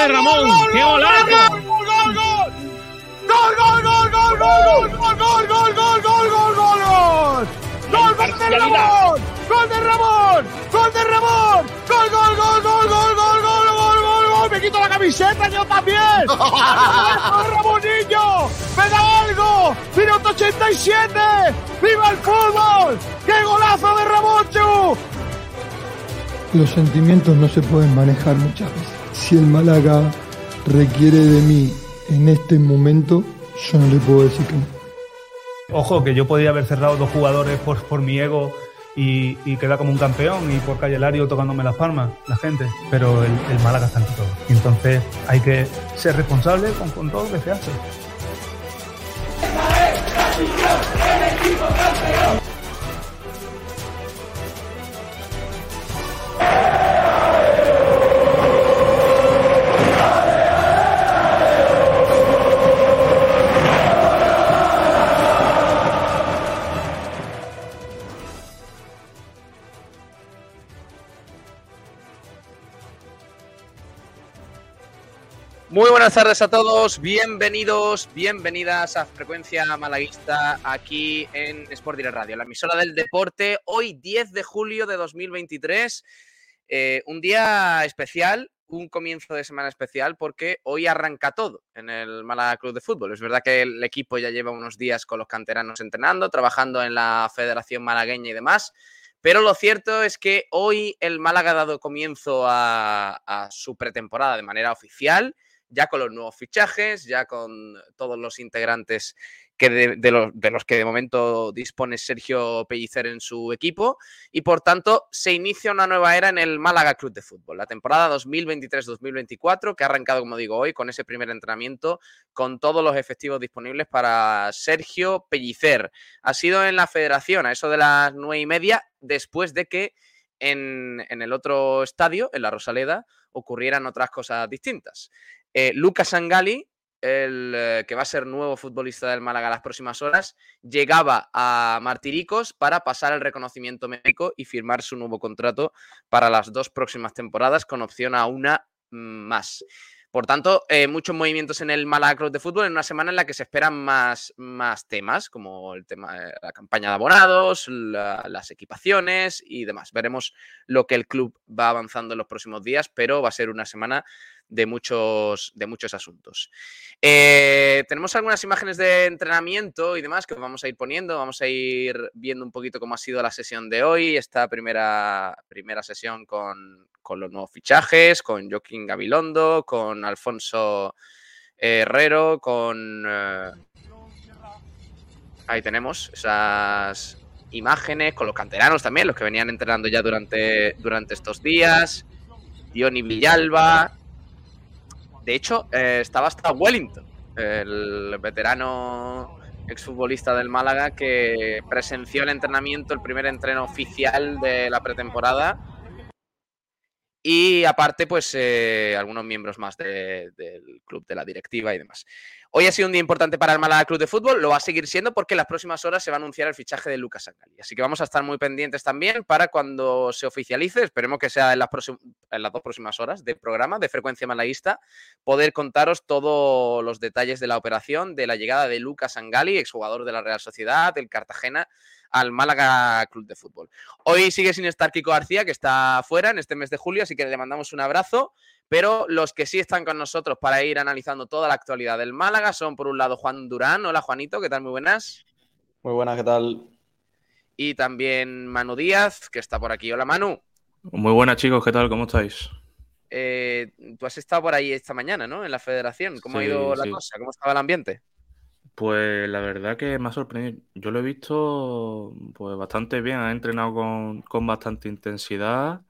de Ramón! ¡Qué golazo! ¡Gol, gol, gol! ¡Gol, gol, gol, gol, gol, gol, gol, gol, gol, gol, gol, gol, gol! ¡Gol de Ramón! ¡Gol de Ramón! ¡Gol de Ramón! ¡Gol, gol, gol, gol, gol, gol, gol, gol, gol, gol! ¡Me quito la camiseta yo también! ¡Ramonillo! ¡Me da algo! ¡Minuto 87! ¡Viva el fútbol! ¡Qué golazo de Ramón, Los sentimientos no se pueden manejar muchas veces. Si el Málaga requiere de mí en este momento, yo no le puedo decir que no. Ojo, que yo podía haber cerrado dos jugadores por, por mi ego y, y como un campeón y por Calle Lario tocándome las palmas, la gente. Pero el, el Málaga está ante todo. Y entonces hay que ser responsable con, con todo lo que se hace. Muy buenas tardes a todos, bienvenidos, bienvenidas a Frecuencia Malaguista aquí en Sport Direct Radio, la emisora del deporte, hoy 10 de julio de 2023, eh, un día especial, un comienzo de semana especial porque hoy arranca todo en el Málaga Club de Fútbol. Es verdad que el equipo ya lleva unos días con los canteranos entrenando, trabajando en la Federación Malagueña y demás, pero lo cierto es que hoy el Málaga ha dado comienzo a, a su pretemporada de manera oficial ya con los nuevos fichajes, ya con todos los integrantes que de, los, que de momento dispone Sergio Pellicer en su equipo y por tanto se inicia una nueva era en el Málaga Club de Fútbol, la temporada 2023-2024 que ha arrancado, como digo, hoy con ese primer entrenamiento con todos los efectivos disponibles para Sergio Pellicer. Ha sido en la federación a eso de las nueve y media después de que en el otro estadio, en la Rosaleda, ocurrieran otras cosas distintas. Eh, Lucas Angali, el eh, que va a ser nuevo futbolista del Málaga las próximas horas, llegaba a Martiricos para pasar el reconocimiento médico y firmar su nuevo contrato para las dos próximas temporadas con opción a una más. Por tanto, eh, muchos movimientos en el Málaga Club de Fútbol en una semana en la que se esperan más, más temas, como el tema de la campaña de abonados, la, las equipaciones y demás. Veremos lo que el club va avanzando en los próximos días, pero va a ser una semana de muchos, de muchos asuntos. Eh, tenemos algunas imágenes de entrenamiento y demás que vamos a ir poniendo. Vamos a ir viendo un poquito cómo ha sido la sesión de hoy, esta primera, primera sesión con, con los nuevos fichajes, con Joaquín Gabilondo, con Alfonso Herrero, con... Eh, ahí tenemos esas imágenes, con los canteranos también, los que venían entrenando ya durante, durante estos días. Diony Villalba, de hecho, eh, estaba hasta Wellington, el veterano exfutbolista del Málaga que presenció el entrenamiento, el primer entreno oficial de la pretemporada. Y aparte, pues eh, algunos miembros más de, del club, de la directiva y demás. Hoy ha sido un día importante para el Málaga Club de Fútbol, lo va a seguir siendo porque en las próximas horas se va a anunciar el fichaje de Lucas Angali. Así que vamos a estar muy pendientes también para cuando se oficialice, esperemos que sea en las, dos próximas horas de programa de frecuencia malaguista, poder contaros todos los detalles de la operación, de la llegada de Lucas Angali, exjugador de la Real Sociedad, del Cartagena, al Málaga Club de Fútbol. Hoy sigue sin estar Kiko García, que está fuera en este mes de julio, así que le mandamos un abrazo. Pero los que sí están con nosotros para ir analizando toda la actualidad del Málaga son, por un lado, Juan Durán. Hola, Juanito, ¿qué tal? Muy buenas. Muy buenas, ¿qué tal? Y también Manu Díaz, que está por aquí. Hola, Manu. Muy buenas, chicos, ¿qué tal? ¿Cómo estáis? Eh, tú has estado por ahí esta mañana, ¿no? En la federación. ¿Cómo sí, ha ido la sí. cosa? ¿Cómo estaba el ambiente? Pues la verdad que me ha sorprendido. Yo lo he visto pues bastante bien. Ha entrenado con, con bastante intensidad.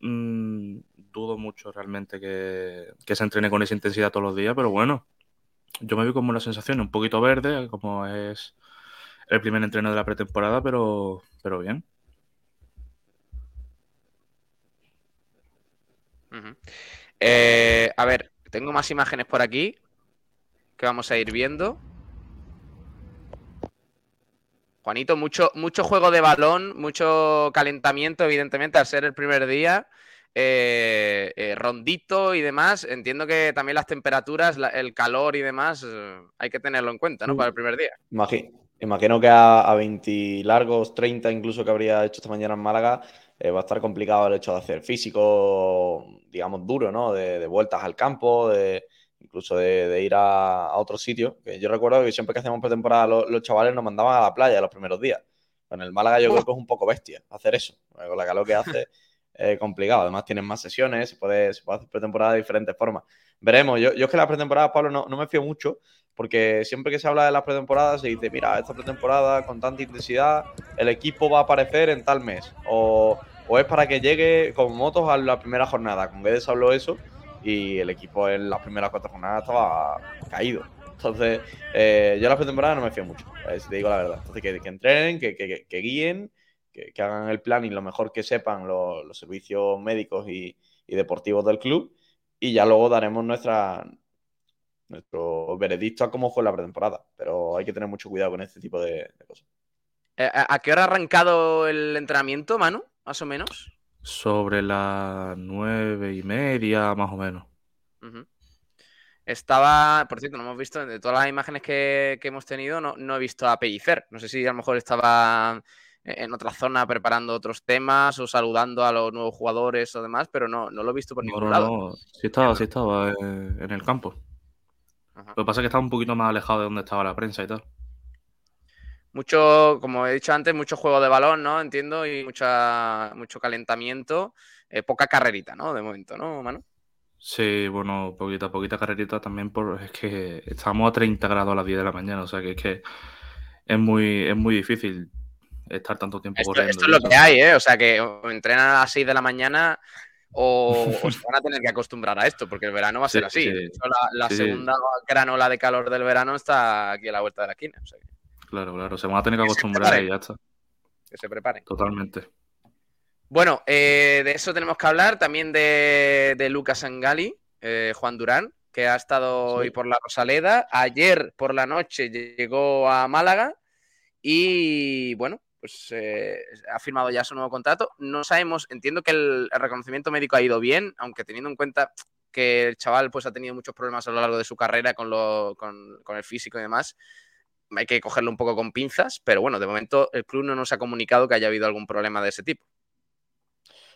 Mm, dudo mucho realmente que, que, se entrene con esa intensidad todos los días, pero bueno, yo me vi como una sensación un poquito verde, como es el primer entreno de la pretemporada, pero, pero bien. Eh, a ver, tengo más imágenes por aquí que vamos a ir viendo. Juanito, mucho, mucho juego de balón, mucho calentamiento, evidentemente, al ser el primer día. eh, eh, rondito y demás. Entiendo que también las temperaturas, el calor y demás, eh, hay que tenerlo en cuenta, ¿no? Para el primer día. Imagino, que a, 20 largos, 30 incluso que habría hecho esta mañana en Málaga, va a estar complicado el hecho de hacer físico, digamos, duro, ¿no? De, vueltas al campo, de incluso de, ir a, otro sitio. yo recuerdo que siempre que hacíamos pretemporada los, chavales nos mandaban a la playa los primeros días. Con el Málaga yo creo que es un poco bestia hacer eso. Con la calor que hace es complicado. Además tienen más sesiones, se puede, se puede hacer pretemporada de diferentes formas. Veremos. Yo, yo es que las pretemporadas, Pablo, no, no me fío mucho porque siempre que se habla de las pretemporadas se dice, mira, esta pretemporada con tanta intensidad, el equipo va a aparecer en tal mes. O, o es para que llegue con motos a la primera jornada. Con Guedes habló eso y el equipo en las primeras cuatro jornadas estaba caído. Entonces, eh, yo la pretemporada no me fío mucho, eh, si te digo la verdad. Entonces, que, entrenen, que, guíen, que, hagan el plan y lo mejor que sepan los, servicios médicos y, deportivos del club. Y ya luego daremos nuestra, nuestro veredicto a cómo fue la pretemporada. Pero hay que tener mucho cuidado con este tipo de, cosas. Eh, ¿A qué hora ha arrancado el entrenamiento, Manu? Más o menos. Sobre las nueve y media, más o menos. Estaba, por cierto, no hemos visto, de todas las imágenes que, hemos tenido, no, he visto a Pellicer. No sé si a lo mejor estaba en otra zona preparando otros temas o saludando a los nuevos jugadores o demás, pero no, no lo he visto por ningún lado. No, sí estaba, sí estaba eh, en el campo. Lo que pasa es que estaba un poquito más alejado de donde estaba la prensa y tal. Mucho, como he dicho antes, mucho juego de balón, ¿no? Entiendo, y mucha, mucho calentamiento, eh, poca carrerita, ¿no? De momento, ¿no, Manu? Sí, bueno, poquita, poquita carrerita también, por, es que estamos a 30 grados a las 10 de la mañana, o sea que es que es muy, es muy difícil estar tanto tiempo esto, corriendo. Esto es lo que hay, ¿eh? O sea que entrenan a las 6 de la mañana o, se van a tener que acostumbrar a esto, porque el verano va a ser así. la, segunda granola de calor del verano está aquí a la vuelta de la esquina. Claro, claro, se van a tener que acostumbrar y ya está. Que se preparen. Totalmente. Bueno, eh, de eso tenemos que hablar, también de, Lucas Angali, eh, Juan Durán, que ha estado hoy por la Rosaleda, ayer por la noche llegó a Málaga y bueno, pues eh, ha firmado ya su nuevo contrato. No sabemos, entiendo que el, reconocimiento médico ha ido bien, aunque teniendo en cuenta que el chaval pues ha tenido muchos problemas a lo largo de su carrera con, lo, con, con el físico y demás, hay que cogerlo un poco con pinzas, pero bueno, de momento el club no nos ha comunicado que haya habido algún problema de ese tipo.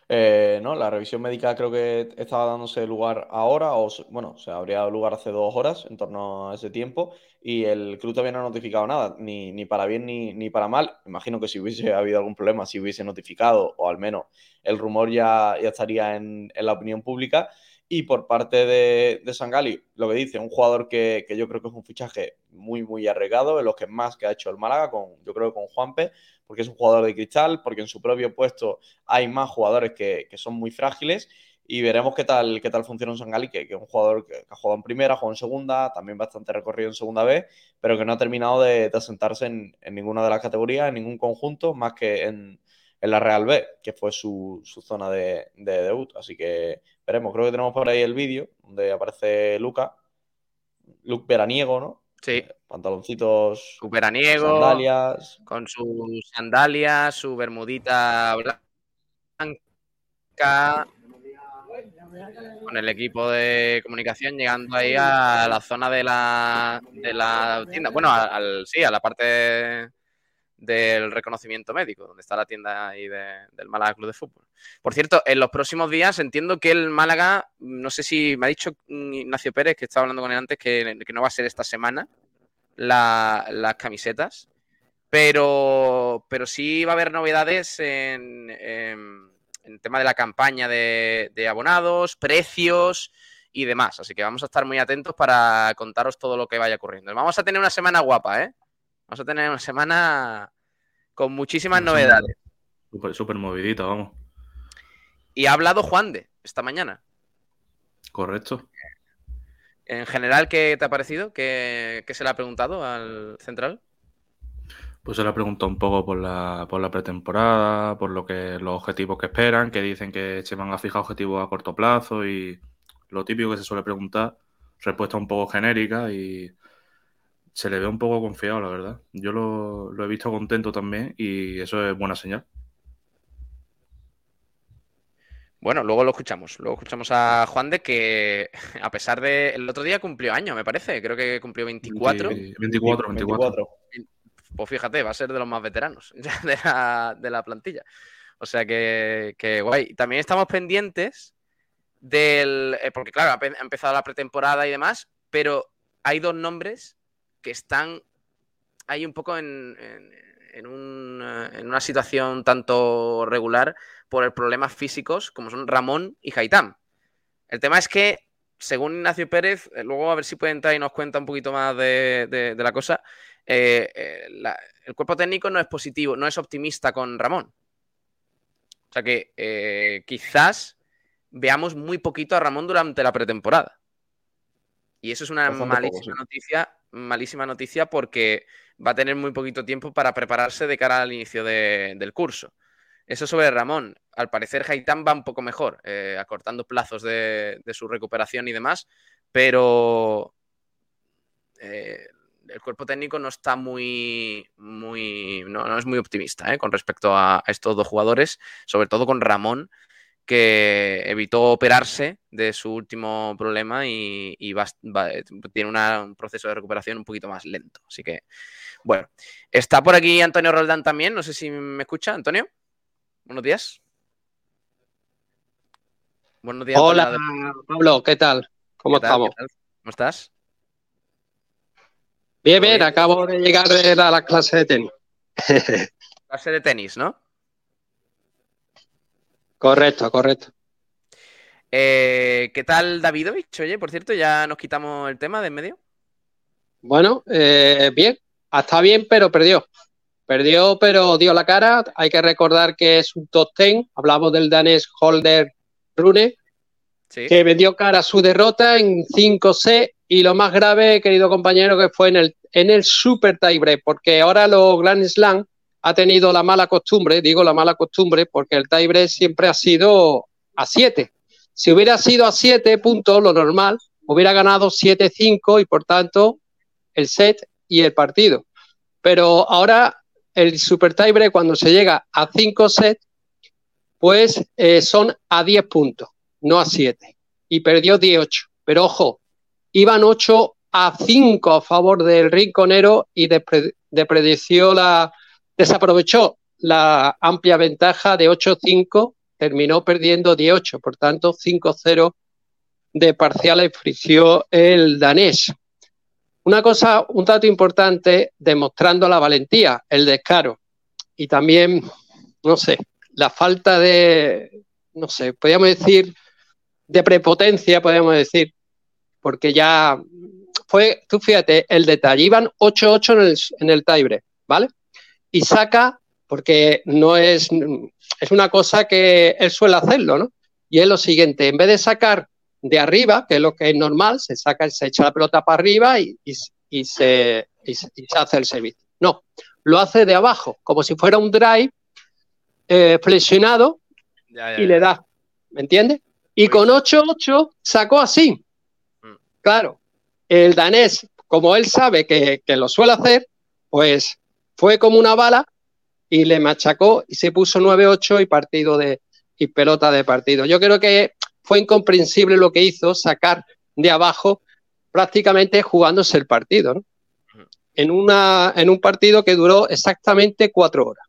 Eh, no, la revisión médica creo que estaba dándose lugar ahora, o bueno, se habría dado lugar hace dos horas en torno a ese tiempo, y el club todavía no ha notificado nada, ni, ni para bien ni, ni, para mal. Imagino que si hubiese habido algún problema, si hubiese notificado, o al menos el rumor ya, ya estaría en, en la opinión pública. Y por parte de, de Sangali, lo que dice, un jugador que, que, yo creo que es un fichaje muy, muy arriesgado, en los que más que ha hecho el Málaga, con, yo creo que con Juanpe, porque es un jugador de cristal, porque en su propio puesto hay más jugadores que, que son muy frágiles y veremos qué tal, qué tal funciona un Sangali, que, que, es un jugador que, ha jugado en primera, ha jugado en segunda, también bastante recorrido en segunda vez, pero que no ha terminado de, de asentarse en, en, ninguna de las categorías, en ningún conjunto, más que en, en la Real B, que fue su, su zona de, de, debut. Así que veremos, creo que tenemos por ahí el vídeo donde aparece Luca, Luke veraniego, ¿no? Sí. Eh, pantaloncitos. Su veraniego. Sandalias. Con sus sandalias, su bermudita blanca. Con el equipo de comunicación llegando ahí a la zona de la, de la tienda. Bueno, al, sí, a la parte del reconocimiento médico, donde está la tienda ahí del Málaga Club de Fútbol. Por cierto, en los próximos días entiendo que el Málaga, no sé si me ha dicho Ignacio Pérez, que estaba hablando con él antes, que, no va a ser esta semana las camisetas, pero, pero sí va a haber novedades en, el tema de la campaña de, de abonados, precios y demás. Así que vamos a estar muy atentos para contaros todo lo que vaya ocurriendo. Vamos a tener una semana guapa, ¿eh? Vamos a tener una semana con muchísimas novedades. Súper, súper movidita, vamos. Y ha hablado Juan de esta mañana. Correcto. En general, ¿qué te ha parecido? ¿Qué, se le ha preguntado al central? Pues se le ha preguntado un poco por la, por la pretemporada, por lo que los objetivos que esperan, que dicen que se van a fijar objetivos a corto plazo y lo típico que se suele preguntar, respuesta un poco genérica y se le ve un poco confiado, la verdad. Yo lo, he visto contento también y eso es buena señal. Bueno, luego lo escuchamos. Luego escuchamos a Juan de que, a pesar de. El otro día cumplió año, me parece. Creo que cumplió 24. 24, 24. Pues fíjate, va a ser de los más veteranos de la, de la plantilla. O sea que, guay. También estamos pendientes del. Eh, porque, claro, ha empezado la pretemporada y demás, pero hay dos nombres que están ahí un poco en, en, una situación tanto regular por el problemas físicos como son Ramón y Haitán. El tema es que, según Ignacio Pérez, eh, luego a ver si puede entrar y nos cuenta un poquito más de, la cosa, eh, el cuerpo técnico no es positivo, no es optimista con Ramón. O sea que eh, quizás veamos muy poquito a Ramón durante la pretemporada. Y eso es una malísima noticia, malísima noticia porque va a tener muy poquito tiempo para prepararse de cara al inicio del curso. Eso sobre Ramón. Al parecer, Haitán va un poco mejor, eh, acortando plazos de, su recuperación y demás, pero eh, el cuerpo técnico no está muy, muy, no, es muy optimista ¿eh? con respecto a, estos dos jugadores, sobre todo con Ramón, que evitó operarse de su último problema y, tiene un proceso de recuperación un poquito más lento. Así que, bueno, está por aquí Antonio Roldán también, no sé si me escucha, Antonio. Buenos días. Buenos días. Hola, Pablo, ¿qué tal? ¿Cómo estamos? ¿Cómo estás? Bien, bien, acabo de llegar de la, clase de tenis. clase de tenis, ¿no? Correcto, correcto. Eh, ¿Qué tal Davidovich? Oye, por cierto, ya nos quitamos el tema de en medio. Bueno, eh, bien, está bien, pero perdió. Perdió, pero dio la cara. Hay que recordar que es un top ten. Hablamos del danés Holder Rune, que vendió cara a su derrota en 5C y lo más grave, querido compañero, que fue en el, en el super tiebreak, porque ahora los Grand Slam ha tenido la mala costumbre, digo la mala costumbre, porque el tiebreak siempre ha sido a 7. Si hubiera sido a 7 puntos, lo normal, hubiera ganado 7-5 y por tanto el set y el partido. Pero ahora el super tiebreak, cuando se llega a 5 sets, pues eh, son a 10 puntos, no a 7. Y perdió 18. Pero ojo, iban 8 a 5 a favor del Rinconero y la, desaprovechó la amplia ventaja de 8-5, terminó perdiendo 18, por tanto 5-0 de parciales frició el danés. Una cosa, un dato importante, demostrando la valentía, el descaro y también, no sé, la falta de, no sé, podríamos decir, de prepotencia, podríamos decir, porque ya fue, tú fíjate, el detalle, iban 8-8 en el, en el tiebreak, ¿vale? Y saca, porque no es, es una cosa que él suele hacerlo, ¿no? Y es lo siguiente, en vez de sacar de arriba, que es lo que es normal, se saca, se echa la pelota para arriba y, y, se, hace el servicio. No, lo hace de abajo, como si fuera un drive eh, flexionado y le da, ¿me entiendes? Y con 8-8 sacó así. Claro, el danés, como él sabe que, lo suele hacer, pues fue como una bala y le machacó y se puso 9-8 y partido de y pelota de partido. Yo creo que fue incomprensible lo que hizo sacar de abajo prácticamente jugándose el partido, ¿no? En, una, en un partido que duró exactamente cuatro horas.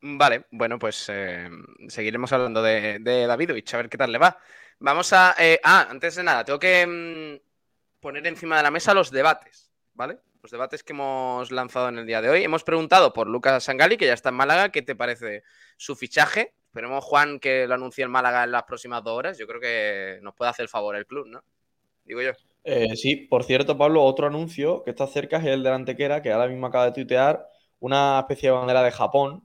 Vale, bueno, pues eh, seguiremos hablando de, de Davidovich, a ver qué tal le va. Vamos a. Eh, ah, antes de nada, tengo que mm, poner encima de la mesa los debates, ¿vale? Los debates que hemos lanzado en el día de hoy. Hemos preguntado por Lucas Sangali, que ya está en Málaga, ¿qué te parece su fichaje? Esperemos, Juan, que lo anuncie en Málaga en las próximas dos horas. Yo creo que nos puede hacer el favor el club, ¿no? Digo yo. Eh, sí, por cierto, Pablo, otro anuncio que está cerca es el de la Antequera, que ahora mismo acaba de tuitear una especie de bandera de Japón,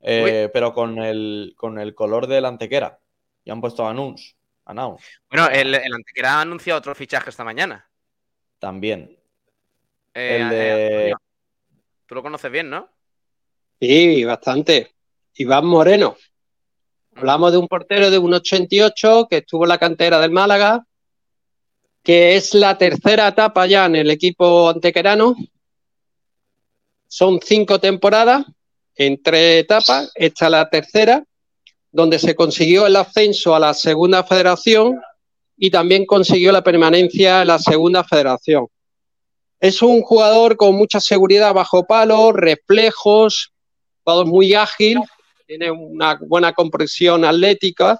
eh, pero con el, con el color de la Antequera. Y han puesto anuncio. Bueno, el, el Antequera ha anunciado otro fichaje esta mañana. También. Eh, el de... Tú lo conoces bien, ¿no? Sí, bastante. Iván Moreno. Hablamos de un portero de 1,88 que estuvo en la cantera del Málaga, que es la tercera etapa ya en el equipo antequerano. Son cinco temporadas en tres etapas, esta es la tercera donde se consiguió el ascenso a la segunda federación y también consiguió la permanencia en la segunda federación. Es un jugador con mucha seguridad bajo palo, reflejos, jugador muy ágil, tiene una buena comprensión atlética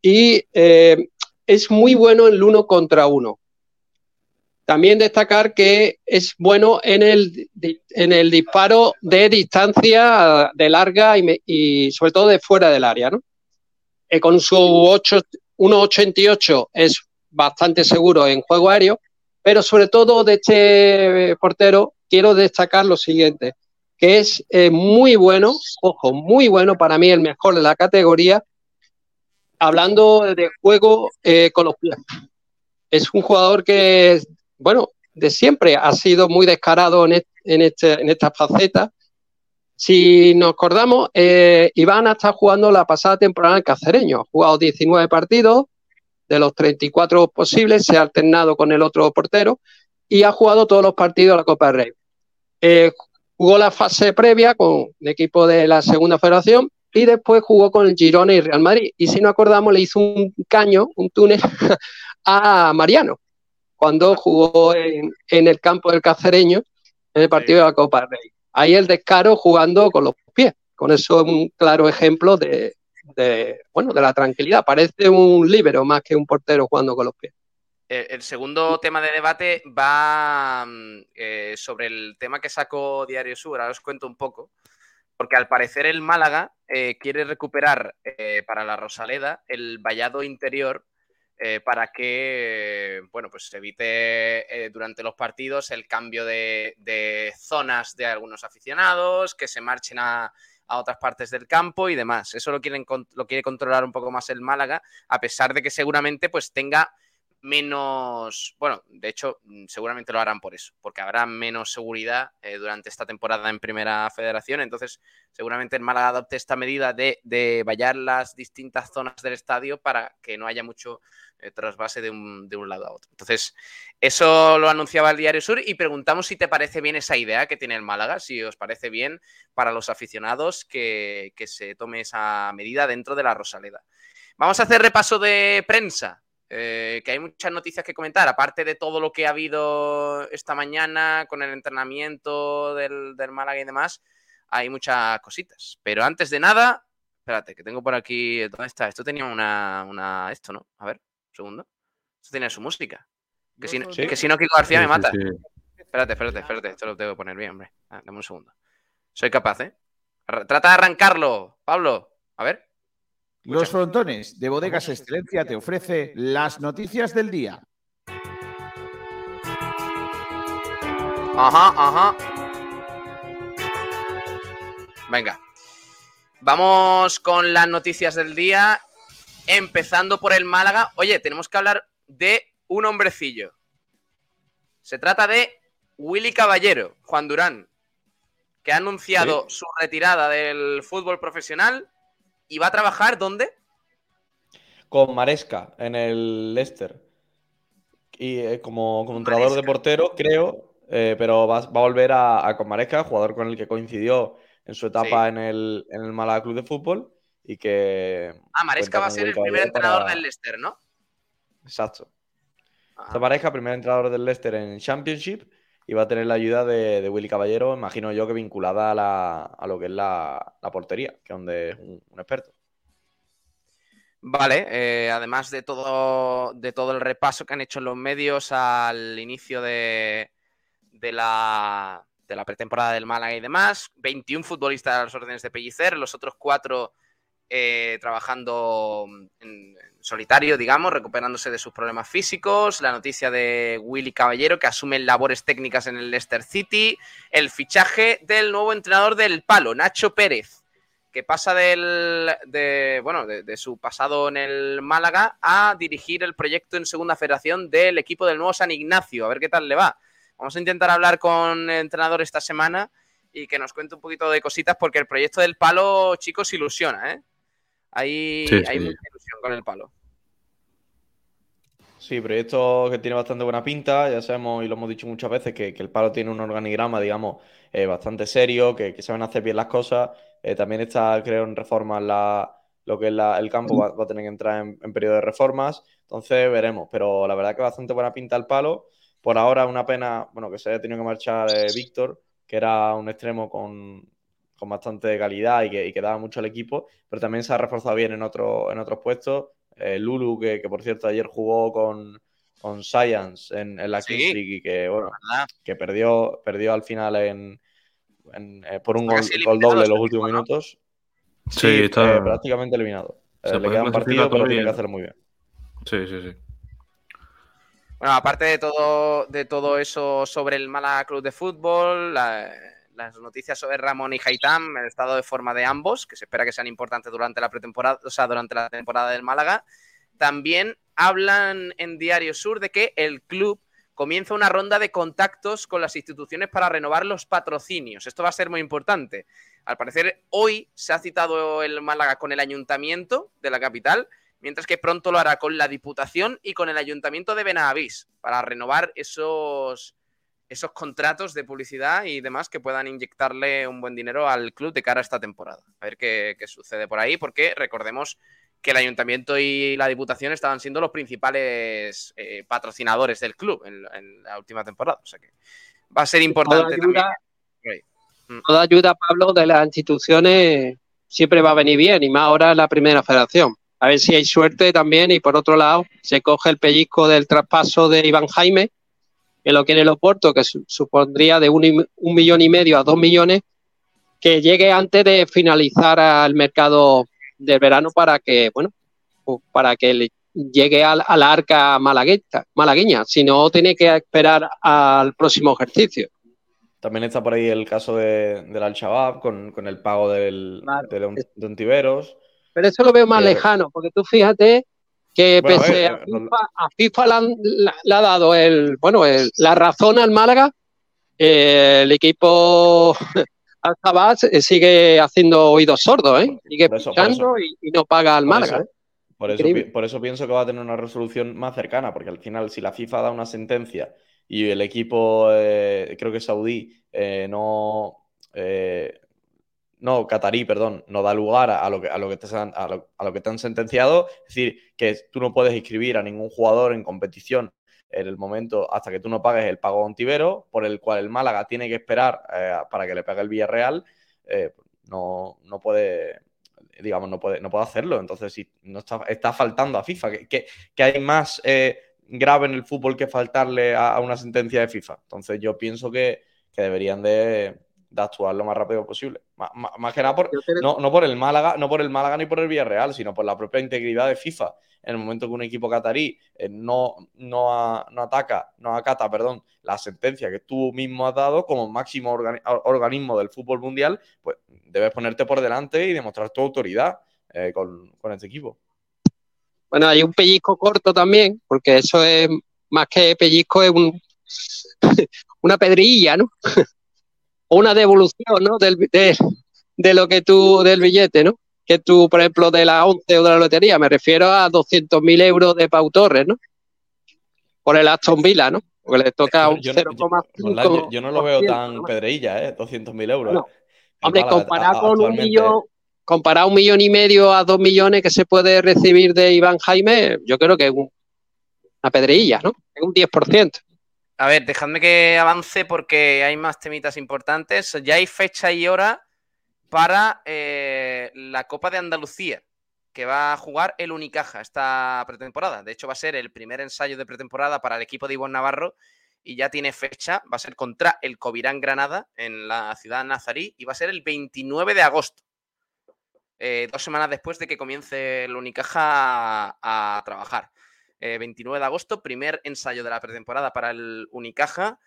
y eh, es muy bueno en el uno contra uno. También destacar que es bueno en el, en el disparo de distancia de larga y, sobre todo de fuera del área. ¿no? Eh, con su 1,88 es bastante seguro en juego aéreo, pero sobre todo de este portero quiero destacar lo siguiente, que es eh, muy bueno, ojo, muy bueno, para mí el mejor de la categoría, hablando de juego eh, con los pies. Es un jugador que, bueno, de siempre ha sido muy descarado en, este, en esta faceta. Si nos acordamos, eh, Iván está jugando la pasada temporada en Cacereño. Ha jugado 19 partidos, de los 34 posibles, se ha alternado con el otro portero y ha jugado todos los partidos de la Copa del Rey. Eh, Jugó la fase previa con el equipo de la segunda federación y después jugó con el Girona y Real Madrid. Y si no acordamos, le hizo un caño, un túnel a Mariano cuando jugó en, el campo del Cacereño en el partido de la Copa del Rey. Ahí el descaro jugando con los pies. Con eso es un claro ejemplo de, bueno, de la tranquilidad. Parece un líbero más que un portero jugando con los pies. Eh, el segundo tema de debate va mm, eh, sobre el tema que sacó Diario Sur. Ahora os cuento un poco. Porque al parecer el Málaga eh, quiere recuperar para la Rosaleda el vallado interior para que bueno, pues se evite durante los partidos el cambio de, zonas de algunos aficionados, que se marchen a, a otras partes del campo y demás. Eso lo, lo quiere controlar un poco más el Málaga, a pesar de que seguramente pues tenga menos, bueno, de hecho, mm, seguramente lo harán por eso, porque habrá menos seguridad eh, durante esta temporada en Primera Federación. Entonces, seguramente el Málaga adopte esta medida de, vallar las distintas zonas del estadio para que no haya mucho eh, trasvase de un, de un, lado a otro. Entonces, eso lo anunciaba el Diario Sur y preguntamos si te parece bien esa idea que tiene el Málaga, si os parece bien para los aficionados que, que se tome esa medida dentro de la Rosaleda. Vamos a hacer repaso de prensa eh, que hay muchas noticias que comentar, aparte de todo lo que ha habido esta mañana con el entrenamiento del, del Málaga y demás, hay muchas cositas. Pero antes de nada, espérate, que tengo por aquí, ¿dónde está? Esto tenía una, una esto, ¿no? A ver, un segundo. Esto tenía su música. Que si, que si no, Kiko García me mata. Espérate, espérate, espérate, esto lo tengo que poner bien, hombre. Ah, dame un segundo. Soy capaz, ¿eh? Trata de arrancarlo, Pablo. A ver. Los frontones de Bodegas Excelencia te ofrece las noticias del día. Ajá, ajá. Venga. Vamos con las noticias del día. Empezando por el Málaga. Oye, tenemos que hablar de un hombrecillo. Se trata de Willy Caballero, Juan Durán, que ha anunciado su retirada del fútbol profesional ¿Y va a trabajar dónde? Con Maresca, en el Leicester. Y eh, como, como entrenador de portero, creo, eh, pero va, a volver a, con Maresca, jugador con el que coincidió en su etapa en, el, en el Málaga Club de Fútbol. Y que. Ah, Maresca va a ser el primer entrenador del Leicester, ¿no? Exacto. Ah. Maresca, primer entrenador del Leicester en Championship y va a tener la ayuda de, Willy Caballero, imagino yo que vinculada a, lo que es la, portería, que es donde es un, experto. Vale, eh, además de todo, el repaso que han hecho los medios al inicio de, la, de la pretemporada del Málaga y demás, 21 futbolistas a las órdenes de Pellicer, los otros cuatro eh, trabajando en, solitario, digamos, recuperándose de sus problemas físicos, la noticia de Willy Caballero que asume labores técnicas en el Leicester City, el fichaje del nuevo entrenador del Palo, Nacho Pérez, que pasa del, de, bueno, de, su pasado en el Málaga a dirigir el proyecto en Segunda Federación del equipo del nuevo San Ignacio, a ver qué tal le va. Vamos a intentar hablar con el entrenador esta semana y que nos cuente un poquito de cositas porque el proyecto del Palo, chicos, ilusiona, ¿eh? Hay, mucha ilusión con el palo. Sí, proyecto que tiene bastante buena pinta. Ya sabemos y lo hemos dicho muchas veces que, el palo tiene un organigrama, digamos, eh, bastante serio, que, que, saben hacer bien las cosas. Eh, también está, creo, en reforma la, lo que es el campo va, a tener que entrar en, periodo de reformas, entonces veremos, pero la verdad que bastante buena pinta el palo. Por ahora una pena, bueno, que se haya tenido que marchar eh, Víctor, que era un extremo con, bastante calidad y que, daba mucho al equipo, pero también se ha reforzado bien en, otro, en otros puestos. Eh, Lulu, que, por cierto ayer jugó con, con Science en, la Kings League y que, bueno, que perdió, perdió al final en, eh, por un gol, doble en los últimos minutos. Sí, está eh, prácticamente eliminado. Eh, le queda un partido, pero tiene que hacer muy bien. Sí, sí, sí. Bueno, aparte de todo, de todo eso sobre el Mala Club de Fútbol, las noticias sobre Ramón y Haitán, el estado de forma de ambos, que se espera que sean importantes durante la pretemporada, o sea, durante la temporada del Málaga, también hablan en Diario Sur de que el club comienza una ronda de contactos con las instituciones para renovar los patrocinios. Esto va a ser muy importante. Al parecer, hoy se ha citado el Málaga con el ayuntamiento de la capital, mientras que pronto lo hará con la Diputación y con el ayuntamiento de Benavís para renovar esos, esos contratos de publicidad y demás que puedan inyectarle un buen dinero al club de cara a esta temporada. A ver qué, qué sucede por ahí, porque recordemos que el ayuntamiento y la diputación estaban siendo los principales eh, patrocinadores del club en, la última temporada. O sea que va a ser importante toda ayuda, mm. Toda ayuda, Pablo, de las instituciones siempre va a venir bien, y más ahora en la primera federación. A ver si hay suerte también, y por otro lado, se coge el pellizco del traspaso de Iván Jaime, que lo quiere el Oporto, que supondría de un, un millón y medio a dos millones, que llegue antes de finalizar al mercado del verano para que, bueno, pues para que le llegue al, a la arca malagueña, si no tiene que esperar al próximo ejercicio. También está por ahí el caso de, del Al-Shabaab con, el pago del, de, un, Tiberos. Pero eso lo veo más lejano, porque tú fíjate que pese a, FIFA, le, ha dado el, bueno, la razón al Málaga, eh, el equipo Al eh, sigue haciendo oídos sordos, ¿eh? Sigue escuchando y, no paga al Málaga. ¿eh? Por eso, por eso, pienso que va a tener una resolución más cercana, porque al final, si la FIFA da una sentencia y el equipo, eh, creo que saudí, no. No, catarí, perdón, no da lugar a, lo que, a, lo que te han, a, lo, que te han sentenciado, es decir, que tú no puedes inscribir a ningún jugador en competición en el momento hasta que tú no pagues el pago ontivero, por el cual el Málaga tiene que esperar eh, para que le pegue el Villarreal, eh, no, no puede, digamos, no puede, no puede hacerlo. Entonces, si no está, está faltando a FIFA, que, que, hay más eh, grave en el fútbol que faltarle a, una sentencia de FIFA. Entonces, yo pienso que, deberían de, actuar lo más rápido posible. Más, que nada por, no, no, por el Málaga, no por el Málaga ni por el Villarreal, sino por la propia integridad de FIFA en el momento que un equipo catarí eh, no, no, ataca, no acata, perdón, la sentencia que tú mismo has dado como máximo organismo del fútbol mundial, pues debes ponerte por delante y demostrar tu autoridad eh, con, este equipo. Bueno, hay un pellizco corto también, porque eso es más que pellizco, es un, una pedrilla, ¿no? una devolución, ¿no? Del, de, de, lo que tú, del billete, ¿no? que tú, por ejemplo, de la 11 o de la lotería. Me refiero a 200.000 euros de Pau Torres, ¿no? Por el Aston Villa, ¿no? Porque le toca un 0,5. Yo, no lo veo tan pedreilla, ¿eh? 200.000 euros. Hombre, comparado con un millón, comparado un millón y medio a dos millones que se puede recibir de Iván Jaime, yo creo que es una pedreilla, ¿no? Es un 10%. A ver, dejadme que avance porque hay más temitas importantes. Ya hay fecha y hora para eh, la Copa de Andalucía, que va a jugar el Unicaja esta pretemporada. De hecho, va a ser el primer ensayo de pretemporada para el equipo de Ivonne Navarro y ya tiene fecha. Va a ser contra el Covirán Granada en la ciudad nazarí y va a ser el 29 de agosto. Eh, dos semanas después de que comience el Unicaja a, trabajar. 29 eh, de agosto, primer ensayo de la pretemporada para el Unicaja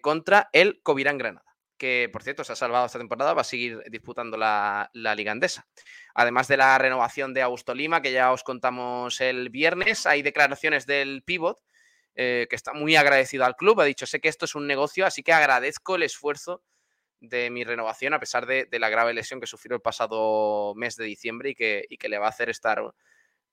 contra el Covirán Granada que por cierto se ha salvado esta temporada, va a seguir disputando la, Liga Andesa. Además de la renovación de Augusto Lima, que ya os contamos el viernes, hay declaraciones del pivot eh, que está muy agradecido al club. Ha dicho, sé que esto es un negocio, así que agradezco el esfuerzo de mi renovación a pesar de, la grave lesión que sufrió el pasado mes de diciembre y que, que le va a hacer estar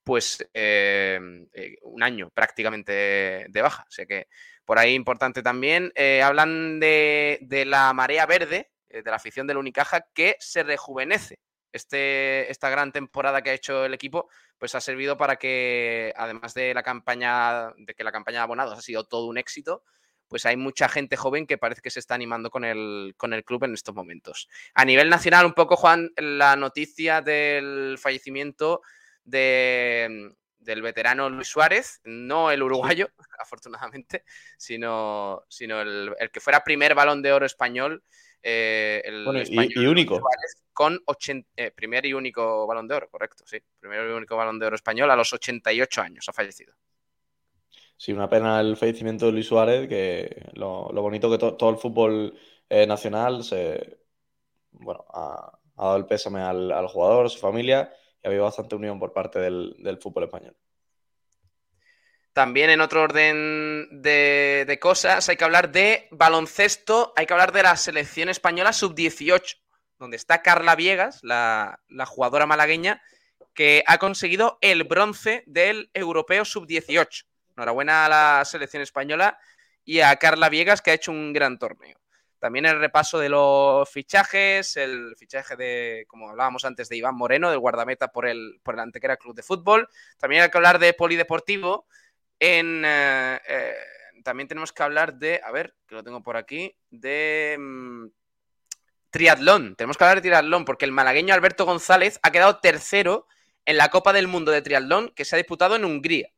pues eh, eh, un año prácticamente de baja. O sea que por ahí importante también. Eh, hablan de, la marea verde, de la afición del Unicaja, que se rejuvenece este, esta gran temporada que ha hecho el equipo, pues ha servido para que, además de la campaña, de que la campaña de abonados ha sido todo un éxito, pues hay mucha gente joven que parece que se está animando con el, con el club en estos momentos. A nivel nacional, un poco, Juan, la noticia del fallecimiento de, del veterano Luis Suárez, no el uruguayo, afortunadamente, sino, sino el, que fuera primer balón de oro español. Eh, el y, único. con 80, eh, primer y único balón de oro, correcto, sí. Primer y único balón de oro español a los 88 años ha fallecido. Sí, una pena el fallecimiento de Luis Suárez, que lo, bonito que todo el fútbol eh, nacional se, bueno, ha, dado el pésame al, al jugador, a su familia y había bastante unión por parte del, fútbol español. También en otro orden de, cosas, hay que hablar de baloncesto, hay que hablar de la selección española sub-18, donde está Carla Viegas, la, jugadora malagueña, que ha conseguido el bronce del europeo sub-18. Enhorabuena a la selección española y a Carla Viegas, que ha hecho un gran torneo. También el repaso de los fichajes, el fichaje de, como hablábamos antes, de Iván Moreno, del guardameta por el, por el Antequera Club de Fútbol. También hay que hablar de polideportivo. En, eh, eh, también tenemos que hablar de, a ver, que lo tengo por aquí, de mm, triatlón. Tenemos que hablar de triatlón porque el malagueño Alberto González ha quedado tercero en la Copa del Mundo de Triatlón que se ha disputado en Hungría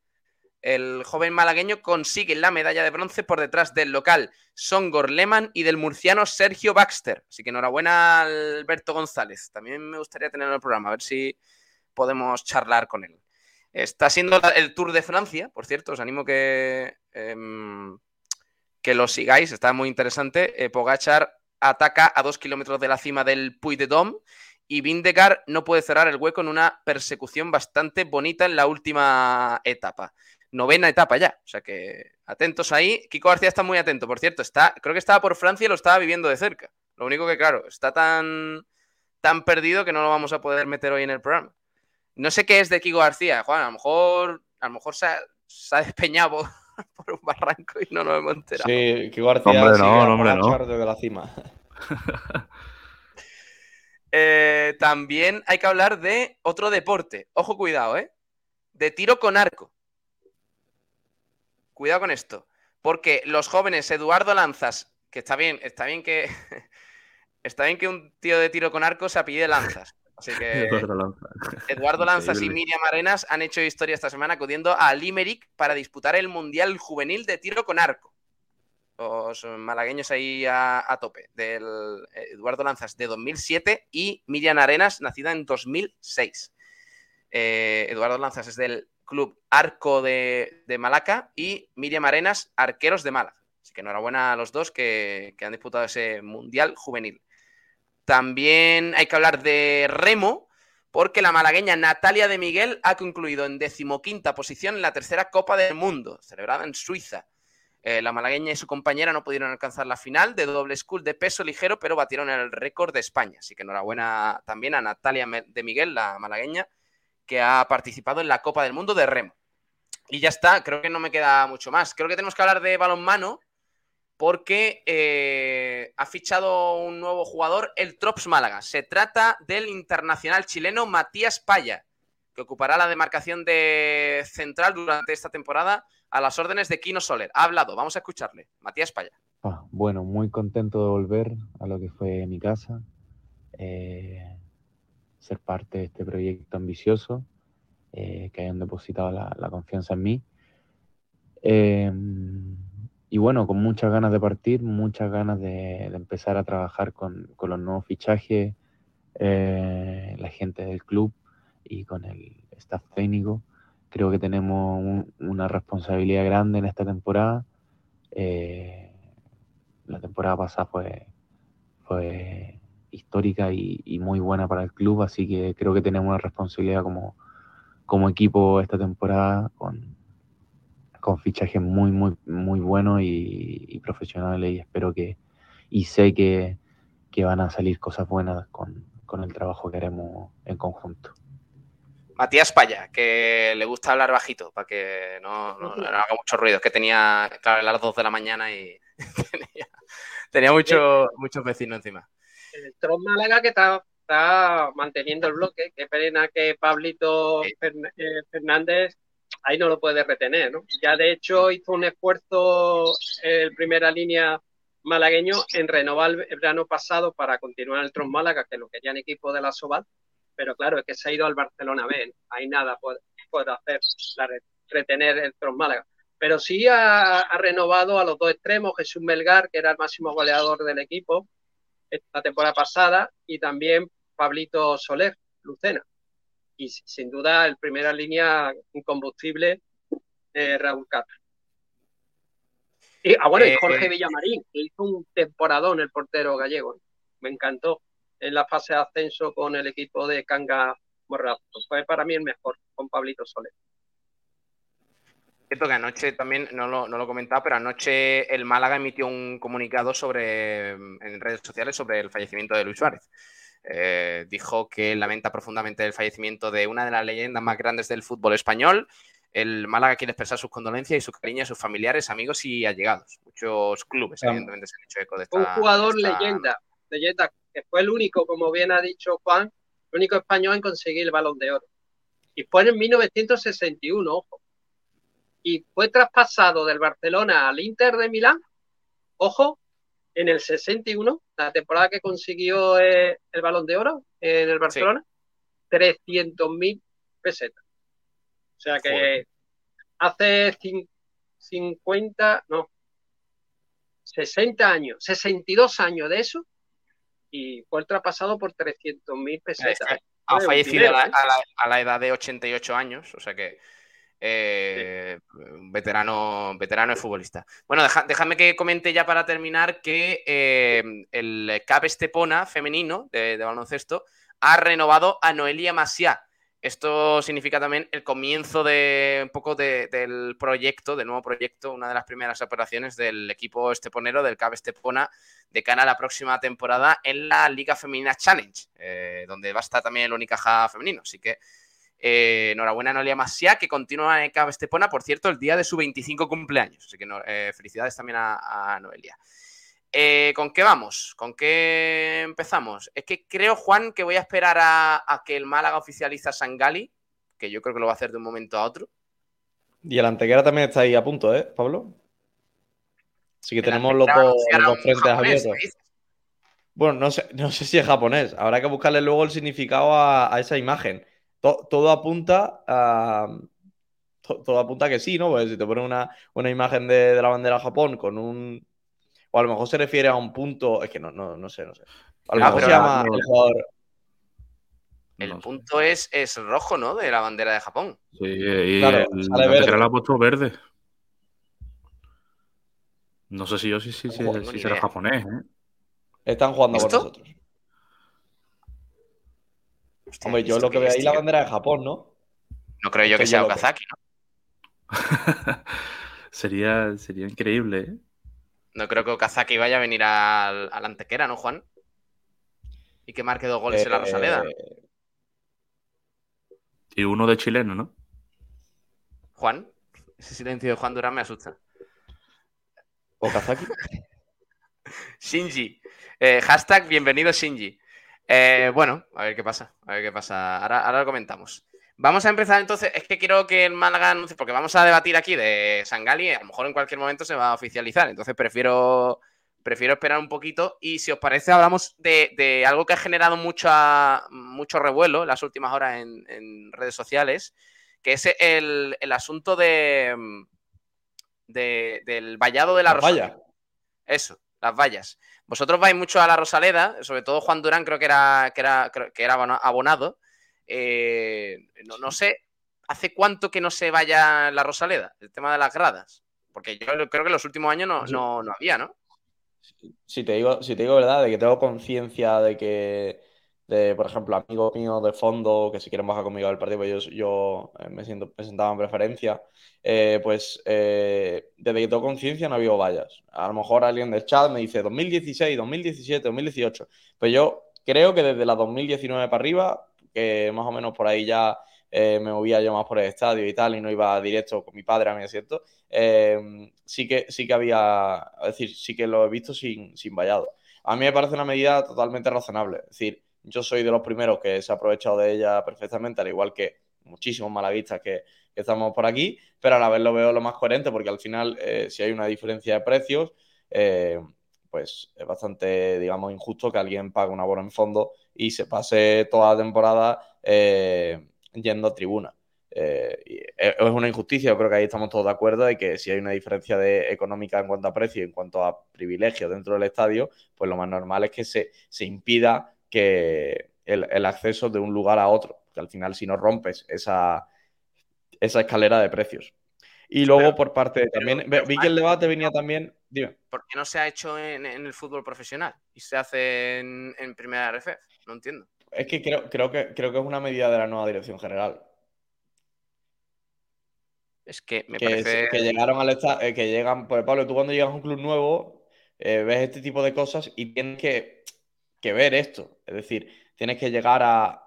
el joven malagueño consigue la medalla de bronce por detrás del local Songor Lehmann y del murciano Sergio Baxter. Así que enhorabuena Alberto González. También me gustaría tenerlo en el programa, a ver si podemos charlar con él. Está siendo el Tour de Francia, por cierto, os animo que, em, que lo sigáis, está muy interesante. Eh, Pogachar ataca a dos kilómetros de la cima del Puy de Dôme y Vindegar no puede cerrar el hueco en una persecución bastante bonita en la última etapa novena etapa ya. O sea que atentos ahí. Kiko García está muy atento, por cierto. Está, creo que estaba por Francia y lo estaba viviendo de cerca. Lo único que, claro, está tan, tan perdido que no lo vamos a poder meter hoy en el programa. No sé qué es de Kiko García, Juan. A lo mejor, a lo mejor se ha, despeñado por un barranco y no lo hemos enterado. Sí, Kiko García hombre, no, hombre, no. de la cima. Eh, también hay que hablar de otro deporte. Ojo, cuidado, ¿eh? De tiro con arco. Cuidado con esto. Porque los jóvenes Eduardo Lanzas, que está bien, está bien que. está bien que un tío de tiro con arco se apide Lanzas. Así que Eduardo Lanzas y Miriam Arenas han hecho historia esta semana acudiendo a Limerick para disputar el Mundial Juvenil de Tiro con Arco. Los malagueños ahí a, tope. Del Eduardo Lanzas de 2007 y Miriam Arenas, nacida en 2006. Eh, Eduardo Lanzas es del Club Arco de, Malaca y Miriam Arenas, Arqueros de Málaga. Así que enhorabuena a los dos que, han disputado ese Mundial Juvenil. También hay que hablar de remo, porque la malagueña Natalia de Miguel ha concluido en decimoquinta posición en la tercera Copa del Mundo, celebrada en Suiza. Eh, la malagueña y su compañera no pudieron alcanzar la final de doble school de peso ligero, pero batieron el récord de España. Así que enhorabuena también a Natalia de Miguel, la malagueña, que ha participado en la Copa del Mundo de Remo. Y ya está, creo que no me queda mucho más. Creo que tenemos que hablar de balonmano porque eh, ha fichado un nuevo jugador, el Trops Málaga. Se trata del internacional chileno Matías Paya, que ocupará la demarcación de central durante esta temporada a las órdenes de Kino Soler. Ha hablado, vamos a escucharle. Matías Paya. Ah, bueno, muy contento de volver a lo que fue mi casa. Eh, ser parte de este proyecto ambicioso, eh, que hayan depositado la, confianza en mí. Em, y bueno, con muchas ganas de partir, muchas ganas de, empezar a trabajar con, los nuevos fichajes, eh, la gente del club y con el staff técnico. Creo que tenemos una responsabilidad grande en esta temporada. Eh, la temporada pasada fue, fue histórica y, muy buena para el club, así que creo que tenemos una responsabilidad como, como equipo esta temporada con, con fichajes muy, muy, muy buenos y, profesionales y espero que, y sé que, van a salir cosas buenas con, con el trabajo que haremos en conjunto. Matías Paya, que le gusta hablar bajito para que no, no, haga mucho ruido. Es que tenía, claro, a las 2 de la mañana y tenía, tenía mucho, muchos vecinos encima el Tron Málaga que está está manteniendo el bloque. Qué pena que Pablito eh, Fernández ahí no lo puede retener, ¿no? Ya de hecho hizo un esfuerzo el primera línea malagueño en renovar el verano pasado para continuar el Tron Málaga, que lo querían equipo de la Soval, pero claro, es que se ha ido al Barcelona B, ¿no? ahí nada puede, puede hacer, la retener el Tron Málaga. Pero sí ha, ha renovado a los dos extremos, Jesús Melgar, que era el máximo goleador del equipo esta temporada pasada, y también Pablito Soler, Lucena. Y sin duda, el primera línea incombustible, eh, Raúl Castro. Y, ah, bueno, y Eh, Jorge Villamarín, que hizo un temporadón el portero gallego. Me encantó en la fase de ascenso con el equipo de Canga Morrazo. Fue para mí el mejor, con Pablito Soler. Cierto que anoche también, no lo, no lo he comentado, pero anoche el Málaga emitió un comunicado sobre, en redes sociales sobre el fallecimiento de Luis Suárez. Eh, dijo que lamenta profundamente el fallecimiento de una de las leyendas más grandes del fútbol español. El Málaga quiere expresar sus condolencias y su cariño a sus familiares, amigos y allegados. Muchos clubes, Claro. evidentemente, se han hecho eco de esta. un jugador de esta- leyenda, leyenda, que fue el único, como bien ha dicho Juan, el único español en conseguir el balón de oro. Y fue en 1961, ojo. Y fue traspasado del Barcelona al Inter de Milán, ojo, en el 61, la temporada que consiguió eh, el balón de oro en el Barcelona, 300.000 pesetas. O sea que Joder. hace cin- 50, no, 60 años, 62 años de eso, y fue traspasado por 300.000 pesetas. Ha fallecido a la, dinero, ¿eh? a la- a la edad de 88 años, o sea que eh, veterano, veterano de futbolista. Bueno, deja- déjame que comente ya para terminar que eh, el CAP Estepona femenino de, baloncesto ha renovado a Noelia Maciá. Esto significa también el comienzo de un poco de- del proyecto, del nuevo proyecto, una de las primeras operaciones del equipo esteponero, del CAP Estepona, de cara a la próxima temporada en la Liga Femenina Challenge, eh, donde va a estar también el Unicaja femenino. Así que eh, enhorabuena a Noelia Masia, que continúa en CAP Estepona, por cierto, el día de su 25 cumpleaños. Así que no- eh, felicidades también a, a Noelia. Eh, ¿Con qué vamos? ¿Con qué empezamos? Es que creo, Juan, que voy a esperar a, a que el Málaga oficializa a Sangali, que yo creo que lo va a hacer de un momento a otro. Y el Antequera también está ahí a punto, ¿eh, Pablo? Así que El tenemos los dos, los frentes japonés, abiertos. Bueno, no sé, no sé si es japonés. Habrá que buscarle luego el significado a, a esa imagen. To- todo apunta a. to- todo apunta a que sí, ¿no? Pues si te ponen una, una imagen de, de la bandera de Japón con un. O a lo mejor se refiere a un punto. Es que no, no, no sé, no sé. A lo Ah, mejor se llama no- el punto es, es rojo, ¿no? De la bandera de Japón. Sí, y Claro, el sale Antequera verde. le ha puesto verde. No sé si yo sí, sí, sí, No sí será idea. japonés, ¿eh? Están jugando con ¿Esto? nosotros. Hostia, Hombre, yo ¿esto lo que veo es, ahí la tío? bandera de Japón, ¿no? No creo yo que Estoy sea loco. Okazaki, ¿no? sería, sería increíble, ¿eh? No creo que Okazaki vaya a venir al, al Antequera, ¿no, Juan? Y que marque dos goles en la Rosaleda. Eh, Y uno de chileno, ¿no? Juan, ese silencio de Juan Durán me asusta. Okazaki. Shinji. Eh, hashtag bienvenido Shinji. Eh, bueno, a ver qué pasa. A ver qué pasa. Ahora, ahora lo comentamos. Vamos a empezar entonces. Es que quiero que el Málaga anuncie, porque vamos a debatir aquí de Sangali. A lo mejor en cualquier momento se va a oficializar. Entonces prefiero, prefiero esperar un poquito. Y si os parece, hablamos de, de algo que ha generado mucha, mucho revuelo en las últimas horas en, en redes sociales, que es el, el asunto de, de- del vallado de la vallas. Eso, las vallas. Vosotros vais mucho a la Rosaleda, sobre todo Juan Durán creo que era, que era, que era abona- abonado. Eh, no, no sé, ¿hace cuánto que no se vaya la Rosaleda? El tema de las gradas. Porque yo creo que en los últimos años no, no, no había, ¿no? Si te digo, si te digo verdad, de que tengo conciencia de que, de, por ejemplo, amigos míos de fondo que si quieren bajar conmigo al partido, pues yo, yo eh, me siento me en preferencia. eh, pues eh, desde que tengo conciencia no ha habido vallas. A lo mejor alguien del chat me dice 2016, 2017, 2018. Pues yo creo que desde la 2019 para arriba, que más o menos por ahí ya me movía yo más por el estadio y tal, y no iba directo con mi padre a mi asiento, sí que, sí que había, es decir, sí que lo he visto sin, sin vallado. A mí me parece una medida totalmente razonable. Es decir, yo soy de los primeros que se ha aprovechado de ella perfectamente, al igual que muchísimos malaguistas que, estamos por aquí, pero a la vez lo veo lo más coherente porque al final, eh, si hay una diferencia de precios, eh, pues es bastante, digamos, injusto que alguien pague un abono en fondo y se pase toda la temporada eh, yendo a tribuna. es una injusticia, yo creo que ahí estamos todos de acuerdo de que si hay una diferencia económica en cuanto a precio y en cuanto a privilegios dentro del estadio, pues lo más normal es que se, se impida que el, el, acceso de un lugar a otro, que al final si no rompes esa, esa escalera de precios. Y luego por parte también, vi que el debate venía también, dime. ¿Por qué no se ha hecho en, el fútbol profesional y se hace en, primera RF? No entiendo. Es que creo, creo que creo que es una medida de la nueva dirección general. Es que me que, parece... que llegaron al eh, que llegan, pues Pablo, tú cuando llegas a un club nuevo, eh, ves este tipo de cosas y tienes que, que ver esto. Es decir, tienes que llegar a,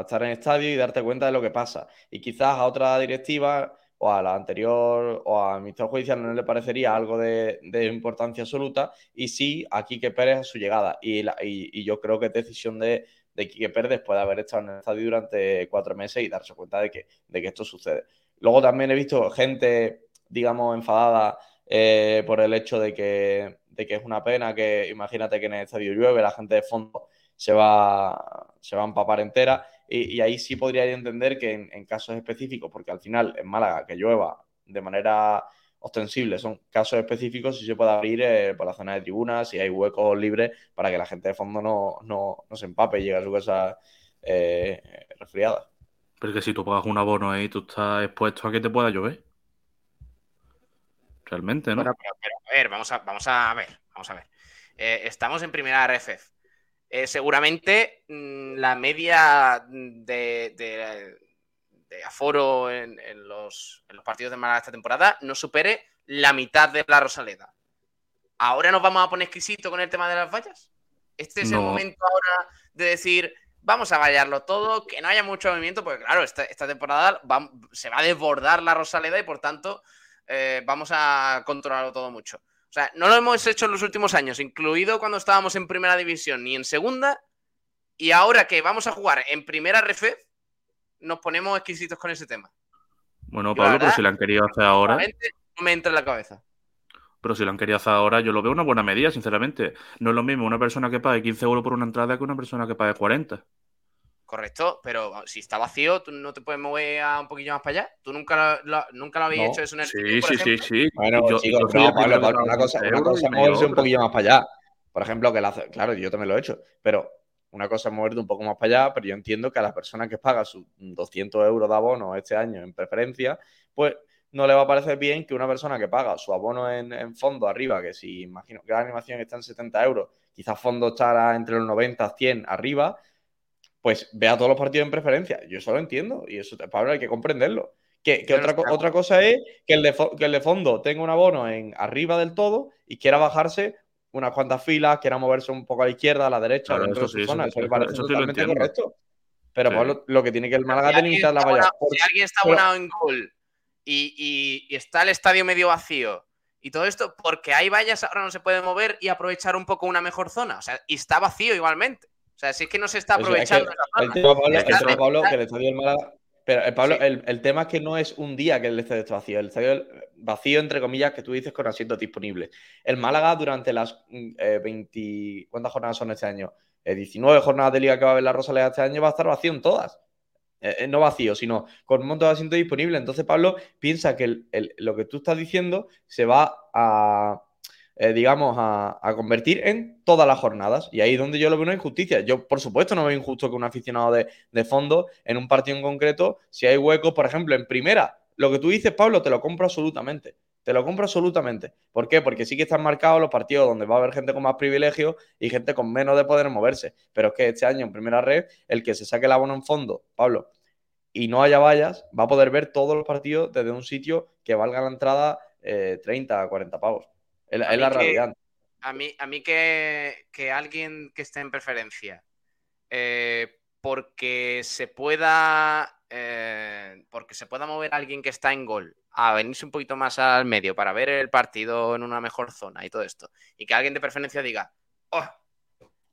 estar en estadio y darte cuenta de lo que pasa. Y quizás a otra directiva o a la anterior o a Ministerio Judicial no le parecería algo de, importancia absoluta y sí a Quique Pérez a su llegada. Y, y, yo creo que es decisión de, de Quique Pérez después de haber estado en el estadio durante cuatro meses y darse cuenta de que, de que esto sucede. Luego también he visto gente, digamos, enfadada eh, por el hecho de que, de que es una pena que, imagínate que en el estadio llueve, la gente de fondo se va, se va a empapar entera. Y, ahí sí podría entender que en, casos específicos, porque al final en Málaga que llueva de manera ostensible son casos específicos y se puede abrir eh, por la zona de tribunas, si hay huecos libres para que la gente de fondo no, no, no se empape y llegue a su casa eh, resfriada. Pero que si tú pagas un abono ahí, tú estás expuesto a que te pueda llover. Realmente, ¿no? Pero, a ver, vamos a, vamos a ver, vamos a ver. Eh, estamos en primera RFF. Eh, seguramente mm, la media de, aforo en, los, partidos de Málaga esta temporada no supere la mitad de la Rosaleda. ¿Ahora nos vamos a poner exquisito con el tema de las vallas? ¿Este es el momento ahora de decir, vamos a vallarlo todo, que no haya mucho movimiento? Porque claro, esta, temporada se va a desbordar la Rosaleda y por tanto eh, vamos a controlarlo todo mucho. O sea, no lo hemos hecho en los últimos años, incluido cuando estábamos en primera división ni en segunda. Y ahora que vamos a jugar en primera ref, nos ponemos exquisitos con ese tema. Bueno, Pablo, pero si lo han querido hacer ahora. No me entra en la cabeza. Pero si lo han querido hacer ahora, yo lo veo una buena medida, sinceramente. No es lo mismo una persona que pague 15 euros por una entrada que una persona que pague 40. Correcto, pero si está vacío, ¿tú no te puedes mover un poquillo más para allá? ¿Tú nunca lo, nunca lo habías hecho eso en el Sí, sí, sí, sí. Bueno, yo, chicos, no, Pablo, una cosa, una cosa es moverse un poquillo más para allá. Por ejemplo, que la, claro, yo también lo he hecho, pero una cosa es moverte un poco más para allá, pero yo entiendo que a las personas que pagan sus 200 euros de abono este año en preferencia, pues no le va a parecer bien que una persona que paga su abono en, en fondo arriba, que si imagino que la animación está en 70 euros, quizás fondo estará entre los 90, 100 arriba, pues vea todos los partidos en preferencia. Yo eso lo entiendo y eso, Pablo, hay que comprenderlo. Que, otra, otra, cosa es que el, de, que el de fondo tenga un abono en arriba del todo y quiera bajarse unas cuantas filas, quiera moverse un poco a la izquierda, a la derecha, dentro de su zona. Eso, me parece totalmente correcto. Pero Pablo, lo que tiene que el Málaga tener la valla. Si alguien está abonado en gol y, y, está el estadio medio vacío y todo esto, porque hay vallas ahora no se puede mover y aprovechar un poco una mejor zona. O sea, y está vacío igualmente. O sea, sí que no se está aprovechando. el, tema, Pablo, que el estadio del Málaga. Pero eh, Pablo, el, tema es que no es un día que el estadio está vacío. El estadio vacío, entre comillas, que tú dices con asientos disponibles. El Málaga, durante las 20. Mm, eh, ¿Cuántas jornadas son este año? 19 eh, jornadas de liga que va a haber la Rosaleda este año va a estar vacío en todas. no vacío, sino con un montón de asientos disponibles. Entonces, Pablo piensa que lo que tú estás diciendo se va a eh, digamos, a, convertir en todas las jornadas. Y ahí es donde yo lo veo una injusticia. Yo, por supuesto, no veo injusto que un aficionado de, fondo en un partido en concreto, si hay huecos, por ejemplo, en primera, lo que tú dices, Pablo, te lo compro absolutamente. Te lo compro absolutamente. ¿Por qué? Porque sí que están marcados los partidos donde va a haber gente con más privilegios y gente con menos de poder moverse. Pero es que este año en primera red, el que se saque el abono en fondo, Pablo, y no haya vallas, va a poder ver todos los partidos desde un sitio que valga la entrada 30 a 40 pavos. Es, la realidad. A mí, a mí que, alguien que esté en preferencia, eh, porque se pueda. Eh, porque se pueda mover alguien que está en gol a venirse un poquito más al medio para ver el partido en una mejor zona y todo esto. Y que alguien de preferencia diga, oh,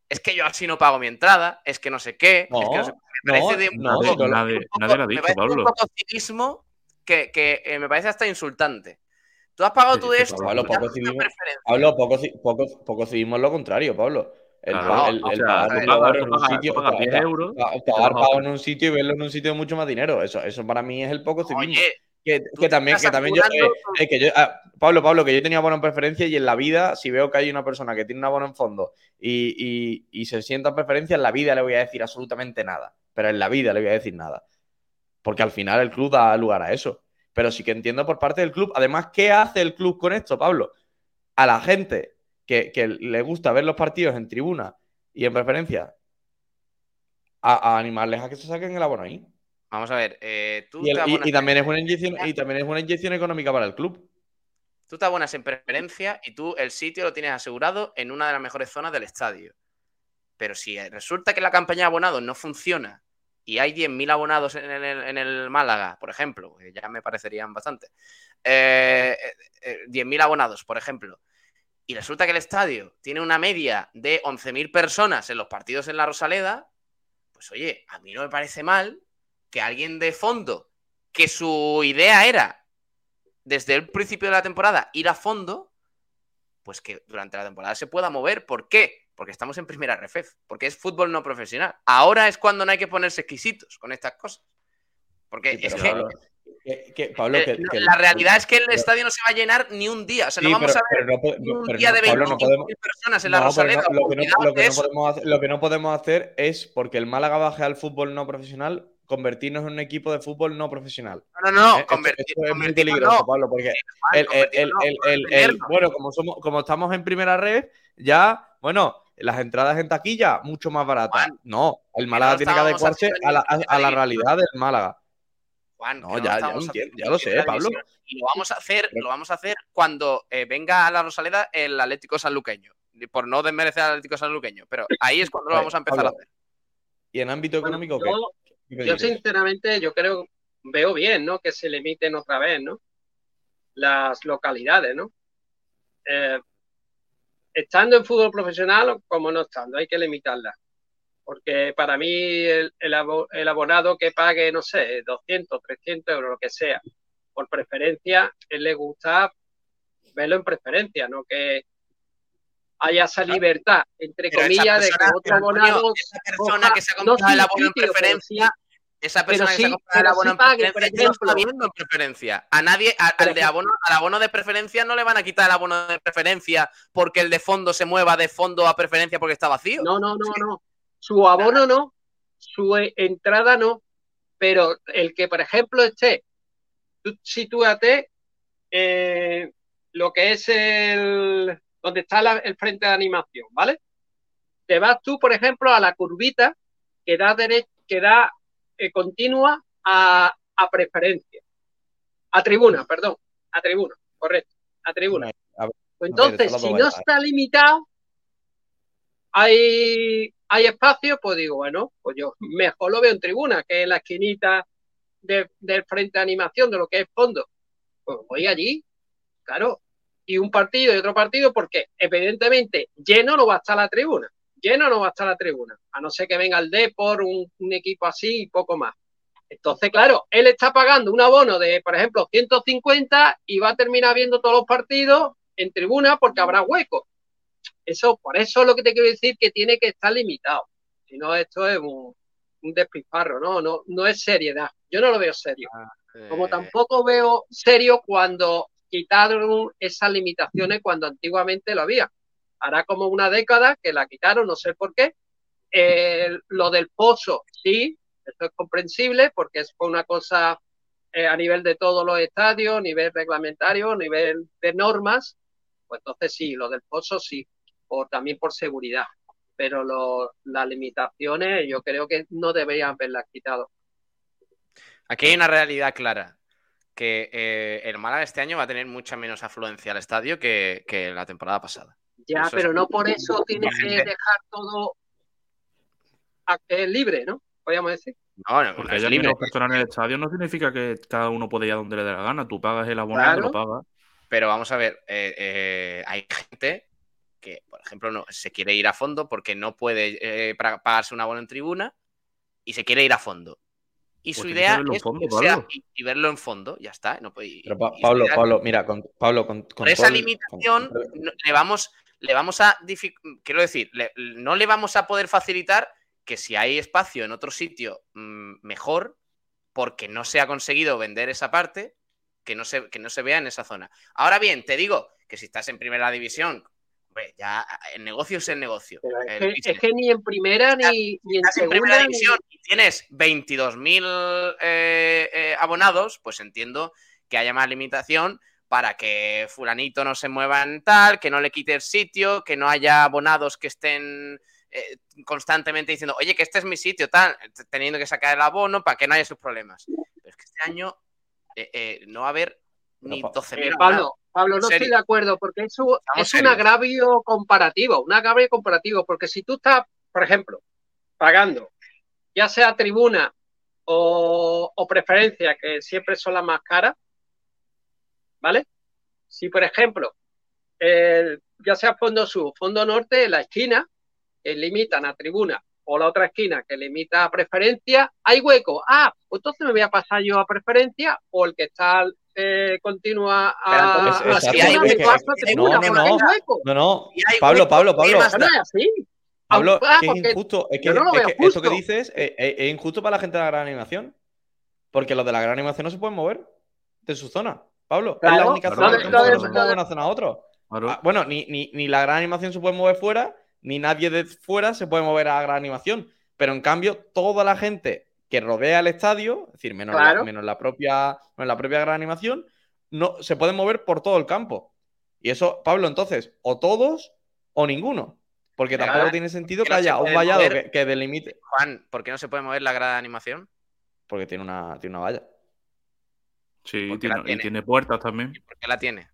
es que yo así no pago mi entrada, es que no sé qué, es que no sé- me parece de un poco cinismo que, que, eh, me parece hasta insultante. Tú has pagado Sí, tú sí, esto, Pablo, poco una cinismo. preferencia. Pablo, poco, ci- poco, poco civismo es lo contrario, Pablo. El, Claro, el, pagar en un sitio, tú pagas pa- 10 pa- euros pa- y te pagar vas a pago otro. en un sitio y verlo en un sitio mucho más dinero. Eso, eso para mí es el poco civismo. Oye, que, también, que también yo, eh, tu- eh, que yo- ah, Pablo, Pablo, que yo tenía abono en preferencia y en la vida, si veo que hay una persona que tiene un abono en fondo y, y- y se sienta en preferencia, en la vida le voy a decir absolutamente nada. Pero en la vida le voy a decir nada. Porque al final el club da lugar a eso. Pero sí que entiendo por parte del club. Además, ¿qué hace el club con esto, Pablo? A la gente que, que le gusta ver los partidos en tribuna y en preferencia, a, a animarles a que se saquen el abono ahí. Vamos a ver, eh, tú, Y, el- te y- abonas y también es una inyección, preferencia, y también es una inyección económica para el club. tú te abonas en preferencia y tú el sitio lo tienes asegurado en una de las mejores zonas del estadio. Pero si resulta que la campaña de abonados no funciona y hay 10.000 abonados en el, en el Málaga, por ejemplo, ya me parecerían bastante, eh, eh, eh, 10.000 abonados, por ejemplo, y resulta que el estadio tiene una media de 11.000 personas en los partidos en la Rosaleda, pues oye, a mí no me parece mal que alguien de fondo, que su idea era desde el principio de la temporada ir a fondo, pues que durante la temporada se pueda mover. ¿Por qué? Porque estamos en primera RFEF, porque es fútbol no profesional. Ahora es cuando no hay que ponerse exquisitos con estas cosas. Porque Sí, es que, Pablo, que- que- Pablo, eh, que- no, que- la realidad es que el pero- estadio no se va a llenar ni un día. O sea, no Sí, vamos pero- a ver pero no un día no, de Pablo, no 25.000 podemos- personas en la No, Rosaleda. no, lo, no, lo no lo que no podemos hacer es, porque el Málaga baje al fútbol no profesional, convertirnos en un equipo de fútbol no profesional. No, no, no, ¿eh? Esto- convertir- esto es muy peligroso, no. Pablo, porque el, el- el- no, bueno, como somos, como estamos en primera red, ya, bueno, las entradas en taquilla mucho más baratas. Juan, no, el Málaga no tiene que adecuarse a la, a- a realidad del Málaga. Juan, No, ya- ya entiendo, haciendo ya lo sé, Pablo. Y lo vamos a hacer, lo vamos a hacer cuando eh, venga a la Rosaleda el Atlético Sanluqueño. Y Por no desmerecer al Atlético Sanluqueño. Pero ahí es cuando lo vamos a empezar Pablo, a hacer. ¿Y en ámbito Bueno, económico qué? yo- sinceramente, yo creo, veo bien, ¿no? Que se limiten otra vez, ¿no? Las localidades, ¿no? Eh, estando en fútbol profesional o como no estando, hay que limitarlas. Porque para mí el, el abo- el abonado que pague, no sé, 200, 300 euros, lo que sea, por preferencia, él le gusta verlo en preferencia, ¿no? Que haya esa libertad, entre Pero comillas, de que otro abonado esa persona coja- que se ha no comprado el sin abono en preferencia, esa persona que se ha sí, comprado el abono sí en preferencia por no lo está ejemplo. viendo en preferencia. A nadie, a- al de abono, al abono de preferencia no le van a quitar el abono de preferencia porque el de fondo se mueva de fondo a preferencia porque está vacío. No, no, no, no. Su abono no, su eh, entrada no, pero el que, por ejemplo, esté, tú sitúate eh, lo que es el, donde está la- el frente de animación, ¿vale? Te vas tú, por ejemplo, a la curvita que da, dere- que da eh, continua a, a preferencia, a tribuna, perdón, a tribuna, correcto, a tribuna. Entonces, si no está limitado, hay, hay espacio, pues digo, bueno, pues yo mejor lo veo en tribuna, que en la esquinita de- del frente de animación de lo que es fondo. Pues voy allí, claro. Y un partido y otro partido, porque evidentemente lleno no va a estar la tribuna. Lleno no va a estar la tribuna. A no ser que venga el Depor, un, un equipo así y poco más. Entonces, claro, él está pagando un abono de, por ejemplo, 150 y va a terminar viendo todos los partidos en tribuna porque habrá hueco. Eso, por eso es lo que te quiero decir que tiene que estar limitado. Si no, esto es un, un despilfarro, ¿no? ¿no? No es seriedad. Yo no lo veo serio. Como Eh, tampoco veo serio cuando quitaron esas limitaciones cuando antiguamente lo había. Hará como una década que la quitaron, no sé por qué. Lo del pozo, sí, esto es comprensible porque es una cosa eh, a nivel de todos los estadios, nivel reglamentario, nivel de normas. Pues entonces sí, lo del pozo sí, también por seguridad. Pero las limitaciones yo creo que no deberían haberlas quitado. Aquí hay una realidad clara. Que eh, el Málaga este año va a tener mucha menos afluencia al estadio que la temporada pasada. Ya, Eso es- pero no por eso tienes que dejar todo libre, ¿no? Podríamos decir. No, no, Porque haya libre. menos personas en el estadio no significa que cada uno puede ir a donde le dé la gana. Tú pagas el abono Claro. lo pagas. Pero vamos a ver, eh, eh, hay gente que, por ejemplo, no, se quiere ir a fondo porque no puede eh, pagarse una bono en tribuna y se quiere ir a fondo. Y Pues su que idea verlo en es fondo, irse a- Pablo. y, y verlo en fondo, ya está. No puede, Pero Pa- y su Pablo, Pablo, mira, con, Pablo, con, con, por con esa el- limitación le vamos, le vamos a quiero decir, le- no le vamos a poder facilitar que si hay espacio en otro sitio mm, mejor, porque no se ha conseguido vender esa parte, que no se, que no se vea en esa zona. Ahora bien, te digo que si estás en primera división, ya el negocio es el negocio. Es, el que, business. es que ni en primera ni, ni en Estás en primera segunda. ni- división y tienes 22.000 eh, eh, abonados, pues entiendo que haya más limitación para que fulanito no se mueva en tal, que no le quite el sitio, que no haya abonados que estén eh, constantemente diciendo, oye, que este es mi sitio, tal, teniendo que sacar el abono para que no haya sus problemas. Pero es que este año eh, eh, no va a haber ni Pero, Pa- 12.000 Eh, abonados. Pablo, Pablo, no estoy de acuerdo, porque eso Estamos es un serios. agravio comparativo, un agravio comparativo, porque si tú estás, por ejemplo, pagando, ya sea tribuna o, o preferencia, que siempre son las más caras, ¿vale? Si, por ejemplo, el- ya sea fondo sur, fondo norte, en la esquina, que limitan a tribuna, o la otra esquina que limita a preferencia, hay hueco. Ah, pues entonces me voy a pasar yo a preferencia, o el que está eh, continúa Pero a, tribuna, no, no, no. hueco. No, no, Pablo, Pablo, ¿qué Pablo, así. Pablo, Ah, que es injusto. Es que, no es que esto que justo. dices es, es- es injusto para la gente de la gran animación. Porque los de la gran animación no se pueden mover de su zona. Pablo, es la Claro, única lo zona de- que se puede mover una zona a otra. Claro. Ah, bueno, ni, ni, ni la gran animación se puede mover fuera, ni nadie de fuera se puede mover a la gran animación. Pero en cambio, toda la gente que rodea el estadio, es decir, menos, Claro. la, menos la propia, menos la propia gran animación, no, se pueden mover por todo el campo. Y eso, Pablo, entonces, o todos o ninguno. Porque Claro. tampoco tiene sentido Que no haya un puede vallado que delimite. Juan, ¿por qué no se puede mover la grada de animación? Porque tiene una, tiene una valla. Sí, la tiene, y tiene. tiene puertas también. ¿Por qué la tiene?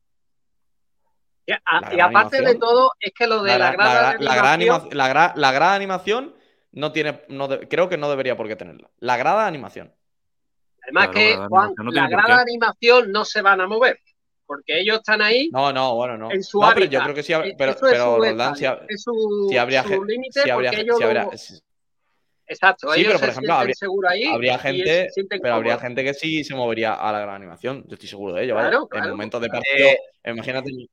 Y, a- La y gran aparte de todo, es que lo de la, La, grada la- de la gran animación- anima- la gra- la gran animación no tiene. No de- creo que no debería por qué tenerla. La grada de animación. Además Claro, que, la grada de Juan, animación no la tiene grada de animación no se van a mover, porque ellos están ahí No, no, bueno, no. en su no, pero yo creo que sí. Eh, Pero, es pero su Roldán, sí, estadio, hab- es su, sí habría, su gen- límite sí habría, porque Exacto, Sí, ellos pero, por se ejemplo, habría- ahí gente, se pero habría gente que sí se movería a la gran animación. Yo estoy seguro de ello. Claro, En claro. momentos de partido, Eh, imagínate. En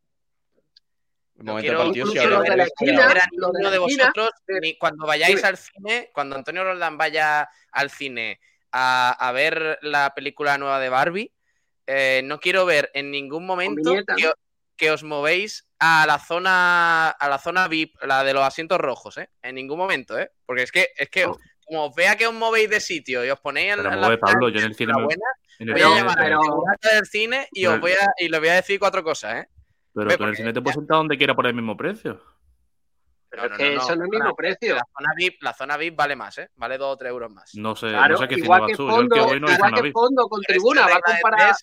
No momentos de quiero partido de la esquina, lo de ninguno la de vosotros, de- ni cuando vayáis al cine, cuando Antonio Roldán vaya al cine a, a ver la película nueva de Barbie, eh, no quiero ver en ningún momento que, ¿no? que os movéis a la zona a la zona VIP, la de los asientos rojos, ¿eh? En ningún momento, ¿eh? Porque es que es que No. como os vea que os movéis de sitio y os ponéis en, Pero en mueve, la Pablo, yo en el cine la me- buena, En el voy a llamar pero- del cine y os voy a y les voy a decir cuatro cosas, ¿eh? Pero tú en el cine te puedes sentar donde quiera por el mismo precio. Pero es que eso no es el mismo precio. La zona VIP, la zona VIP vale más, ¿eh? Vale dos o tres euros más. No sé, Claro, no sé qué cine igual vas que tú. Yo el fondo, que voy no hay igual zona que VIP. fondo con tribuna, va a comparar.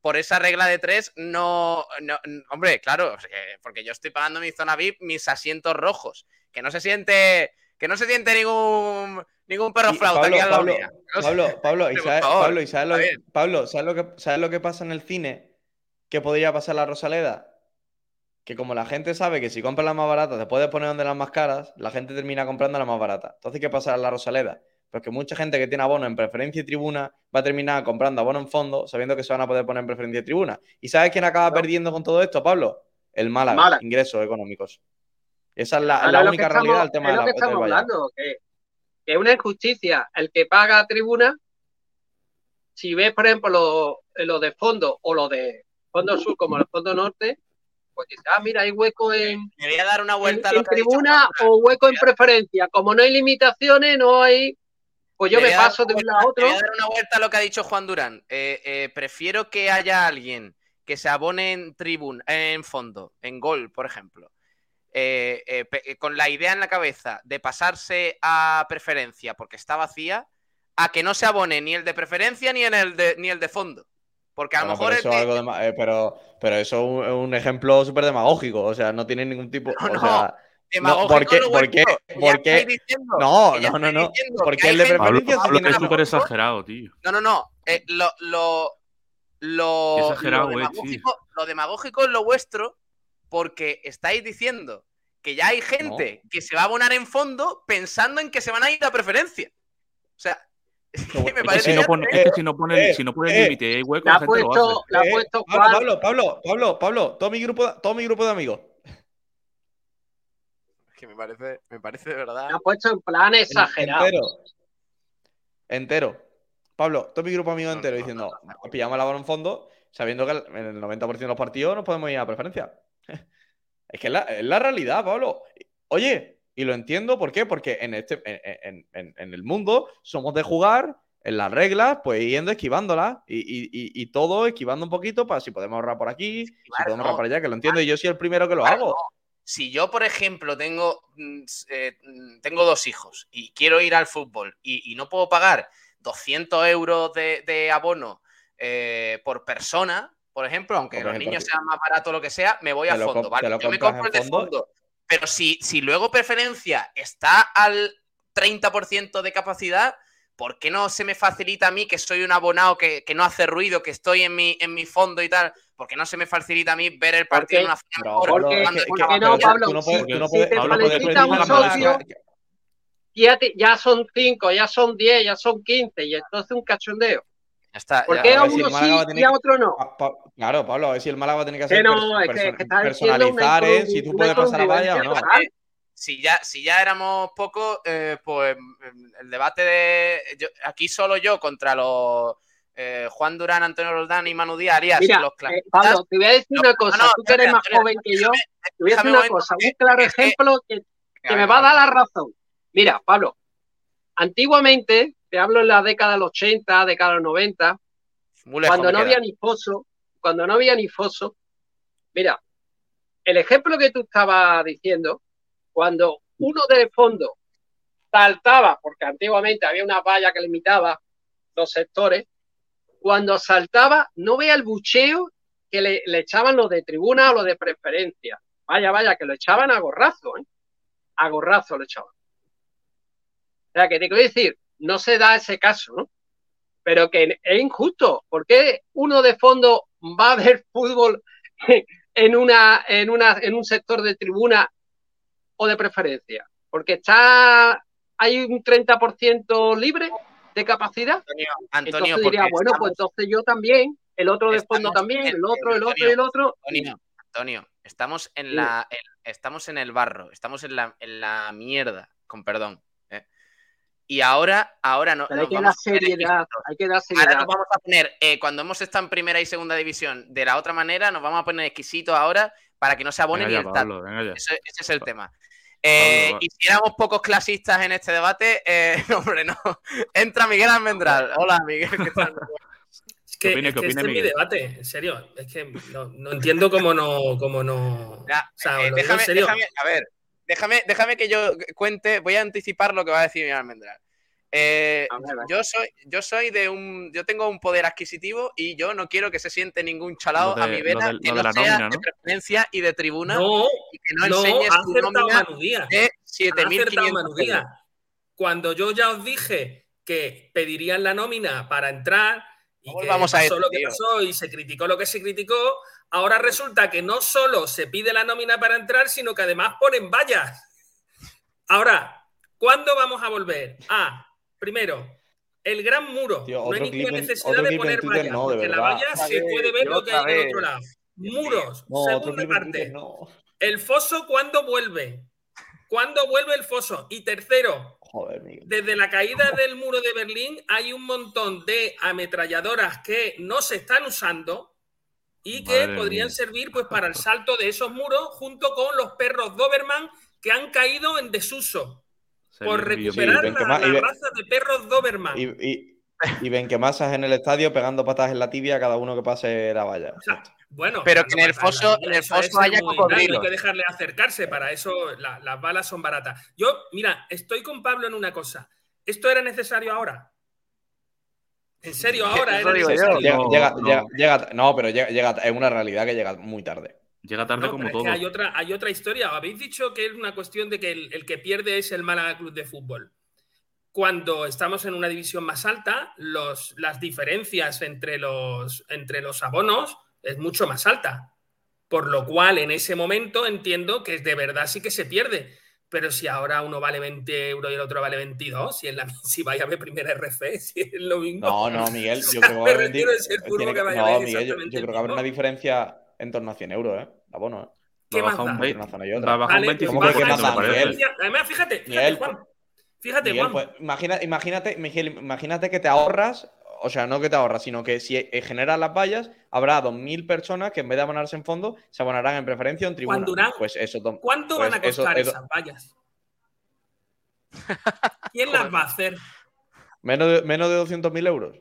Por esa regla de tres, no, no- Hombre, claro, porque yo estoy pagando mi zona VIP, mis asientos rojos. Que no se siente. Que no se siente ningún. Ningún perro flauta Pablo, aquí al lado Pablo. No. Pablo, Pablo, ¿y sabes, Pablo, ¿y sabes lo, que-. Pablo, ¿sabes lo, que, ¿sabes lo que pasa en el cine? Que podría pasar en la Rosaleda. Que como la gente sabe que si compra las más baratas te puedes poner donde las más caras, la gente termina comprando las más baratas. Entonces, ¿qué pasa en la Rosaleda? Pues que mucha gente que tiene abono en preferencia y tribuna va a terminar comprando abono en fondo sabiendo que se van a poder poner en preferencia y tribuna. ¿Y sabes quién acaba Claro. perdiendo con todo esto, Pablo? El Málaga, Málaga. ingresos económicos. Esa es la, Ahora la es lo única que estamos- realidad del tema es de lo la, que estamos hablando, que, que es una injusticia. El que paga tribuna, si ves, por ejemplo, los lo de fondo o lo de fondo sur como el fondo norte, pues dices, ah, mira, hay hueco en, Me voy a dar una en, vuelta a en lo que ha dicho tribuna Juan. o hueco en preferencia. Como no hay limitaciones, no hay. Pues yo me voy a dar paso de una un lado a otro. voy a dar una vuelta a lo que ha dicho Juan Durán. Eh, eh, prefiero que haya alguien que se abone en tribuna, en fondo, en gol, por ejemplo, eh, eh, con la idea en la cabeza de pasarse a preferencia porque está vacía, a que no se abone ni el de preferencia ni en el de, ni el de fondo. Porque a lo Bueno, mejor pero, eso de- es algo eh, pero, pero eso es un, ejemplo súper demagógico. O sea, no tiene ningún tipo. No, o no, demagógico ¿por qué- es lo por qué- por diciendo, no, no, no, no. Porque el de Pablo, preferencia Pablo, tiene es súper exagerado, tío. No, no, no. eh, lo, lo, lo, lo es, demagógico, lo demagógico es lo vuestro porque estáis diciendo que ya hay gente que se va a abonar en fondo pensando en que se van a ir a preferencia. O sea, es que me Es parece si no pone, es que si no pone, eh, si no pone eh, límite y hay hueco, la lo hace. puesto, Eh, puesto Pablo. Pablo, Pablo, Pablo, Pablo, todo mi grupo, todo mi grupo de amigos. Que me parece, me parece de verdad. Le ha puesto en plan exagerado. Entero. Entero. Pablo, todo mi grupo No, entero no, diciendo, no, no. pillamos la bola en fondo, sabiendo que en el 90% de los partidos nos podemos ir a preferencia. Es que es la, es la realidad, Pablo. Oye, y lo entiendo, ¿por qué? Porque en, este, en, en- el mundo somos de jugar en las reglas, pues yendo esquivándolas y, y- y- y todo esquivando un poquito para si podemos ahorrar por aquí, si podemos no. ahorrar por allá, que lo entiendo y yo soy el primero que lo hago. no. Si yo, por ejemplo, tengo, mm, eh, mm, tengo dos hijos y quiero ir al fútbol y, y no puedo pagar 200 euros de, de abono eh, por persona, por ejemplo, aunque los niños sean más baratos o lo que sea, me voy Te a lo fondo, ¿vale? Yo me compro el de fondo. fondo. Pero si, si luego preferencia está al 30% de capacidad, ¿por qué no se me facilita a mí, que soy un abonado que, que no hace ruido, que estoy en mi, en mi fondo y tal? ¿Por qué no se me facilita a mí ver el partido en una final porque- es que- porque no? Pablo, tú no puedes, si- tú no si te Pablo, mala- socio, ya, te- ya son 5, ya son 10, ya son 15 y entonces un cachondeo. Ya está, ¿Por ya. qué a a si uno a sí tener y a que- otro no? Pa- pa- claro, Pablo, a ver si el Málaga va a tener que Que hacer no, perso- es que, que personalizar, una ¿eh? Si tú puedes pasar la valla o no. total. si ya, si ya éramos pocos, eh, pues mm, el debate de. yo- aquí solo yo contra los eh, Juan Durán, Antonio Roldán y Manu Díaz los eh. Pablo, te voy a decir una cosa, no, tú que eres más Antonio, joven que yo, te voy a decir un una cosa, un claro ejemplo que, me va a dar la razón. Mira, Pablo, antiguamente, te hablo en la década del 80, década del 90, Muy lejos cuando me no había ni foso, cuando no había ni foso, mira, el ejemplo que tú estabas diciendo, cuando uno de fondo saltaba, porque antiguamente había una valla que limitaba los sectores, cuando saltaba, no vea el bucheo que le, echaban los de tribuna o los de preferencia. Vaya, vaya, que lo echaban a gorrazo, ¿eh? A gorrazo lo echaban. O sea, que te quiero decir, no se da ese caso, ¿no? Pero que es injusto. ¿Por qué uno de fondo va a ver fútbol en, una, en, una, en un sector de tribuna o de preferencia? Porque está, hay un 30% libre de capacidad. Antonio, Antonio, Entonces diría, bueno, pues estamos- entonces yo también, el otro de fondo también, en- el otro, el otro el otro. Antonio, Antonio, estamos en la en- estamos en el barro, estamos en la, en la mierda, con perdón. ¿eh? Y ahora, ahora no, Pero hay que dar vamos a poner seriedad, hay que dar Ahora seriedad. nos vamos a poner, eh, cuando hemos estado en primera y segunda división, de la otra manera, nos vamos a poner exquisitos ahora para que no se abone Venga ni ya, el. Pablo, venga ya. Ese, ese es el tema. Eh, y si éramos pocos clasistas en este debate, eh, hombre, no. Entra Miguel Almendral. Hola, Miguel. ¿qué tal? Es que, ¿Qué opina- es que este es mi debate, en serio. Es que no, no entiendo cómo no. Cómo no... Ya, O sea, eh, déjame, en serio. déjame- a ver, déjame, déjame que yo cuente, voy a anticipar lo que va a decir Miguel Almendral. Eh, A a ver. yo soy, yo soy de un, yo tengo un poder adquisitivo y yo no quiero que se siente ningún de- a mi vena lo de- que lo no de la sea nómina, de preferencia y de tribuna No, y que no, no, enseñe ha su acertado nómina Manu Díaz. de Ha acertado 7.500 Manu euros. Díaz. Cuando yo ya os dije que pedirían la nómina para entrar y que volvamos a pasó eso, lo que tío. pasó y se criticó lo que se criticó, ahora resulta que no solo se pide la nómina para entrar, sino que además ponen vallas. Ahora, ¿cuándo vamos a volver? Ah, primero, el gran muro. Tío, no hay ninguna en- necesidad de en poner Twitter vallas, no, de porque la verdad. valla se puede ver lo que hay vez. otro lado. Muros. No, Segunda en parte. El foso, ¿cuándo vuelve? ¿Cuándo vuelve el foso? Y tercero, Joder, desde la caída del muro de Berlín hay un montón de ametralladoras que no se están usando y que Madre podrían mía. servir pues para el salto de esos muros junto con los perros Doberman que han caído en desuso por recuperar Sí, que la, raza de perros Doberman. Y, y, y ven que masas en el estadio pegando patas en la tibia a cada uno que pase la valla. O sea, bueno, Pero que en el foso- en el foso haya cocodrilos. hay que dejarle acercarse, para eso la- las balas son baratas. Yo, mira, estoy con Pablo en una cosa. ¿Esto era necesario ahora? En serio, ahora era necesario. Llega, No, llega, no. llega- llega- no, pero llega, llega- es una realidad que llega muy tarde. Llega tarde No, como todo. que hay otra, hay otra historia. Habéis dicho que es una cuestión de que el, el que pierde es el Málaga Club de Fútbol. Cuando estamos en una división más alta, los, las diferencias entre los, entre los abonos es mucho más alta. Por lo cual, en ese momento entiendo que de verdad sí que se pierde. Pero si ahora uno vale 20 euros y el otro vale 22, si, es la, si vaya a ver primera RF, si es lo mismo. No, no, Miguel, yo creo que va a haber, una diferencia en torno a 100 euros, ¿eh? Abono, ¿eh? ¿Qué Va más un da? 20. Entre una zona y Va a otra. bajar un Vale, pues 25%, ¿Cómo que más da. Miguel? Además, fíjate, fíjate, Miguel, Juan. Fíjate, Miguel, Juan. pues imagina, imagínate, Miguel, imagínate que te ahorras, o sea, no que te ahorras, sino que si eh, generas las vallas, habrá 2.000 personas que en vez de abonarse en fondo, se abonarán en preferencia o en tribuna. Durán, pues eso, ¿Cuánto pues van a eso- costar eso- esas vallas? ¿Quién las va a hacer? menos de, menos de 200.000 euros.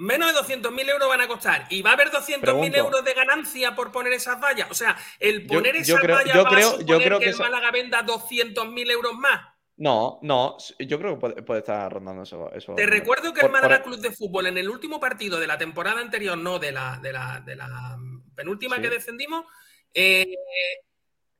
Menos de 200.000 euros van a costar. ¿Y va a haber 200.000 Pregunto. euros de ganancia por poner esas vallas? O sea, el Yo- poner yo esas creo- vallas yo va creo- a yo suponer creo que, que el Málaga venda 200.000 euros más. No, no, yo creo que puede, puede estar rondando eso. eso Te recuerdo que Por- el Málaga por- Club de Fútbol en el último partido de la temporada anterior, no de la, de la, de la penúltima Sí. que descendimos, eh,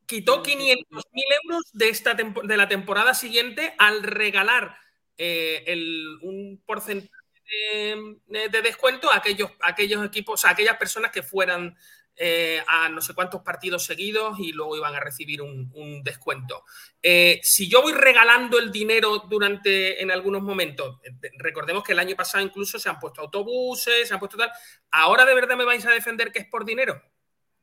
quitó 500.000 euros de, esta de la temporada siguiente al regalar eh, el- un porcentaje de, de descuento a aquellos, aquellos equipos, a aquellas personas que fueran eh, a no sé cuántos partidos seguidos y luego iban a recibir un, un descuento. Eh, si yo voy regalando el dinero durante en algunos momentos, eh, recordemos que el año pasado incluso se han puesto autobuses, se han puesto tal. ¿Ahora de verdad me vais a defender que es por dinero?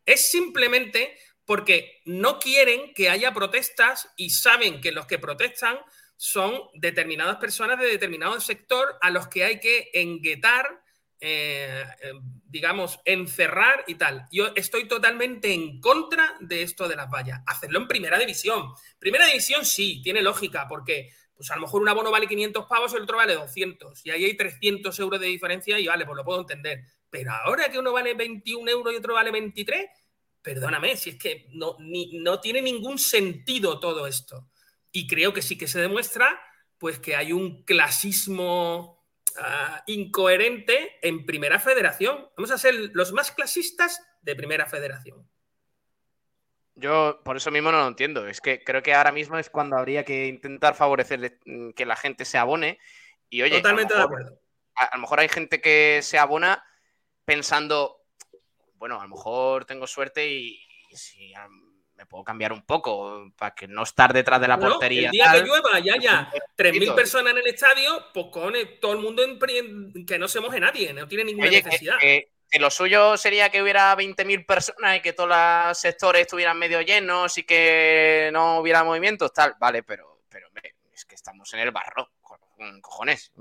Es simplemente porque no quieren que haya protestas y saben que los que protestan son determinadas personas de determinado sector a los que hay que enguetar, eh, eh, digamos, encerrar y tal. Yo estoy totalmente en contra de esto de las vallas. Hacerlo en primera división. Primera división sí, tiene lógica, porque pues a lo mejor un abono vale 500 pavos y el otro vale 200. Y ahí hay 300 euros de diferencia y vale, pues lo puedo entender. Pero ahora que uno vale 21 euros y otro vale 23, perdóname, si es que no, no tiene ningún sentido todo esto. Y creo que sí que se demuestra pues que hay un clasismo ah, incoherente en Primera Federación. Vamos a ser los más clasistas de Primera Federación. Yo por eso mismo no lo entiendo. Es que creo que ahora mismo es cuando habría que intentar favorecer mm, que la gente se abone. Y oye, Totalmente de acuerdo. a, a lo mejor hay gente que se abona pensando, bueno, a lo mejor tengo suerte y, y si me puedo cambiar un poco para que no estar detrás de la Bueno, portería. el día tal. que llueva, ya, ya, 3.000 poquito. personas en el estadio, pues con todo el mundo en que no se moje nadie, no tiene ninguna Oye, necesidad. que- que lo suyo sería que hubiera 20.000 personas y que todos los sectores estuvieran medio llenos y que no hubiera movimientos, tal. Vale, pero, pero es que estamos en el barro, co- cojones,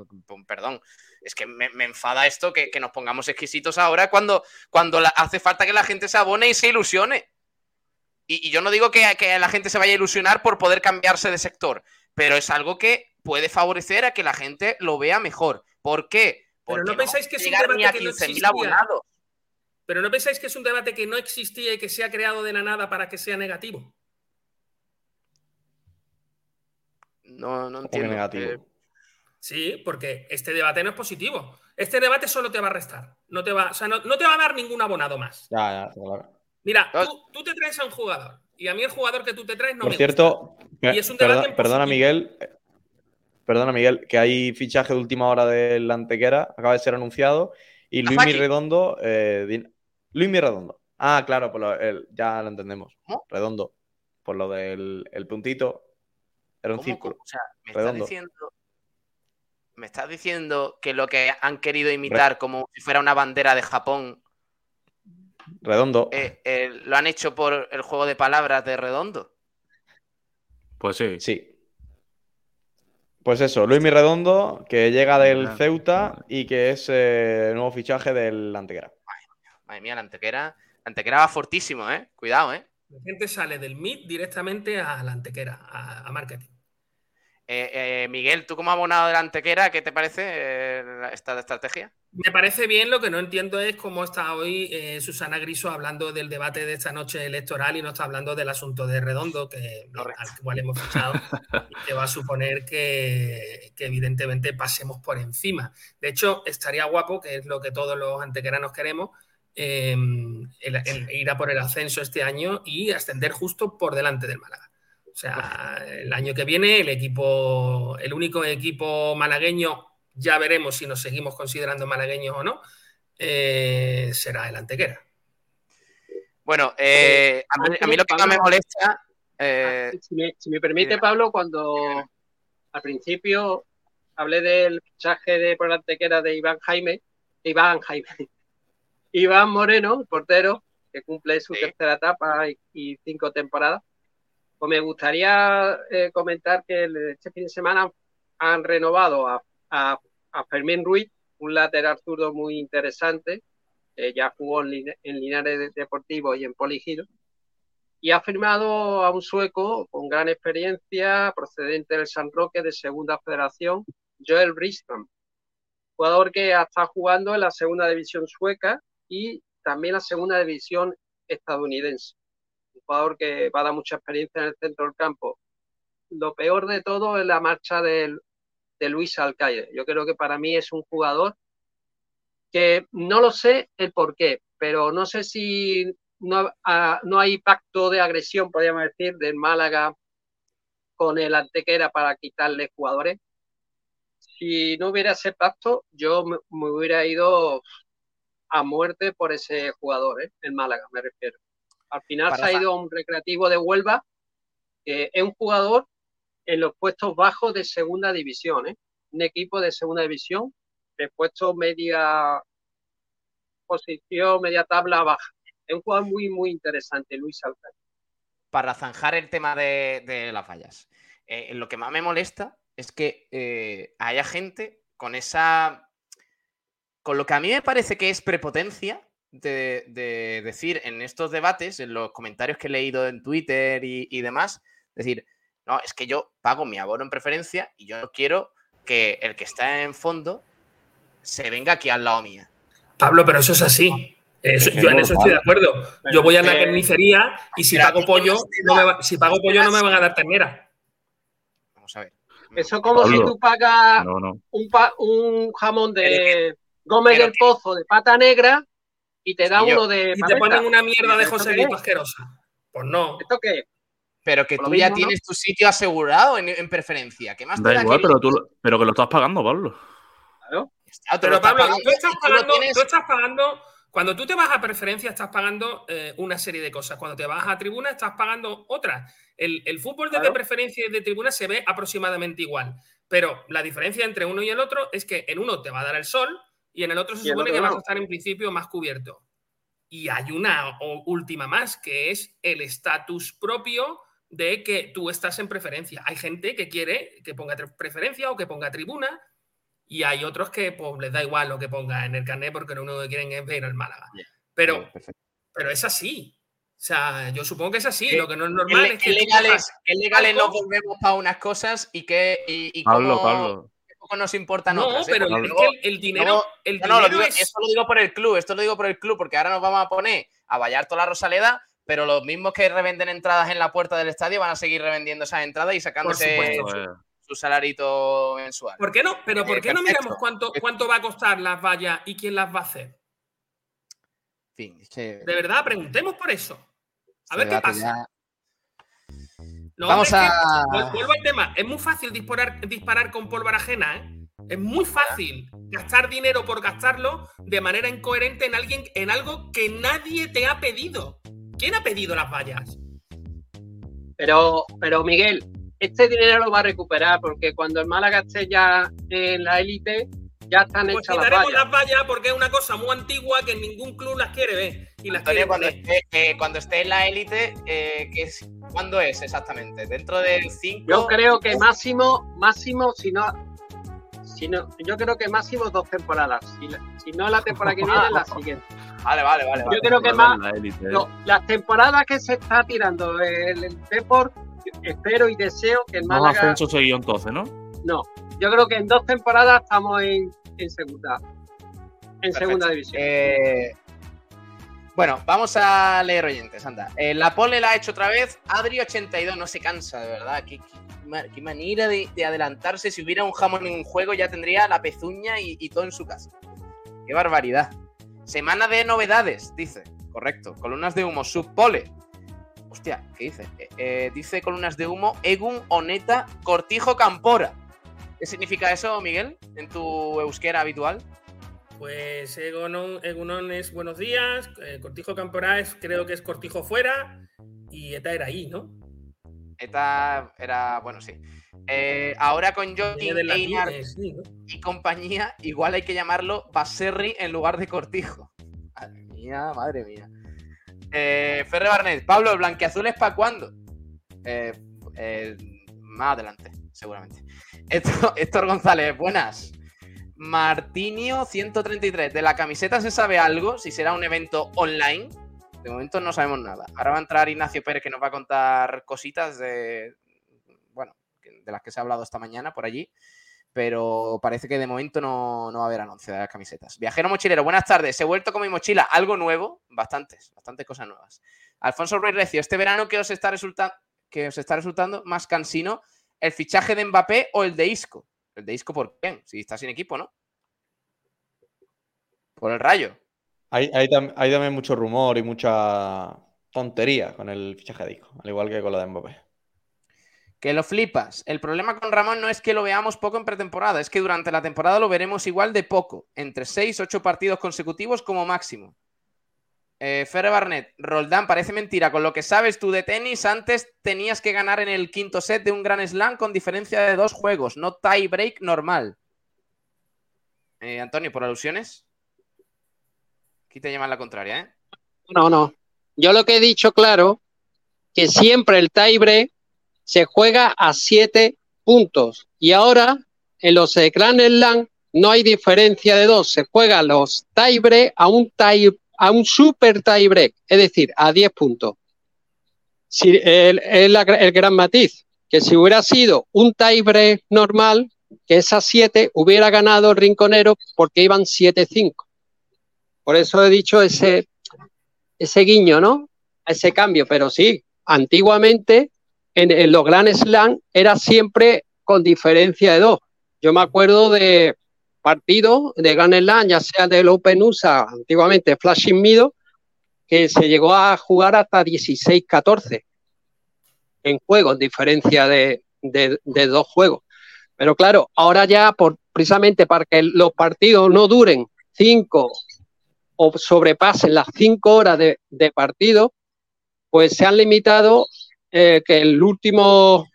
perdón. Es que me, me enfada esto que, que nos pongamos exquisitos ahora cuando, cuando la- hace falta que la gente se abone y se ilusione. Y, y yo no digo que, que la gente se vaya a ilusionar por poder cambiarse de sector, pero es algo que puede favorecer a que la gente lo vea mejor. ¿Por qué? Pero Porque no pensáis que es un a debate que no 15.000 existía. abonados. Pero no pensáis que es un debate que no existía y que se ha creado de la nada para que sea negativo. No, no entiendo. negativo. Eh, Sí, porque este debate no es positivo. Este debate solo te va a restar. No te va, o sea, no, no te va a dar ningún abonado más. Ya, ya, claro. Mira, Claro. tú, tú te traes a un jugador y a mí el jugador que tú te traes no Por me cierto, Y es un perdona, positivo. Miguel. eh, Perdona, Miguel, que hay fichaje de última hora del Antequera, acaba de ser anunciado. Y Luis. Redondo. Eh, Luis Redondo. Ah, claro, por lo- el- ya lo entendemos. ¿Cómo? Redondo. Por lo del el puntito. Era un ¿cómo- círculo. cómo? O sea, me estás diciendo. Me estás diciendo que lo que han querido imitar como si fuera una bandera de Japón Redondo. eh, eh, lo han hecho por el juego de palabras de Redondo. Pues sí. Sí. Pues eso, Luis Redondo, que llega del Ceuta y que es eh, nuevo fichaje del Antequera. Madre mía, la antequera. La antequera va fortísimo, ¿eh? Cuidado, ¿eh? La gente sale del MIT directamente a la antequera, a, a marketing. Eh, eh, Miguel, tú como abonado de la antequera, ¿qué te parece eh, esta estrategia? Me parece bien, lo que no entiendo es cómo está hoy Susana Griso hablando del debate de esta noche electoral y no está hablando del asunto de Redondo, que Correcto. al cual hemos fichado y que va a suponer que, que evidentemente pasemos por encima. De hecho, estaría guapo, que es lo que todos los antequeranos queremos, el- el ir a por el ascenso este año y ascender justo por delante del Málaga. O sea, el año que viene el equipo, el único equipo malagueño, ya veremos si nos seguimos considerando malagueños o no, eh, será el Antequera. Bueno, eh, a, mí, a, mí, lo que más me molesta. Eh, si, me, si, me, permite, Pablo, cuando al principio hablé del fichaje de por antequera de Iván Jaime, Iván Jaime, Iván Moreno, el portero, que cumple su sí. tercera etapa y, y, cinco temporadas. Pues me gustaría eh, comentar que este fin de semana han renovado a, a, a Fermín Ruiz, un lateral zurdo muy interesante, eh, ya jugó en, en Linares Deportivo y en Poligido, y ha firmado a un sueco con gran experiencia, procedente del San Roque de Segunda Federación, Joel Bristam, jugador que está jugando en la Segunda División sueca y también la Segunda División estadounidense. Jugador que va a dar mucha experiencia en el centro del campo. Lo peor de todo es la marcha de Luis Alcaide. Yo creo que para mí es un jugador que no lo sé el por qué, pero no sé si no, uh, no hay pacto de agresión, podríamos decir, del Málaga con el Antequera para quitarle jugadores. Si no hubiera ese pacto, yo me, me hubiera ido a muerte por ese jugador, ¿eh? el Málaga, me refiero. Al final se ha ido a un recreativo de Huelva, que es un jugador en los puestos bajos de segunda división, ¿eh? un equipo de segunda división, de puesto media posición, media tabla baja. Es un jugador muy, muy interesante, Luis Alcántara. Para zanjar el tema de, de las fallas, eh, lo que más me molesta es que eh, haya gente con esa. con lo que a mí me parece que es prepotencia de, de decir en estos debates, en los comentarios que he leído en Twitter y, y demás, decir, no, es que yo pago mi abono en preferencia y yo no quiero que el que está en fondo se venga aquí al lado mía. Pablo, pero eso es así. Eso, yo en eso estoy de acuerdo. Yo voy a la carnicería y si pago pollo, no me va, si pago pollo no me van a dar ternera. Vamos a ver. Eso es como Pablo, si tú pagas no, no. Un, pa, un, jamón de Gómez del Pozo de pata negra y te da uno de. Y te ponen una mierda de José Lito asquerosa. Pues no. ¿Esto qué? Pero que tú ya mismo, tienes ¿no? tu sitio asegurado en, en preferencia. ¿Qué más da igual, pero, tú, pero que lo estás pagando, Pablo. Claro. Está, pero Pablo, pagando, tú, estás pagando, tú, tú estás pagando cuando tú te vas a preferencia, estás pagando eh, una serie de cosas. Cuando te vas a tribuna, estás pagando otras. El, el fútbol desde claro. preferencia y de tribuna se ve aproximadamente igual. Pero la diferencia entre uno y el otro es que en uno te va a dar el sol y en el otro se supone que vas a estar en principio más cubierto. Y hay una última más, que es el estatus propio de que tú estás en preferencia. Hay gente que quiere que ponga preferencia o que ponga tribuna y hay otros que pues, les da igual lo que ponga en el carnet porque lo único que quieren es ver al Málaga. Pero, yeah, pero es así. O sea, yo supongo que es así. Sí. Lo que no es normal el, es que. El legales, legales nos volvemos para unas cosas y que. Y, y Pablo, cómo, Pablo. Poco nos importan no, otras. pero ¿eh? es que el, dinero. No, el no, no dinero lo digo, es... esto lo digo por el club. Esto lo digo por el club porque ahora nos vamos a poner a Vallarto la Rosaleda. Pero los mismos que revenden entradas en la puerta del estadio van a seguir revendiendo esas entradas y sacándose su, su salarito mensual. ¿Por qué no? Pero ¿por qué eh, no miramos cuánto, cuánto va a costar las vallas y quién las va a hacer? De verdad, preguntemos por eso. A ver qué pasa. No, Vamos a. Que, vuelvo al tema. Es muy fácil disparar, disparar con pólvora ajena, ¿eh? Es muy fácil gastar dinero por gastarlo de manera incoherente en alguien, en algo que nadie te ha pedido. ¿Quién ha pedido las vallas? Pero, pero Miguel, este dinero lo va a recuperar porque cuando el Málaga esté ya en la élite, ya están pues hechas las vallas. las vallas porque es una cosa muy antigua que ningún club las quiere ver. Y las Antonio, quiere cuando, esté, eh, cuando, esté, en la élite, eh, es, ¿cuándo es exactamente? ¿Dentro del 5? Yo creo que máximo, máximo, si no, si no, yo creo que máximo dos temporadas. Si, si no la temporada que viene, la siguiente. Vale, vale, vale. Yo vale, creo que más. Élite, no, las temporadas que se está tirando el, el Deport, espero y deseo que el Málaga. No ascenso seguido entonces, ¿no? No. Yo creo que en dos temporadas estamos en, en segunda. En Perfecto. segunda división. Eh, bueno, vamos a leer oyentes, anda. Eh, la pole la ha hecho otra vez. Adri82 no se cansa, de verdad. Qué, qué, qué manera de, de, adelantarse. Si hubiera un jamón en un juego, ya tendría la pezuña y, y todo en su casa. Qué barbaridad. Semana de novedades, dice. Correcto. Columnas de humo, subpole. Hostia, ¿qué dice? Eh, eh, dice columnas de humo, Egun, Oneta, Cortijo, Campora. ¿Qué significa eso, Miguel, en tu euskera habitual? Pues Egonon, Egunon es buenos días, eh, Cortijo Camporáez creo que es Cortijo fuera y ETA era ahí, ¿no? ETA era, bueno, sí. Eh, ahora con latín, Einar eh, sí, ¿no? y compañía, igual hay que llamarlo Baserri en lugar de Cortijo. Madre mía, madre mía. Eh, Ferre Barnet, Pablo, ¿el blanqueazul es para cuándo? Más adelante, seguramente. Héctor, González, buenas. Martinio 133, ¿de la camiseta se sabe algo? Si será un evento online. De momento no sabemos nada. Ahora va a entrar Ignacio Pérez que nos va a contar cositas de, bueno, de las que se ha hablado esta mañana por allí pero parece que de momento no, no va a haber anuncio de las camisetas. Viajero mochilero, buenas tardes. He vuelto con mi mochila. Algo nuevo, bastantes, bastantes cosas nuevas. Alfonso Ruiz Recio, este verano que os está resultando que os está resultando más cansino, el fichaje de Mbappé o el de Isco. El de Isco por quién? Si está sin equipo, ¿no? Por el Rayo. Hay, hay hay también mucho rumor y mucha tontería con el fichaje de Isco, al igual que con lo de Mbappé. Que lo flipas. El problema con Ramón no es que lo veamos poco en pretemporada, es que durante la temporada lo veremos igual de poco, entre 6 8 partidos consecutivos como máximo. Eh, Ferre Barnet, Roldán, parece mentira. Con lo que sabes tú de tenis, antes tenías que ganar en el quinto set de un Gran Slam con diferencia de dos juegos, no tie break normal. Eh, Antonio, ¿por alusiones? Aquí te llaman la contraria, ¿eh? No, no. Yo lo que he dicho claro, que siempre el tiebreak se juega a siete puntos. Y ahora, en los Grand Slam, no hay diferencia de dos. Se juega los tiebreak a un tie, a un super tiebreak, es decir, a 10 puntos. Si, el, el- gran matiz, que si hubiera sido un tiebreak normal, que es a 7, hubiera ganado el rinconero porque iban 7-5. Por eso he dicho ese, ese guiño, ¿no? Ese cambio, pero sí, antiguamente en, en los Grand Slam era siempre con diferencia de dos. Yo me acuerdo de partidos de Grand ya sea del Open USA, antiguamente Flashing Meadow, que se llegó a jugar hasta 16-14 en juegos, diferencia de, dos juegos. Pero claro, ahora ya, por, precisamente para que los partidos no duren cinco o sobrepasen las cinco horas de, de partido, pues se han limitado eh, que el último,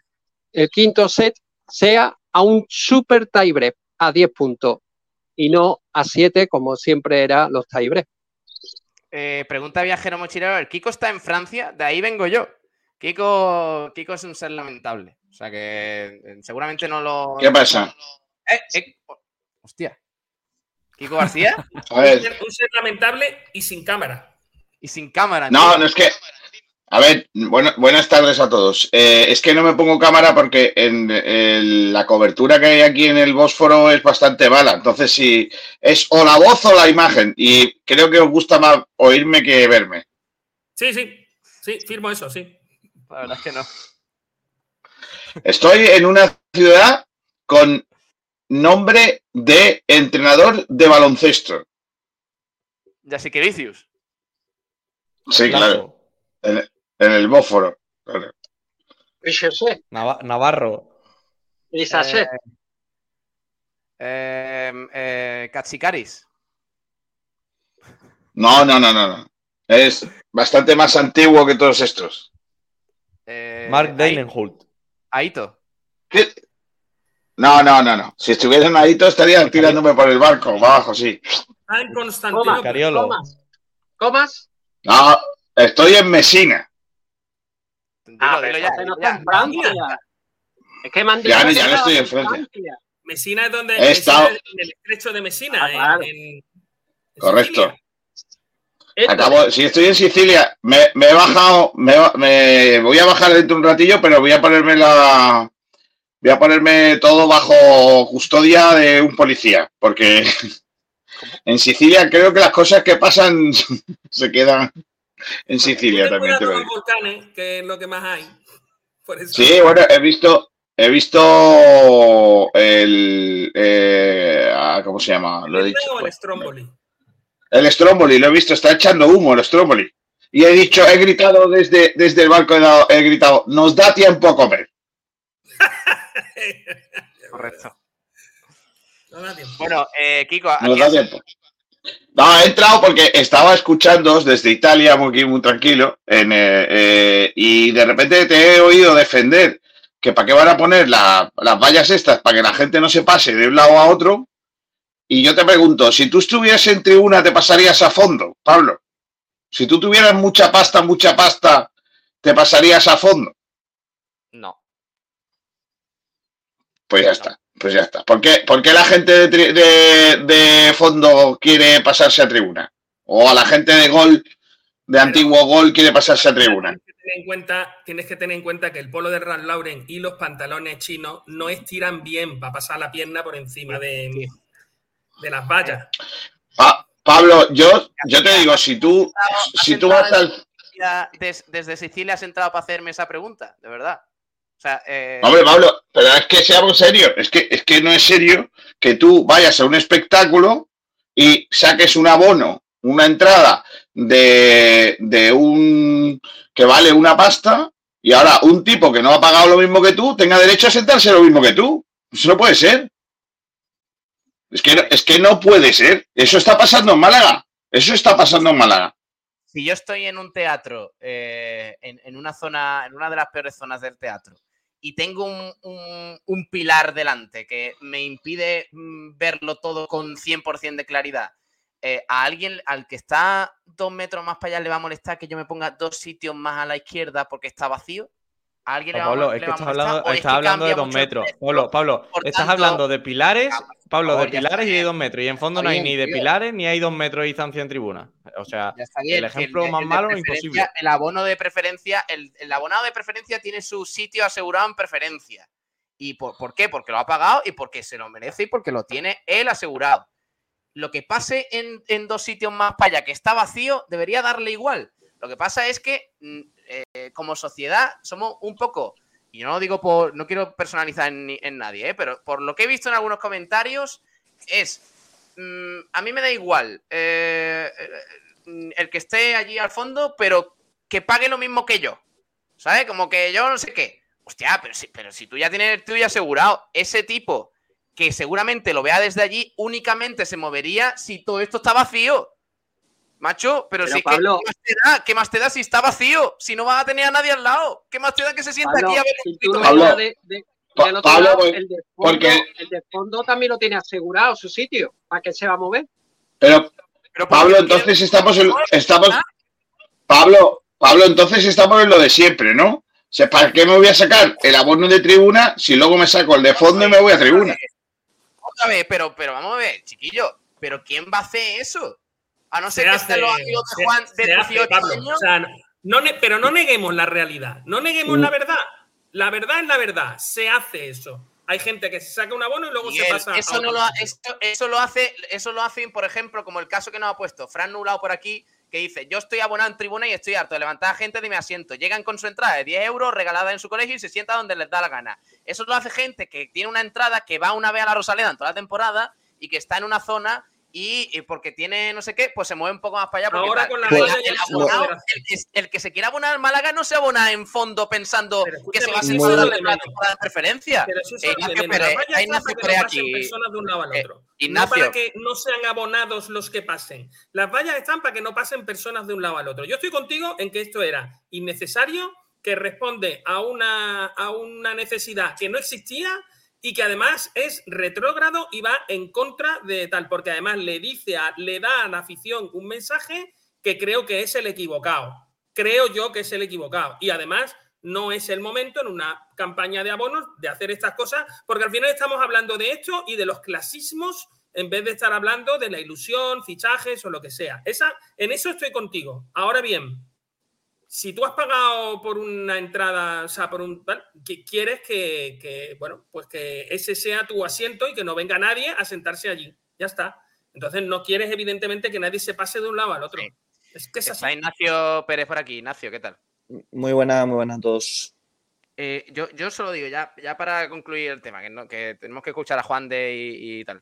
el quinto set sea a un super tiebreak a 10 puntos y no a 7 como siempre era los tiebreak. Eh, pregunta viajero mochilero. El Kiko está en Francia, de ahí vengo yo. Kiko, Kiko es un ser lamentable. O sea que eh, seguramente no lo. ¿Qué pasa? Eh, eh, hostia. Kiko García A Un ver, ser, un ser lamentable y sin cámara. y sin cámara. no, tío. no es que. A ver, bueno, buenas tardes a todos. Eh, es que no me pongo cámara porque en, en la cobertura que hay aquí en el Bósforo es bastante mala. Entonces, si es o la voz o la imagen. Y creo que os gusta más oírme que verme. Sí, sí, sí, firmo eso, sí. La verdad es que no. Estoy en una ciudad con nombre de entrenador de baloncesto. Ya sí que vicios. Sí, claro. En el Bósforo. Claro. Nava- Navarro. Eh, eh, eh, Katsikaris. No, no, no, no, no. Es bastante más antiguo que todos estos. Eh, Mark Deinenhult. Aito. ¿Qué? No, no, no, no. Si estuviera en Adito estaría tirándome por el barco, abajo, sí. Ah, en Constantinopla. Cariolo. ¿Comas? No, estoy en Mesina. Ah, pero ya, no está ya. en Francia. Es que me han Ya, dicho ya que no estoy en Francia. Mesina es donde He estado- es en el estrecho de Mesina, Ah, en- claro. en, en Correcto. Acabo, si estoy en Sicilia, me, me he bajado, me, me voy a bajar dentro de un ratillo, pero voy a ponerme la, voy a ponerme todo bajo custodia de un policía, porque en Sicilia creo que las cosas que pasan se quedan en Sicilia también. Te lo digo. volcanes, que es lo que más hay. Por eso. Sí, bueno, he visto, he visto el, eh, ah, ¿cómo se llama? Lo he ¿El dicho. o el Stromboli? El Stromboli, lo he visto, está echando humo el Stromboli. Y he dicho, he gritado desde, desde el barco, he, dado- he gritado, nos da tiempo a comer. Correcto. No da tiempo. Bueno, eh, Kiko, Nos aquí da tiempo. No, he entrado porque estaba escuchándoos desde Italia, muy, muy tranquilo, en, eh, eh, y de repente te he oído defender que para qué van a poner la- las vallas estas para que la gente no se pase de un lado a otro. Y yo te pregunto, si tú estuvieras en tribuna, ¿te pasarías a fondo, Pablo? Si tú tuvieras mucha pasta, mucha pasta, ¿te pasarías a fondo? No. Pues ya está, pues ya está. ¿Por qué, por qué la gente de, tri- de- de fondo quiere pasarse a tribuna? O a la gente de gol, de antiguo gol, quiere pasarse a tribuna. Tienes que tener en cuenta, tienes que tener en cuenta que el polo de Ralph Lauren y los pantalones chinos no estiran bien para pasar la pierna por encima de, de las vallas. Pa- Pablo, yo, yo te digo, si tú, si tú vas al... Desde Sicilia has entrado para hacerme esa pregunta, de verdad. O sea, eh, Hombre, Pablo, pero es que seamos serios, es que, es que no es serio que tú vayas a un espectáculo y saques un abono, una entrada de, de un que vale una pasta y ahora un tipo que no ha pagado lo mismo que tú tenga derecho a sentarse lo mismo que tú. Eso no puede ser. Es que, no- es que no puede ser. Eso está pasando en Málaga. Eso está pasando en Málaga. si yo estoy en un teatro, eh, en, en una zona, en una de las peores zonas del teatro, y tengo un, un- un pilar delante que me impide mm, verlo todo con 100% de claridad, eh, a alguien al que está dos metros más para allá le va a molestar que yo me ponga dos sitios más a la izquierda porque está vacío. ¿A alguien le va a Pablo, es que estás hablando, ¿O es estás que hablando de dos metros. Pablo, Pablo, Por estás tanto, hablando de pilares, Pablo, de favor, pilares y de dos metros. Y en fondo no hay bien, ni de tío. pilares ni hay dos metros de distancia en tribuna. O sea, bien, el ejemplo más malo es imposible. El abono de preferencia, el, el abonado de preferencia tiene su sitio asegurado en preferencia. ¿Y por, por qué? Porque lo ha pagado y porque se lo merece y porque lo tiene él asegurado. Lo que pase en, en dos sitios más para allá que está vacío, debería darle igual. Lo que pasa es que mm, eh, como sociedad somos un poco, y no lo digo por, no quiero personalizar en, nadie, ¿eh? pero por lo que he visto en algunos comentarios, es, mm, a mí me da igual eh, el que esté allí al fondo, pero que pague lo mismo que yo. ¿Sabes? Como que yo no sé qué. Hostia, pero si, pero si tú ya tienes el tuyo asegurado, ese tipo que seguramente lo vea desde allí, únicamente se movería si todo esto está vacío. Macho, pero, Pero, si es Pablo- que ¿qué más, te da? ¿qué más te da si está vacío? Si no vas a tener a nadie al lado. ¿Qué más te da que se sienta Pablo, aquí a ver si un Pablo, hablas de- de- Pa- del otro Pablo, lado, pues, el de, fondo, porque- el de fondo también lo tiene asegurado su sitio. ¿Para qué se va a mover? Pero, Pero Pablo, entonces quiero- estamos en, estamos, Pablo, Pablo, entonces estamos en lo de siempre, ¿no? O sea, ¿para qué me voy a sacar el abono de tribuna si luego me saco el de fondo y me voy a tribuna? Otra vez, pero, pero vamos a ver, chiquillo. ¿Pero quién va a hacer eso? A no Se ser que estén los amigos de se- Juan de se hace, 18 Pablo. años. O sea, no ne- pero no neguemos la realidad. No neguemos Mm. la verdad. La verdad es la verdad. Se hace eso. Hay gente que se saca un abono y luego Miguel, se pasa. a eso, no otro lo, esto- eso lo hace, eso lo hacen, por ejemplo, como el caso que nos ha puesto Fran Nublado por aquí, que dice, yo estoy abonado en tribuna y estoy harto de levantar a gente de mi asiento. Llegan con su entrada de 10 euros regalada en su colegio y se sienta donde les da la gana. Eso lo hace gente que tiene una entrada que va una vez a la Rosaleda en toda la temporada y que está en una zona y, y porque tiene no sé qué, pues se mueve un poco más para allá. Ahora con la valla el abonado, el que, el que se quiera abonar al Málaga no se abona en fondo pensando que se va a de la temporada de preferencia. Pero eso es Eh, Ignacio. Pérez, hay están Ignacio para que Pérez no aquí. personas de un lado al Eh, otro. No Ignacio. para que no sean abonados los que pasen. Las vallas están para que no pasen personas de un lado al otro. Yo estoy contigo en que esto era innecesario, que responde a una, a una necesidad que no existía y que además es retrógrado y va en contra de tal, porque además le dice, a- le da a la afición un mensaje que creo que es el equivocado. Creo yo que es el equivocado. Y además no es el momento en una campaña de abonos de hacer estas cosas, porque al final estamos hablando de esto y de los clasismos en vez de estar hablando de la ilusión, fichajes o lo que sea. Esa, en eso estoy contigo. Ahora bien, si tú has pagado por una entrada, o sea, por un tal, que quieres que, que, bueno, pues que ese sea tu asiento y que no venga nadie a sentarse allí. Ya está. Entonces no quieres, evidentemente, que nadie se pase de un lado al otro. Sí. Es que es así. Está Ignacio Pérez por aquí. Ignacio, ¿qué tal? Muy buena, muy buenas a todos. Eh, yo, yo solo digo, ya, ya para concluir el tema, que, no- que tenemos que escuchar a Juan de y, y tal.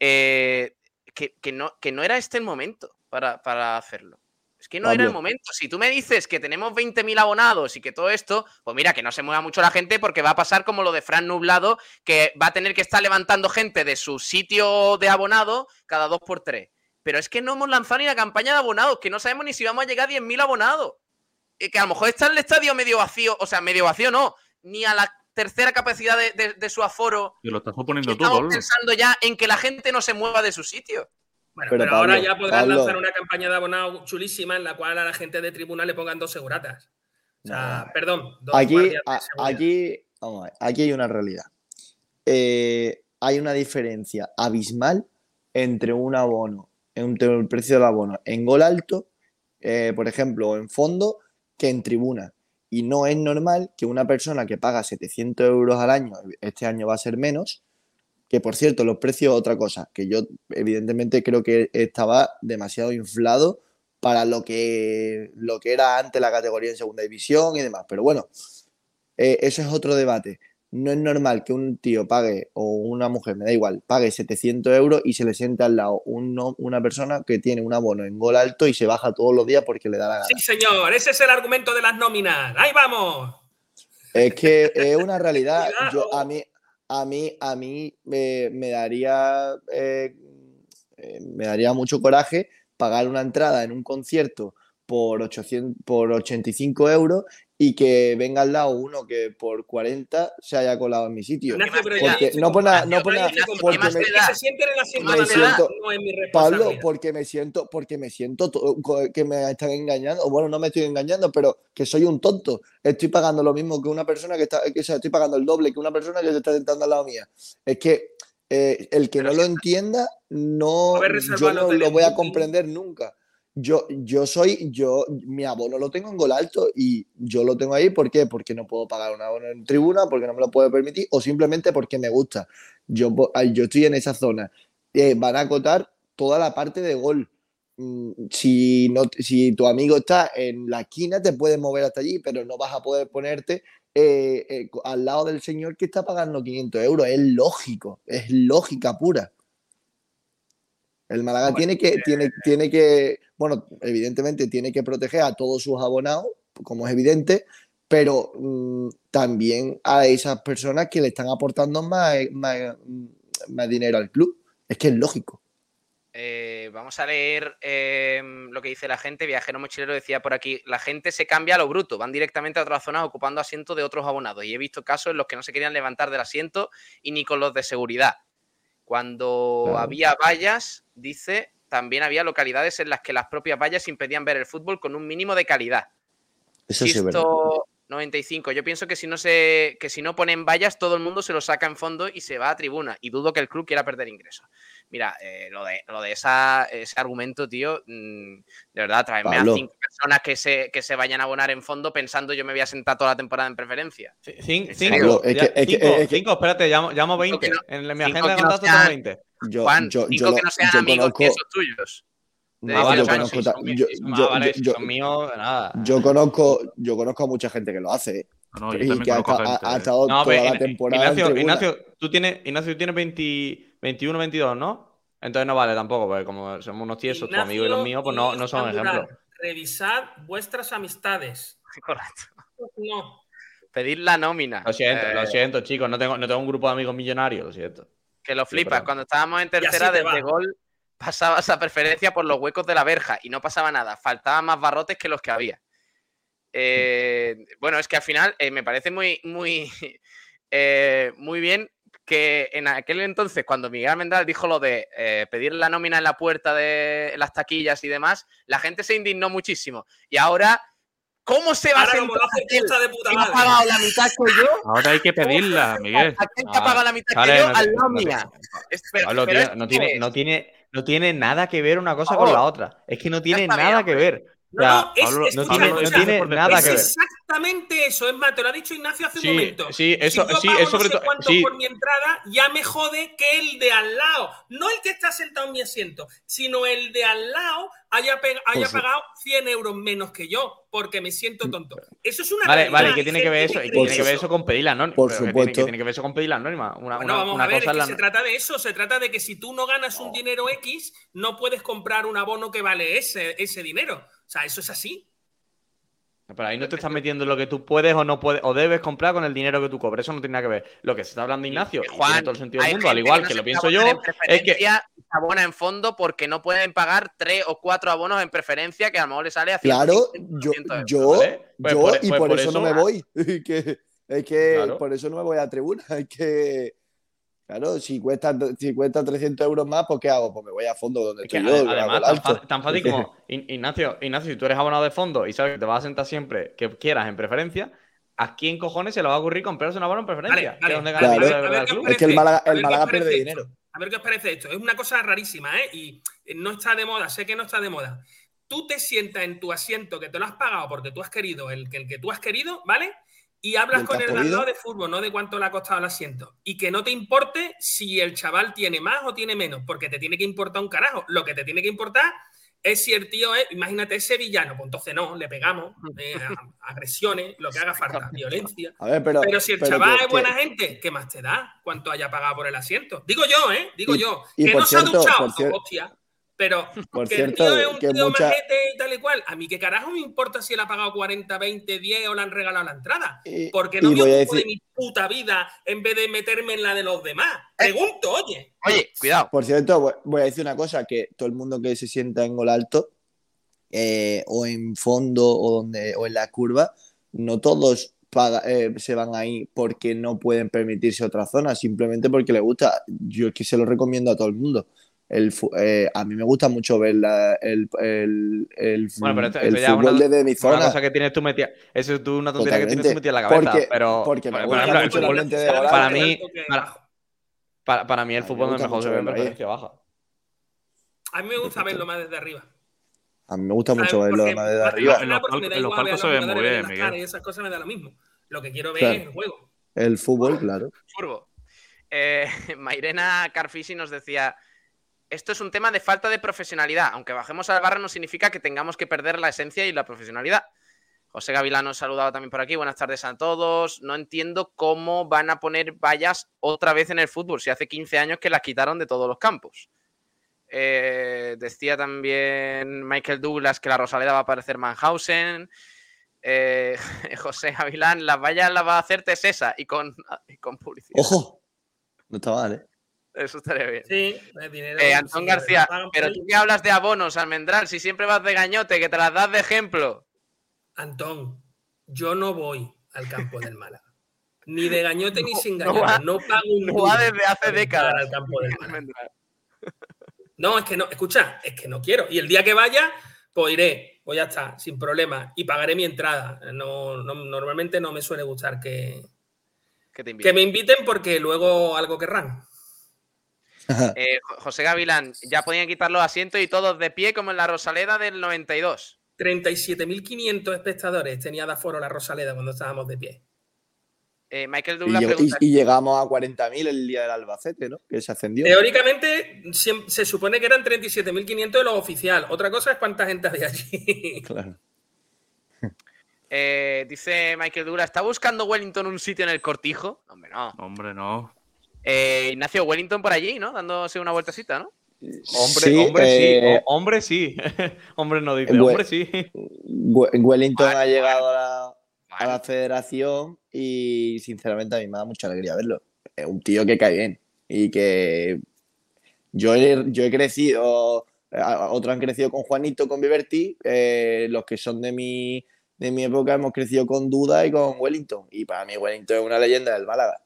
eh, que, que no, que no era este el momento para, para hacerlo. Es que no era el momento. Si tú me dices que tenemos 20.000 abonados y que todo esto, pues mira, que no se mueva mucho la gente porque va a pasar como lo de Fran Nublado, que va a tener que estar levantando gente de su sitio de abonado cada dos por tres. pero es que no hemos lanzado ni la campaña de abonados, que no sabemos ni si vamos a llegar a 10.000 abonados. Y que a lo mejor está el estadio medio vacío, o sea, medio vacío no, ni a la tercera capacidad de, de- de su aforo. Y lo estás suponiendo tú, Estamos pensando ya en que la gente no se mueva de su sitio. Bueno, Pero, pero, ahora ya podrán Pablo. lanzar una campaña de abonado chulísima en la cual a la gente de tribuna le pongan dos seguratas. O sea, perdón, dos Aquí, a- aquí, vamos a ver, aquí hay una realidad. Eh, hay una diferencia abismal entre un abono, entre el precio del abono en gol alto, eh, por ejemplo, o en fondo, que en tribuna. Y no es normal que una persona que paga 700 euros al año, este año va a ser menos, que por cierto, los precios, otra cosa, que yo evidentemente creo que estaba demasiado inflado para lo que, lo que era antes la categoría en segunda división y demás. Pero bueno, eh, eso es otro debate. No es normal que un tío pague, o una mujer, me da igual, pague 700 euros y se le siente al lado uno- una persona que tiene un abono en gol alto y se baja todos los días porque le da la gana. Sí, señor, ese es el argumento de las nóminas. ¡Ahí vamos! Es que es una realidad. Yo, a mí, a mí, a mí eh, me daría eh, eh, me daría mucho coraje pagar una entrada en un concierto por 800, por 85 euros y que venga al lado uno que por 40 se haya colado en mi sitio. Ignacio, ya no por nada, no por nada, porque me- se sienten en la asiento me de la siento- no es mi Pablo, porque me siento, porque me siento que me están engañando. O Bueno, no me estoy engañando, pero que soy un tonto. Estoy pagando lo mismo que una persona que está, que, o sea, estoy pagando el doble que una persona que se está sentando al lado mía. Es que eh, el que no lo entienda, no, yo no lo voy a comprender nunca. Yo, yo soy, yo, mi abono lo tengo en gol alto y yo lo tengo ahí, ¿por qué? Porque no puedo pagar un abono en tribuna, porque no me lo puedo permitir, o simplemente porque me gusta. Yo, yo estoy en esa zona. Eh, van a acotar toda la parte de gol. Mm, Si, no, si tu amigo está en la esquina, te puedes mover hasta allí, pero no vas a poder ponerte eh, eh, al lado del señor que está pagando 500 euros. Es lógico, es lógica pura. El Málaga tiene que, tiene, tiene que, bueno, evidentemente tiene que proteger a todos sus abonados, como es evidente, pero mm, también a esas personas que le están aportando más, más, más dinero al club. Es que es lógico. Eh, vamos a leer eh, lo que dice la gente. Viajero Mochilero decía por aquí, la gente se cambia a lo bruto, van directamente a otras zonas ocupando asientos de otros abonados. Y he visto casos en los que no se querían levantar del asiento y ni con los de seguridad. Cuando Claro. había vallas, dice, también había localidades en las que las propias vallas impedían ver el fútbol con un mínimo de calidad. Eso sí es verdad. Chisto 95. Yo pienso que si no se que si no ponen vallas, todo el mundo se lo saca en fondo y se va a tribuna. Y dudo que el club quiera perder ingresos. Mira, eh, lo de, lo de esa, ese argumento, tío, mm, de verdad, traerme Pablo. a cinco personas que se, que se vayan a abonar en fondo pensando yo me voy a sentar toda la temporada en preferencia. Cin- ¿En Cinco, Pablo, es ya- que- es que- cinco, es que- cinco, espérate, llamo, llamo 20. que no- en mi agenda de que no contacto sean- tengo 20. Yo, Juan, yo, cinco yo que lo- no sean amigos conozco, esos tuyos. Yo conozco, yo- conozco, a mucha gente que lo hace, ¿eh? No, y que ha, estado No, toda pero, la temporada Ignacio. Ignacio, tú tienes, Ignacio, tú tienes 20 21, 22, ¿no? Entonces no vale tampoco, porque como somos unos tiesos, tus amigos y los míos, pues no, no son ejemplos. Revisad vuestras amistades. Correcto. No. Pedir la nómina. Lo siento, Eh, lo siento, chicos. No tengo, no tengo un grupo de amigos millonarios, lo siento. Que lo flipas. Cuando estábamos en tercera, te desde va. gol, pasabas a preferencia por los huecos de la verja y no pasaba nada. Faltaban más barrotes que los que había. Eh, bueno, es que al final eh, me parece muy, muy, eh, muy bien que en aquel entonces, cuando Miguel Almendral dijo lo de eh, pedir la nómina en la puerta de las taquillas y demás, la gente se indignó muchísimo. Y ahora, ¿cómo se va Ahora, a sentar de puta ha pagado la mitad que yo? Ahora hay que pedirla, Miguel. Aquel que ha Ah, pagado la mitad que yo, no al no es- no, tiene, no tiene nada que ver una cosa con la otra. Es que no tiene nada bien, que hombre. ver. No, no, es, Pablo, no escucha, tiene- no tiene nada es que ver. exactamente eso. Es más, te lo ha dicho Ignacio hace Sí, un momento. sí, eso- si yo sí, pago es sobre no sé todo- cuánto sí. por mi entrada, ya me jode que el de al lado, no el que está sentado en mi asiento, sino el de al lado haya, Pues pagado 100 euros menos que yo, porque me siento tonto. Eso es una Vale, vale, ¿y qué tiene que ver eso? ¿Y qué tiene que ver eso con pedir la nómina? por Pero ¿qué tiene- supuesto. ¿Qué tiene que ver eso con pedir la nómina? Una, Bueno, una- vamos una a ver, cosa es que la- se trata de eso, se trata de que si tú no ganas un dinero X, no puedes comprar un abono que vale ese, ese dinero. O sea, eso es así. Pero ahí no te estás metiendo en lo que tú puedes o no puedes o debes comprar con el dinero que tú cobres. Eso no tiene nada que ver. Lo que se está hablando Ignacio, y Juan, tiene todo el sentido del mundo, al igual no que lo pienso yo, es que se abona en fondo porque no pueden pagar tres o cuatro abonos en preferencia que a lo mejor le sale a Claro, 150, yo, 200 euros. yo, ¿vale? Pues yo por- y pues por, por eso, no me voy. que, es que Claro. por eso no me voy a tribuna. Es que, claro, si cuesta, si cuesta 300 euros más, pues ¿qué hago? Pues me voy a fondo donde Es estoy yo, que hago además, tan, fa- tan fácil como Ignacio, Ignacio, si tú eres abonado de fondo y sabes que te vas a sentar siempre que quieras en preferencia, ¿a quién cojones se le va a ocurrir comprarse un abono en preferencia? Vale, es vale. Claro. el A ver, el club. que el Málaga, el pierde dinero. A ver qué os parece esto. Es una cosa rarísima, ¿eh? Y no está de moda, sé que no está de moda. Tú te sientas en tu asiento que te lo has pagado porque tú has querido, el que, el que tú has querido, ¿vale? Y hablas ¿Y el con el podido? de fútbol, no de cuánto le ha costado el asiento. Y que no te importe si el chaval tiene más o tiene menos, porque te tiene que importar un carajo. Lo que te tiene que importar es si el tío es, imagínate, es sevillano, pues entonces no, le pegamos, eh, agresiones, lo que haga falta, violencia. A ver, pero. Pero si el pero chaval que- es buena que- gente, ¿qué más te da? ¿Cuánto haya pagado por el asiento? Digo yo, ¿eh? Digo Y- yo. y que no se ha duchado, hostia. Pero Por que cierto, el tío es un que tío mucha- majete y tal y cual. A mí qué carajo me importa si él ha pagado 40, 20, 10 o le han regalado la entrada. Y- Porque no me voy a ocupo de decir- mi puta vida en vez de meterme en la de los demás. Pregunto, oye. Oye, cuidado. Por cierto, voy- voy a decir una cosa, que todo el mundo que se sienta en gol alto, eh, o en fondo, o donde, o en la curva, no todos paga- eh, se van ahí porque no pueden permitirse otra zona, simplemente porque les gusta. Yo es que se lo recomiendo a todo el mundo. El, eh, a mí me gusta mucho ver la- el, el, el, Bueno, pero esto, el esto ya es fútbol una, desde mi una zona. cosa que tienes tú metida. Eso es tú una tontería que tienes tú Totalmente. metida en la cabeza. Porque- pero, porque me gusta el mucho el fútbol- de para, Holanda. mí, Que para, para- para mí el fútbol es gusta mejor se ve en preferencia baja. A mí me gusta verlo más desde arriba. A mí me gusta mucho verlo más desde que arriba. En nada los palcos- se ve jugadores muy bien, las Miguel. caras y esas cosas me da lo mismo. Lo que quiero ver Claro. es el juego. El fútbol, claro. Furbo. Eh, Mairena Carfisi nos decía: Esto es un tema de falta de profesionalidad. Aunque bajemos al barra, no significa que tengamos que perder la esencia y la profesionalidad. José Gavilán nos saludaba también por aquí. Buenas tardes a todos. No entiendo cómo van a poner vallas otra vez en el fútbol, si hace 15 años que las quitaron de todos los campos. Eh, decía también Michael Douglas que la Rosaleda va a parecer Manhausen. Eh, José Gavilán, las vallas las va a hacer Tesesa y con, y con publicidad. Ojo, no está mal, ¿eh? Eso estaría bien. Sí, dinero. Eh, Antón sí, García, pero tú que hablas de abonos, Almendral, si siempre vas de gañote, que te las das de ejemplo. Antón, yo no voy al campo del Málaga. Ni de gañote ni sin no gañote. va- No, pago un no va desde hace décadas. al campo del Málaga. No, es que no, escucha, es que no quiero. Y el día que vaya, pues iré, pues ya está, sin problema. Y pagaré mi entrada. No, no- normalmente no me suele gustar que, Que te invito. que me inviten porque luego algo querrán. Eh, Jo- José Gavilán, ya podían quitar los asientos y todos de pie como en la Rosaleda del 92. 37.500 espectadores tenía de aforo la Rosaleda cuando estábamos de pie. Eh, Michael Douglas y- pregunta, y llegamos a 40.000 el día del Albacete, ¿no? Que se ascendió. Teóricamente se supone que eran 37.500 de lo oficial. Otra cosa es cuánta gente había allí. Claro. eh, dice Michael Douglas, ¿está buscando Wellington un sitio en el cortijo? Hombre, no. Hombre, no. Eh, Ignacio Wellington por allí, ¿no? Dándose una vueltecita, ¿no? Hombre, Sí, hombre, eh, sí. O- hombre, sí. hombre, no dice. Hombre, sí. We- Wellington Vale, ha llegado a la, a Vale. la federación y sinceramente a mí me da mucha alegría verlo. Es un tío que cae bien y que yo he, yo he crecido, a- otros han crecido con Juanito, con Viverti, eh, los que son de mi, de mi época hemos crecido con Duda y con Wellington y para mí Wellington es una leyenda del Málaga.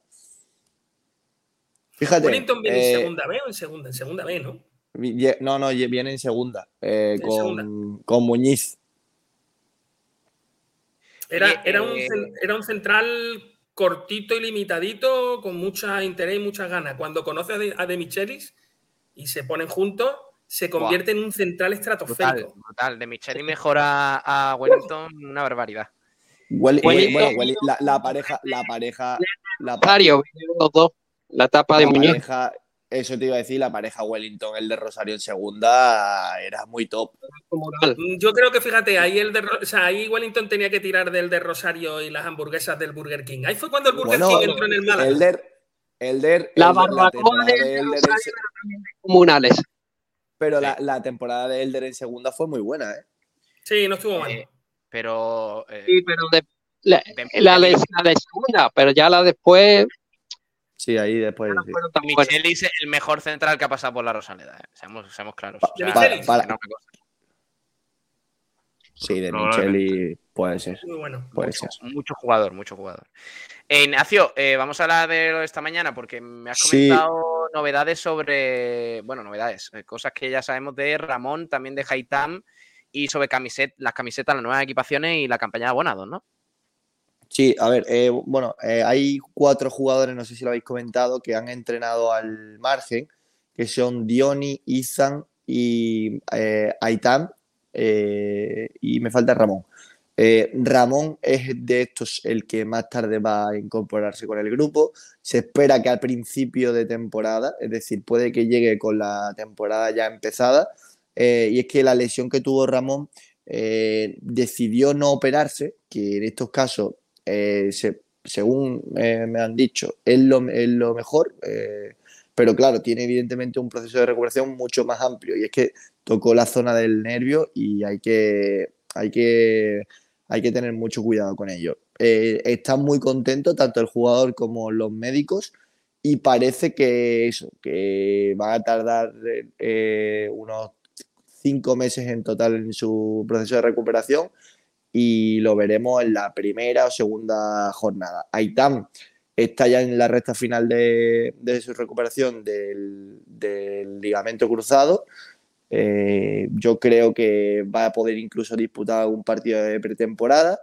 Fíjate. Wellington viene eh, en segunda B o en segunda, en segunda B, ¿no? No, no, viene en segunda, eh, En con, segunda. con Muñiz. Era, Oye, era, un, eh, era un central cortito y limitadito, con mucha interés y muchas ganas. Cuando conoce a De, a De Michelis y se ponen juntos, se convierte en un central estratosférico. De Micheli mejora a Wellington una barbaridad. Wellington- bueno, la, la pareja, la pareja, la, pa- Rosario, vinieron los dos. La tapa de la Muñoz. pareja, eso te iba a decir, la pareja Wellington, el de Rosario en segunda, era muy top. Mm, Yo creo que fíjate, ahí el de, o sea, ahí Wellington tenía que tirar del de Rosario y las hamburguesas del Burger King. Ahí fue cuando el Burger Bueno, King entró en el Málaga. Elder, Elder, La Elder, barbacoa temporada de de Elder en Comunales. pero la, la temporada de Elder en segunda fue muy buena, ¿eh? Sí, no estuvo mal. Eh, pero. eh, Sí, pero de- la, la de, la de segunda, pero ya la después Sí, ahí después. no buenas. Michelis es el mejor central que ha pasado por la Rosaleda, eh, seamos, seamos claros. O sea, no. Sí, de. Micheli puede ser. Muy bueno. Puede mucho, ser. mucho jugador, mucho jugador. Eh, Ignacio, eh, vamos a hablar de lo de esta mañana porque me has Sí. comentado novedades sobre, bueno, novedades, eh, cosas que ya sabemos de Ramón, también de Haitam y sobre camiset, las camisetas, las nuevas equipaciones y la campaña de abonados, ¿no? Sí, a ver, eh, bueno, eh, hay cuatro jugadores, no sé si lo habéis comentado, que han entrenado al margen, que son Dioni, Izan y eh, Aitam, eh, y me falta Ramón. Ramón es de estos el que más tarde va a incorporarse con el grupo. Se espera que al principio de temporada, es decir, puede que llegue con la temporada ya empezada. Y es que la lesión que tuvo Ramón decidió no operarse, que en estos casos, eh, se- según eh, me han dicho, es lo, es lo mejor. eh, pero claro, tiene evidentemente un proceso de recuperación mucho más amplio. Y es que tocó la zona del nervio y hay que, hay que, hay que tener mucho cuidado con ello. Están muy contentos tanto el jugador como los médicos y parece que eso, que va a tardar unos cinco meses en total en su proceso de recuperación y lo veremos en la primera o segunda jornada. Aitam está ya en la recta final de, su recuperación del, ligamento cruzado. Eh, yo creo que va a poder incluso disputar un partido de pretemporada.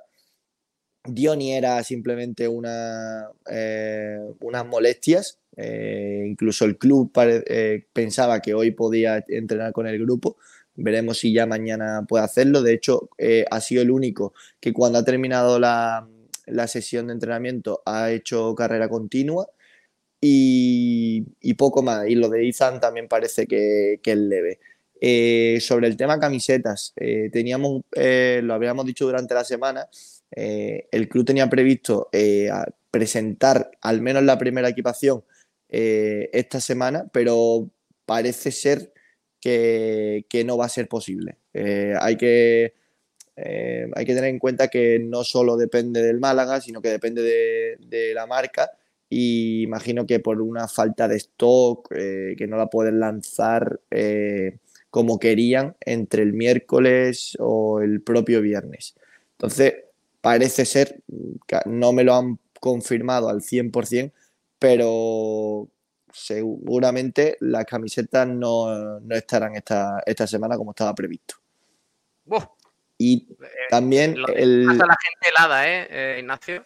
Dioni era simplemente una, eh, unas molestias. eh, incluso el club pensaba que hoy podía entrenar con el grupo. Veremos si ya mañana puede hacerlo. De hecho, eh, ha sido el único que cuando ha terminado la, la sesión de entrenamiento ha hecho carrera continua y, poco más. Y lo de Ethan también parece que, es leve. Eh, sobre el tema camisetas, eh, teníamos, lo habíamos dicho durante la semana, el club tenía previsto presentar al menos la primera equipación esta semana, pero parece ser que, no va a ser posible. Eh, hay que eh, hay que tener en cuenta que no solo depende del Málaga, sino que depende de, la marca. Y imagino que por una falta de stock, eh, que no la pueden lanzar como querían entre el miércoles o el propio viernes. Entonces, parece ser, que no me lo han confirmado al 100%, pero seguramente las camisetas no, no estarán esta, esta semana como estaba previsto. Y también lo- el... Hasta la gente helada, ¿eh, eh, Ignacio?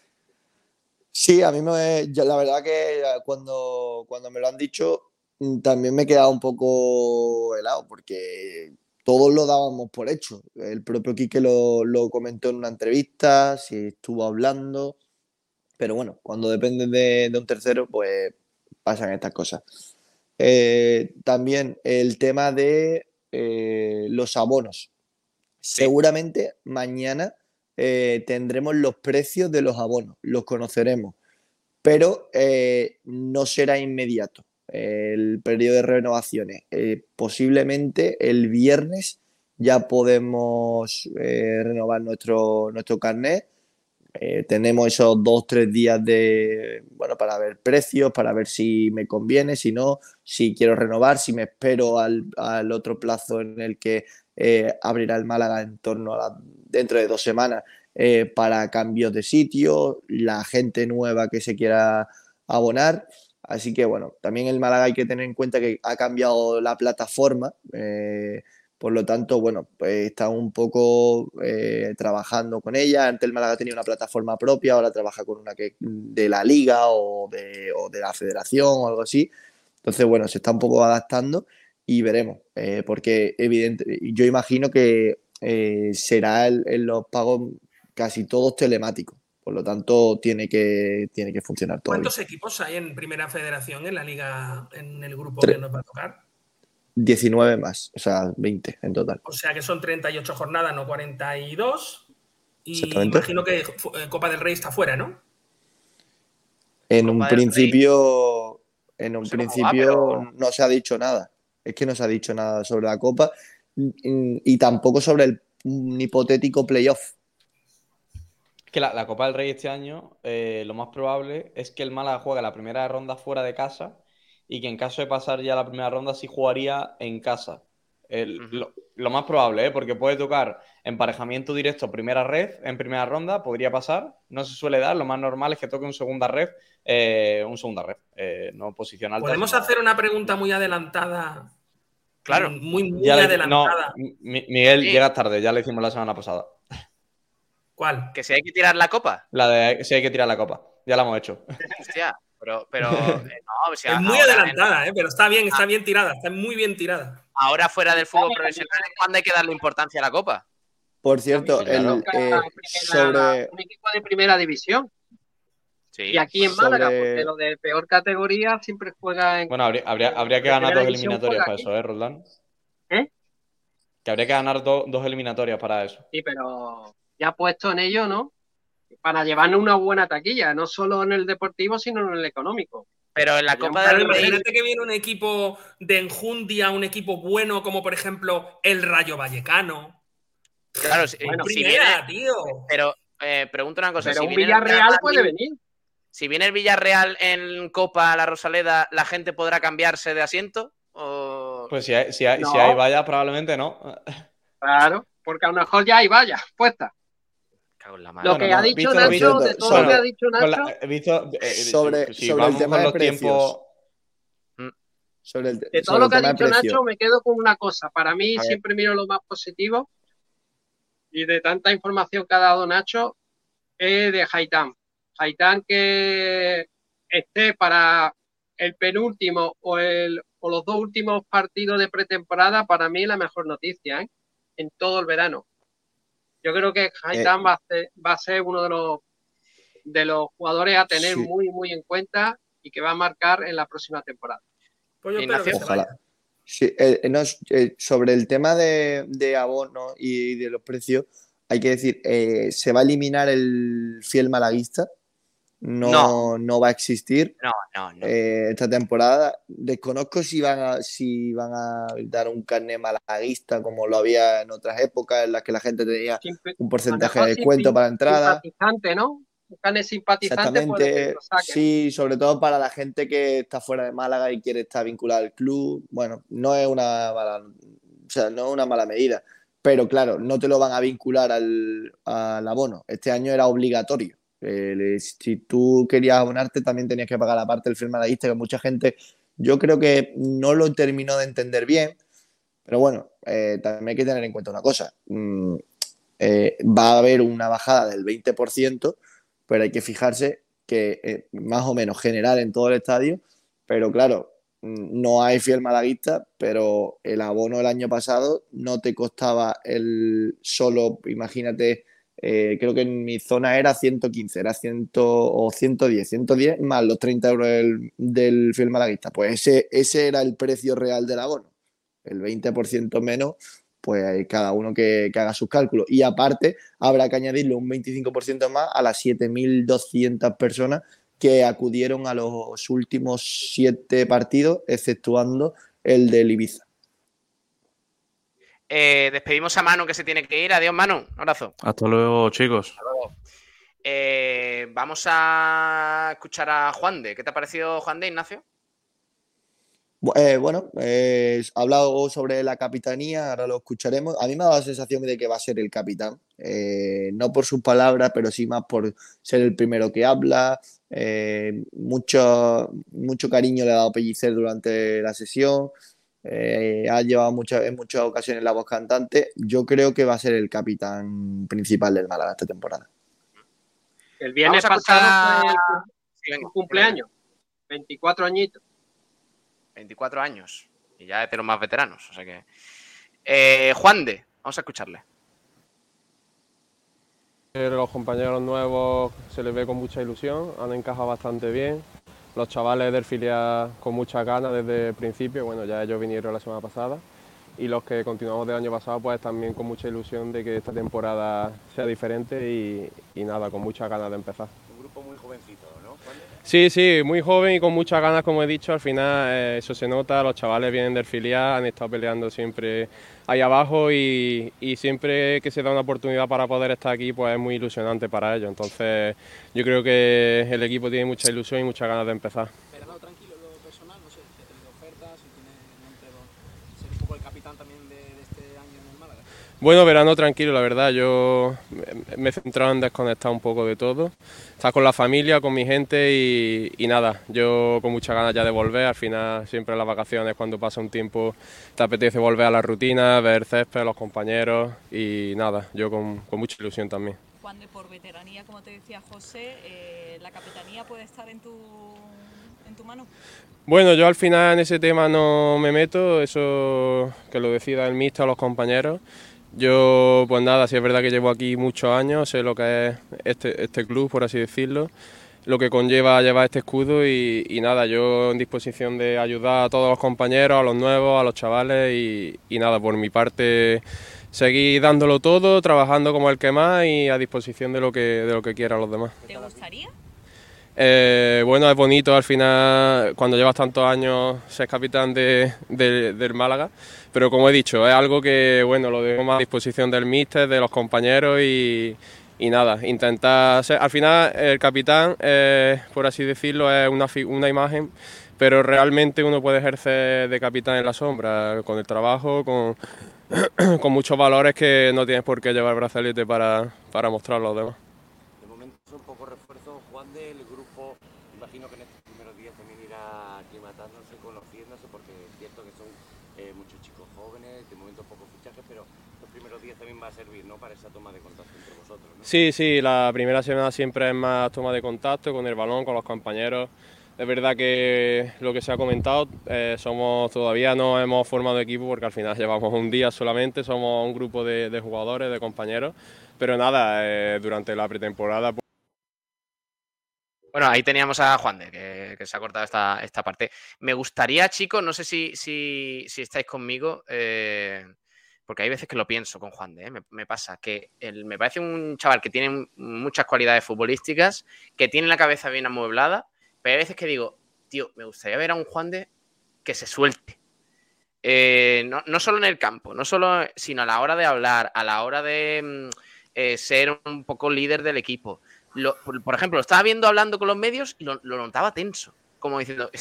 Sí, a mí me, yo la verdad que cuando, cuando me lo han dicho mm, también me he quedado un poco helado porque todos lo dábamos por hecho. El propio Quique lo, lo comentó en una entrevista, se estuvo hablando, pero bueno, cuando depende de, de un tercero, pues pasan estas cosas. Eh, también el tema de eh, los abonos. Seguramente mañana eh, tendremos los precios de los abonos, los conoceremos, pero no será inmediato el periodo de renovaciones. Posiblemente el viernes ya podemos renovar nuestro, nuestro carnet. Eh, tenemos esos dos, tres días de, bueno, para ver precios, para ver si me conviene, si no, si quiero renovar, si me espero al, al otro plazo en el que eh, abrirá el Málaga en torno a la- dentro de dos semanas eh, para cambios de sitio, la gente nueva que se quiera abonar. Así que bueno, también el Málaga hay que tener en cuenta que ha cambiado la plataforma. Por lo tanto, bueno, pues está un poco eh, trabajando con ella. Antes el Málaga tenía una plataforma propia, ahora trabaja con una que de la liga o de, o de la federación o algo así. Entonces, bueno, se está un poco adaptando y veremos, eh, porque evidente, yo imagino que eh, será el- en los pagos casi todos telemáticos. Por lo tanto, tiene que, tiene que funcionar todo. ¿Cuántos equipos hay en Primera Federación en la liga, en el grupo Tres. que nos va a tocar? 19 más, o sea, 20 en total. O sea que son 38 jornadas, no 42. Y Exactamente. imagino que eh, Copa del Rey está fuera, ¿no? En un Rey. principio, en un va, principio pero- no se ha dicho nada. Es que no se ha dicho nada sobre la Copa y, y tampoco sobre el un hipotético playoff. Es que la, la Copa del Rey este año, eh, lo más probable es que el Málaga juegue la primera ronda fuera de casa y que en caso de pasar ya la primera ronda sí jugaría en casa. El- lo, lo más probable, ¿eh? porque puede tocar emparejamiento directo primera red en primera ronda, podría pasar, no se suele dar, lo más normal es que toque un segunda red, eh, un segunda red, eh, no posición alta. Podemos sino- hacer una pregunta muy adelantada. Claro. Muy, muy Ya le- no, adelantada. Mi- Miguel, Sí. llegas tarde, ya lo hicimos la semana pasada. ¿Cuál? Que si hay que tirar la copa. La de si hay que tirar la copa, ya la hemos hecho. Hostia, pero, pero eh, no, o sea, es muy en- adelantada, ¿eh? pero está bien, está bien tirada, está muy bien tirada. ahora fuera del fútbol profesional es cuando hay que darle importancia a la copa. Por cierto, el, eh, sobre, un equipo de primera división. Sí. Y aquí en Sobre- Málaga, porque lo de peor categoría siempre juega en. Bueno, habría, habría, habría que ganar dos eliminatorias para aquí. eso, ¿eh, Roldán? ¿Eh? Que habría que ganar do- dos eliminatorias para eso. Sí, pero ya puesto en ello, ¿no? Para llevarnos una buena taquilla, no solo en el deportivo, sino en el económico. Pero en la Copa del Rey, imagínate que viene un equipo de enjundia, un equipo bueno, como por ejemplo el Rayo Vallecano. claro, si, Bueno, si Primera, viene, tío. pero eh, pregunto una cosa, Pero si un viene el Villarreal Real puede venir. Si viene el Villarreal en Copa a la Rosaleda, ¿la gente podrá cambiarse de asiento? O... Pues si hay, si hay, si No. hay vallas, probablemente no. Claro, porque a lo mejor ya hay vallas puestas. Cago en la madre. Lo que no, ha dicho Nacho, visto- de todo sobre- lo que ha dicho Nacho, la- he visto, eh, Sobre- si sobre el tema de los precios. tiempos. sobre el, de sobre todo lo que ha dicho. Nacho, me quedo con una cosa. Para mí, A ver. siempre miro lo más positivo. Y de tanta información que ha dado Nacho, es de Haitán. Haitán que esté para el penúltimo o, el, o los dos últimos partidos de pretemporada, para mí es la mejor noticia, ¿eh? En todo el verano. Yo creo que Haitán va, a ser, va a ser uno de los, de los jugadores a tener Sí. muy, muy en cuenta y que va a marcar en la próxima temporada. Pues yo Ignacio, espero que se Ojalá. vaya. Sí, eh, eh, no, eh, sobre el tema de, de abono y de los precios, hay que decir, eh, se va a eliminar el fiel malaguista. No, No. no va a existir No, no, no. eh, esta temporada. Desconozco si van a, si van a dar un carnet malaguista como lo había en otras épocas en las que la gente tenía un porcentaje de descuento para entrada. Simpatizante, ¿no? Un cane simpatizante Exactamente, sí, sobre todo para la gente que está fuera de Málaga y quiere estar vinculada al club. Bueno, no es una mala, o sea, no es una mala medida, pero claro, no te lo van a vincular al, al abono. Este año era obligatorio. Eh, si tú querías abonarte, también tenías que pagar aparte el firma malaguista, que mucha gente, yo creo que no lo terminó de entender bien, pero bueno, eh, también hay que tener en cuenta una cosa. Mm, eh, va a haber una bajada del 20%, pero hay que fijarse que más o menos general en todo el estadio, pero claro, mm, no hay fiel malaguista, pero el abono el año pasado no te costaba el solo, imagínate, eh, creo que en mi zona era 115, era 100 o 110, 110 más los 30 euros del, del fiel malaguista. Pues ese, ese era el precio real del abono. El 20% menos, pues cada uno que, que haga sus cálculos. Y aparte, habrá que añadirle un 25% más a las 7.200 personas que acudieron a los últimos siete partidos, exceptuando el del Ibiza. Eh, despedimos a Manu que se tiene que ir. Adiós, Manu. Un abrazo. Hasta luego, chicos. Eh, vamos a escuchar a Juan de. ¿Qué te ha parecido Juan de, Ignacio? Eh, bueno, eh, ha hablado sobre la capitanía, ahora lo escucharemos. A mí me ha dado la sensación de que va a ser el capitán, eh, no por sus palabras, pero sí más por ser el primero que habla. Eh, mucho, mucho cariño le ha dado Pellicer durante la sesión. Eh, ha llevado muchas en muchas ocasiones la voz cantante. Yo creo que va a ser el capitán principal del Málaga esta temporada. El viernes pasado el- cumpleaños, 24 añitos. 24 años. Y ya es de los más veteranos. O sea que. Eh, Juan de. Vamos a escucharle. Los compañeros nuevos se les ve con mucha ilusión, han encajado bastante bien. Los chavales del filial con muchas ganas desde el principio, bueno, ya ellos vinieron la semana pasada. Y los que continuamos del año pasado, pues también con mucha ilusión de que esta temporada sea diferente y, y nada, con muchas ganas de empezar. Un grupo muy jovencito, ¿no? Sí, sí, muy joven y con muchas ganas, como he dicho, al final eh, eso se nota, los chavales vienen del filial, han estado peleando siempre ahí abajo y, y, siempre que se da una oportunidad para poder estar aquí, pues es muy ilusionante para ellos. Entonces yo creo que el equipo tiene mucha ilusión y muchas ganas de empezar. Verano tranquilo lo personal, no sé, de ofertas, si tiene ser un poco el capitán también de, de este año en el Málaga. Bueno, verano tranquilo, la verdad. Yo me he centrado en desconectar un poco de todo. Estar con la familia, con mi gente y, y, nada, yo con muchas ganas ya de volver. Al final, siempre en las vacaciones, cuando pasa un tiempo, te apetece volver a la rutina, ver césped, los compañeros y nada, yo con, con mucha ilusión también. Juan, de por veteranía, como te decía José, eh, ¿la capitanía puede estar en tu, en tu mano? Bueno, yo al final en ese tema no me meto, eso que lo decida el míster o los compañeros. Yo, pues nada, sí es verdad que llevo aquí muchos años, sé lo que es este, este club, por así decirlo, lo que conlleva llevar este escudo y, nada, yo en disposición de ayudar a todos los compañeros, a los nuevos, a los chavales y, y nada, por mi parte seguir dándolo todo, trabajando como el que más y a disposición de lo que, de lo que quieran los demás. ¿Te gustaría? Eh, bueno, es bonito al final, cuando llevas tantos años, ser capitán de, de, del Málaga, pero como he dicho, es algo que bueno, lo dejo a disposición del míster, de los compañeros y, nada, intentar ser, al final el capitán, eh, por así decirlo, es una, imagen, pero realmente uno puede ejercer de capitán en la sombra, con el trabajo, con, con muchos valores que no tienes por qué llevar brazalete para, para mostrar a los demás. De momento es un poco refuerzo, Juan, del grupo. Imagino que en estos primeros días también irá aclimatándose, conociéndose, porque es cierto que son eh, muchos chicos jóvenes, de momento pocos fichajes, pero los primeros días también va a servir ¿no? para esa toma de contacto entre vosotros. ¿no? Sí, sí, la primera semana siempre es más toma de contacto con el balón, con los compañeros. Es verdad que lo que se ha comentado, eh, somos todavía no hemos formado equipo porque al final llevamos un día solamente, somos un grupo de, jugadores, de compañeros, pero nada, eh, durante la pretemporada. Pues... Bueno, ahí teníamos a Juan de, que, que, se ha cortado esta, esta parte. Me gustaría, chicos, no sé si, si, si estáis conmigo, eh, porque hay veces que lo pienso con Juan de, me, me, pasa que me parece un chaval que tiene muchas cualidades futbolísticas, que tiene la cabeza bien amueblada, pero hay veces que digo, tío, me gustaría ver a un Juan de que se suelte. Eh, no, no, solo en el campo, no solo, sino a la hora de hablar, a la hora de eh, ser un poco líder del equipo. Por, ejemplo, lo estaba viendo hablando con los medios y lo, lo notaba tenso, como diciendo,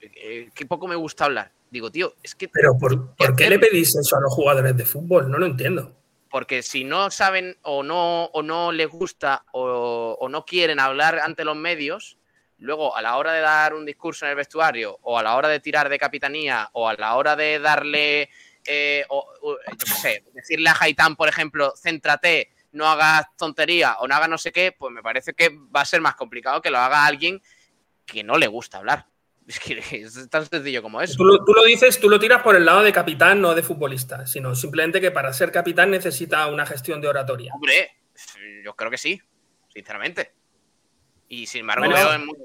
eh, qué poco me gusta hablar. Digo, tío, es que... Pero ¿por, ¿por qué le pedís eso a los jugadores de fútbol? No lo entiendo. Porque si no saben o no, o no les gusta o, o no quieren hablar ante los medios, luego a la hora de dar un discurso en el vestuario o a la hora de tirar de capitanía o a la hora de darle, eh, o, o, yo qué sé, decirle a Haitán, por ejemplo, céntrate, no hagas tontería o no hagas no sé qué, pues me parece que va a ser más complicado que lo haga alguien que no le gusta hablar. Es que es tan sencillo como eso. Tú lo, tú lo, dices, tú lo tiras por el lado de capitán, no de futbolista, sino simplemente que para ser capitán necesita una gestión de oratoria. Hombre, yo creo que sí, sinceramente. Y sin embargo, bueno, veo en muy...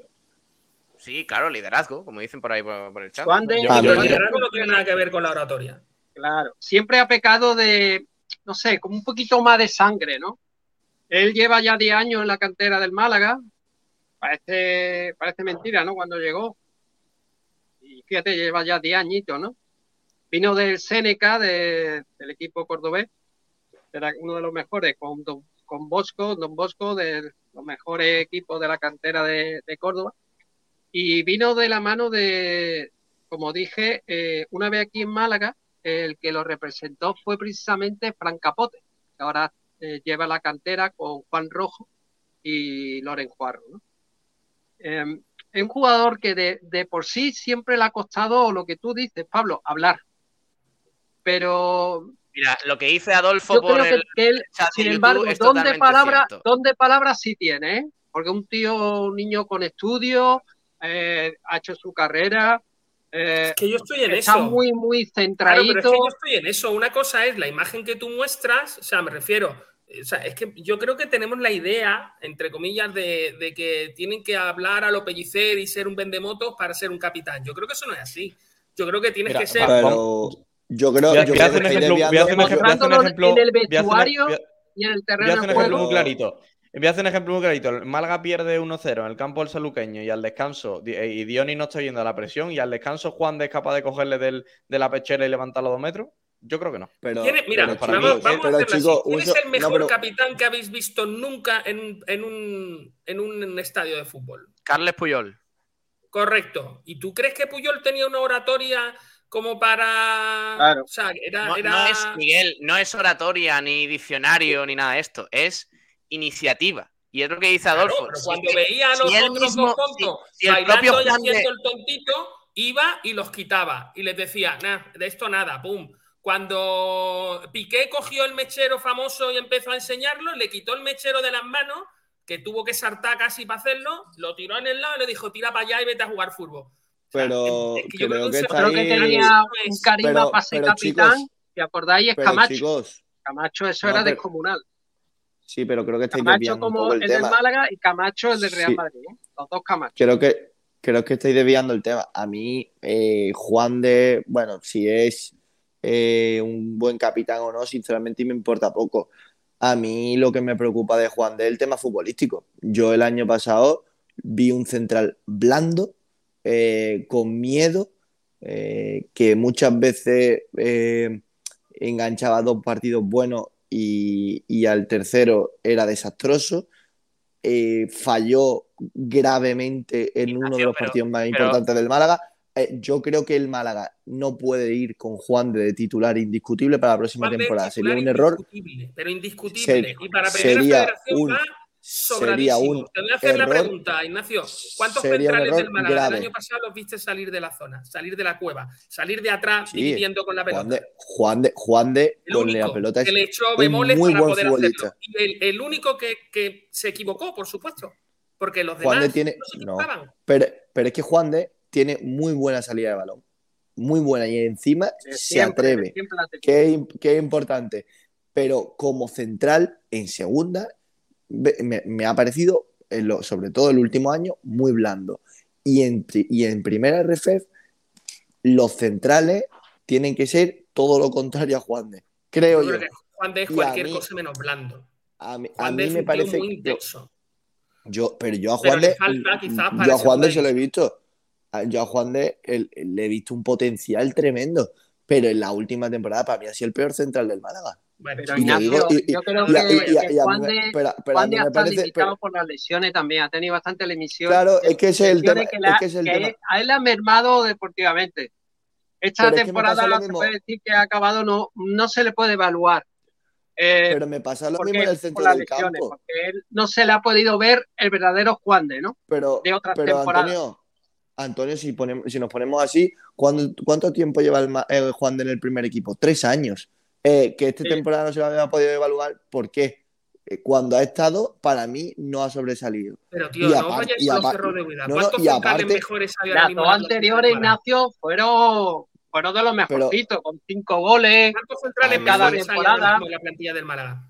Sí, claro, liderazgo, como dicen por ahí por, por el chat. Juan de... Yo, el liderazgo no tiene nada que ver con la oratoria. Claro, siempre ha pecado de, no sé, como un poquito más de sangre, ¿no? Él lleva ya 10 años en la cantera del Málaga. Parece, parece mentira, ¿no? Cuando llegó. Fíjate, lleva ya 10 añitos, ¿no? Vino del Seneca, de, del equipo cordobés. Era uno de los mejores, con, con Bosco, Don Bosco, de los mejores equipos de la cantera de, de Córdoba. Y vino de la mano de, como dije, eh, una vez aquí en Málaga, el que lo representó fue precisamente Fran Capote, que ahora eh, lleva la cantera con Juan Rojo y Loren Juarro. Eh, es un jugador que de, de, por sí siempre le ha costado lo que tú dices, Pablo, hablar. Pero. Mira, lo que dice Adolfo yo por creo el, que él, sin embargo, don de palabras de palabras sí tiene, ¿eh? Porque un tío, un niño con estudios, eh, ha hecho su carrera, eh, es que yo estoy en está eso. muy, muy centradito. Claro, pero es que yo estoy en eso. Una cosa es la imagen que tú muestras, o sea, me refiero, o sea, es que yo creo que tenemos la idea, entre comillas, de, de, que tienen que hablar a lo pellicer y ser un vendemotos para ser un capitán. Yo creo que eso no es así. Yo creo que tienes Mira, que ser. Pero yo creo voy a, yo voy a creo hacer un que ejemplo, voy a hacer un ejemplo, a en el vestuario a y en el voy a terreno hacer un ejemplo muy clarito. Voy a hacer un ejemplo muy clarito. El Málaga pierde 1-0 en el campo del Saluqueño y al descanso, di- y Dioni no está yendo a la presión, y al descanso Juan de es capaz de cogerle del- de la pechera y levantarlo dos metros. Yo creo que no. Pero, ¿Quién es- mira, pero, para vamos, mí- vamos pero, a así. ¿Quién es el no, mejor pero- capitán que habéis visto nunca en, en un, en un estadio de fútbol? Carles Puyol. Correcto. ¿Y tú crees que Puyol tenía una oratoria como para. Claro. O sea, era. No, era- no es, Miguel, no es oratoria, ni diccionario, ni nada de esto. Es iniciativa. Y es lo que dice Claro, Adolfo. pero cuando veía a los otros mismo- dos tontos si- si el bailando propio y de- haciendo el tontito, iba y los quitaba. Y les decía, nah, de esto nada, pum. Cuando Piqué cogió el mechero famoso y empezó a enseñarlo, le quitó el mechero de las manos, que tuvo que saltar casi para hacerlo, lo tiró en el lado y le dijo, tira para allá y vete a jugar fútbol. pero es que yo creo que Creo que tenía un carisma para ser capitán. chicos, ¿Te acordáis? Es Camacho. chicos, Camacho, eso No, era pero- descomunal. sí, pero creo que estáis Camacho como el, el del. Málaga y Camacho el del Real Sí. Madrid. ¿eh? Los dos Camacho. Creo que, creo que estáis desviando el tema. A mí, eh, Juan de, bueno, si es eh, un buen capitán o no, sinceramente me importa poco. A mí lo que me preocupa de Juan de es el tema futbolístico. Yo el año pasado vi un central blando, eh, con miedo, eh, que muchas veces enganchaba dos partidos buenos y, y al tercero era desastroso. Falló gravemente en uno de los pero- partidos más pero- importantes del Málaga. Eh, yo creo que el Málaga no puede ir con Juan de titular indiscutible para la próxima Juan temporada. Sería un error. indiscutible, Pero indiscutible. Y para sería un- va sería un Te voy a hacer la pregunta, Ignacio. ¿Cuántos centrales del Málaga grave. del año pasado los viste salir de la zona, salir de la cueva, salir de atrás Sí, dividiendo con la pelota? Juan de, Juan de, Juan de el con la pelota es que le echó un bemoles muy para buen poder futbolista. hacerlo. Y el, el único que, que se equivocó, por supuesto. Porque los Juan demás de tiene. no se No, pero, pero es que Juan de tiene muy buena salida de balón. Muy buena. Y encima se atreve. que es importante. Pero como central, en segunda, me, me ha parecido, en lo- sobre todo el último año, muy blando. Y en, pri- y en primera RFEF, los centrales tienen que ser todo lo contrario a Juan de. Creo Yo yo. Juan de es Y cualquier mí- cosa menos blando. A mí, a me parece. muy intenso. Yo, pero yo a Juan de, yo a Juan de se lo he visto. Yo a Juan de el- el- le he visto un potencial tremendo. Pero en la última temporada para mí ha sido el peor central del Málaga. Bueno, Pero Ignacio, yo creo que, Juan de, pero- pero a Juan mí de me está parece- limitado pero- por las lesiones también. Ha tenido bastante lesiones. Claro, es que ese es el tema, que es ha- que es el que tema. a él ha mermado deportivamente. Esta Pero es que me temporada pasa lo se mismo. puede decir que ha acabado, no, no se le puede evaluar. Eh, Pero me pasa lo mismo en el por centro las del lesiones, campo. porque él no se le ha podido ver el verdadero Juan de, ¿no? Pero, de otras pero temporadas. Antonio, Antonio, si, ponemos, si nos ponemos así, ¿cuándo- ¿cuánto tiempo lleva el, Ma- el Juan de en el primer equipo? Tres años. Eh, que esta Sí. temporada no se lo había podido evaluar. ¿Por qué? Eh, cuando ha estado, para mí no ha sobresalido. Pero tío, Y no y con los cerros de huida. no, no, ¿Cuántos aparte- mejores Las mismo dos anteriores? Ignacio, fueron, fueron de los mejorcitos, con cinco goles. ¿Cuántos centrales cada mejores temporada. en la plantilla del Málaga?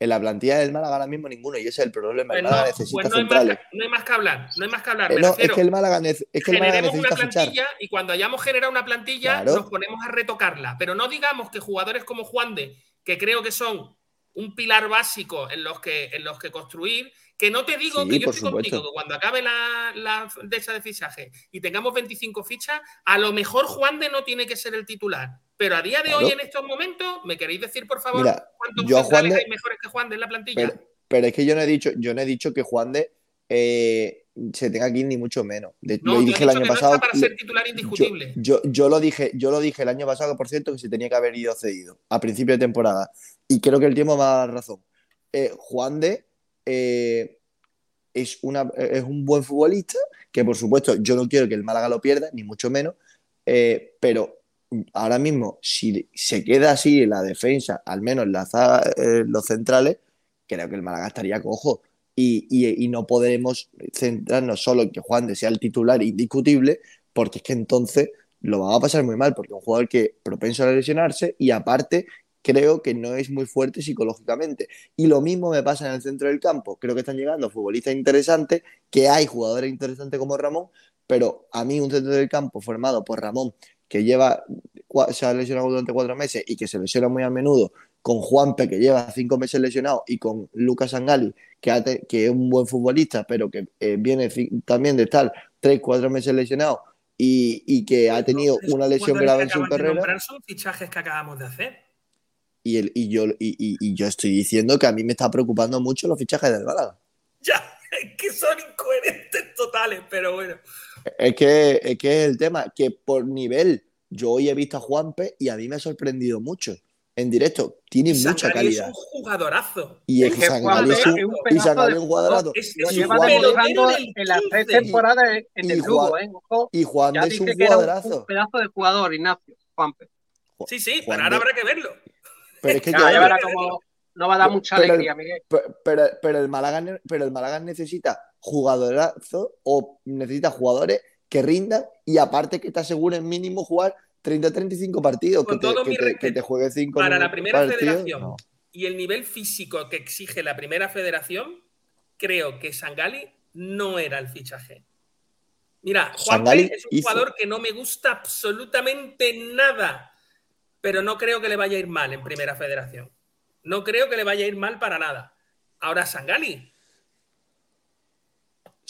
En la plantilla del Málaga ahora mismo ninguno, y ese es el problema. El Pues Málaga no, necesita pues no hay, más que, no hay más que hablar, no hay más que hablar. Eh, no, es que el Málaga, es que el Málaga generemos una necesita fichar. plantilla y cuando hayamos generado una plantilla Claro. nos ponemos a retocarla. Pero no digamos que jugadores como Juan de, que creo que son un pilar básico en los que, en los que construir, que no te digo Sí, que yo estoy contigo, que cuando acabe la, la de esa de fichaje y tengamos 25 fichas, a lo mejor Juan de no tiene que ser el titular. Pero a día de hoy, Claro. en estos momentos, ¿me queréis decir, por favor, Mira, cuántos yo centrales de- hay mejores que Juan de en la plantilla? Pero, pero es que yo no he dicho, yo no he dicho que Juan de eh, se tenga ir ni mucho menos. De- no, lo dije el año no pasado. está para ser titular yo, indiscutible. yo, yo lo dije, yo lo dije el año pasado, por cierto, que se tenía que haber ido cedido a principio de temporada. Y creo que el tiempo me va a dar razón. Eh, Juan de eh, es, una, es un buen futbolista, que por supuesto yo no quiero que el Málaga lo pierda, ni mucho menos, eh, pero ahora mismo, si se queda así la defensa, al menos en la eh, los centrales, creo que el Málaga estaría cojo. Y, y- y no podremos centrarnos solo en que Juan de sea el titular indiscutible, porque es que entonces lo va a pasar muy mal, porque es un jugador que propenso a lesionarse y aparte creo que no es muy fuerte psicológicamente. Y lo mismo me pasa en el centro del campo. Creo que están llegando futbolistas interesantes, que hay jugadores interesantes como Ramón, pero a mí un centro del campo formado por Ramón, que lleva, se ha lesionado durante cuatro meses y que se lesiona muy a menudo, con Juanpe, que lleva cinco meses lesionado, y con Lucas Angali, que, ha que es un buen futbolista, pero que eh, viene también de estar tres, cuatro meses lesionado y, y que ha tenido una lesión grave en su carrera. son fichajes que acabamos de hacer. Y, el, y, yo, y, y- y yo estoy diciendo que a mí me está preocupando mucho los fichajes del Málaga. Ya, es que son incoherentes totales, pero bueno. Es que, es que es el tema, que por nivel, yo hoy he visto a Juanpe y a mí me ha sorprendido mucho. En directo, tiene mucha Sangali es calidad. un jugadorazo. Y es que Sangali es un, y Sangali es un jugadorazo. Es, es lleva del en las tres 15. temporadas en, el Juan- Lugo, ¿eh? Ojo, Y Juan ya es un era un, jugadorazo. un pedazo de jugador, Ignacio, Juanpe. Sí, sí, Juan pero ahora habrá que verlo. Pero es que Ya, yo- ya verá cómo no va a dar mucha Pero alegría, Miguel. Pero, pero, pero el Málaga, pero el Málaga necesita jugadorazo o necesita jugadores que rindan y aparte que te aseguren mínimo jugar 30-35 partidos, que Con te, todo que te- que te juegue 5 Para la primera partidos. federación no. y el nivel físico que exige la primera federación, creo que Sangali no era el fichaje. Mira, Juan es un hizo- jugador que no me gusta absolutamente nada, pero no creo que le vaya a ir mal en primera federación. No creo que le vaya a ir mal para nada. Ahora Sangali,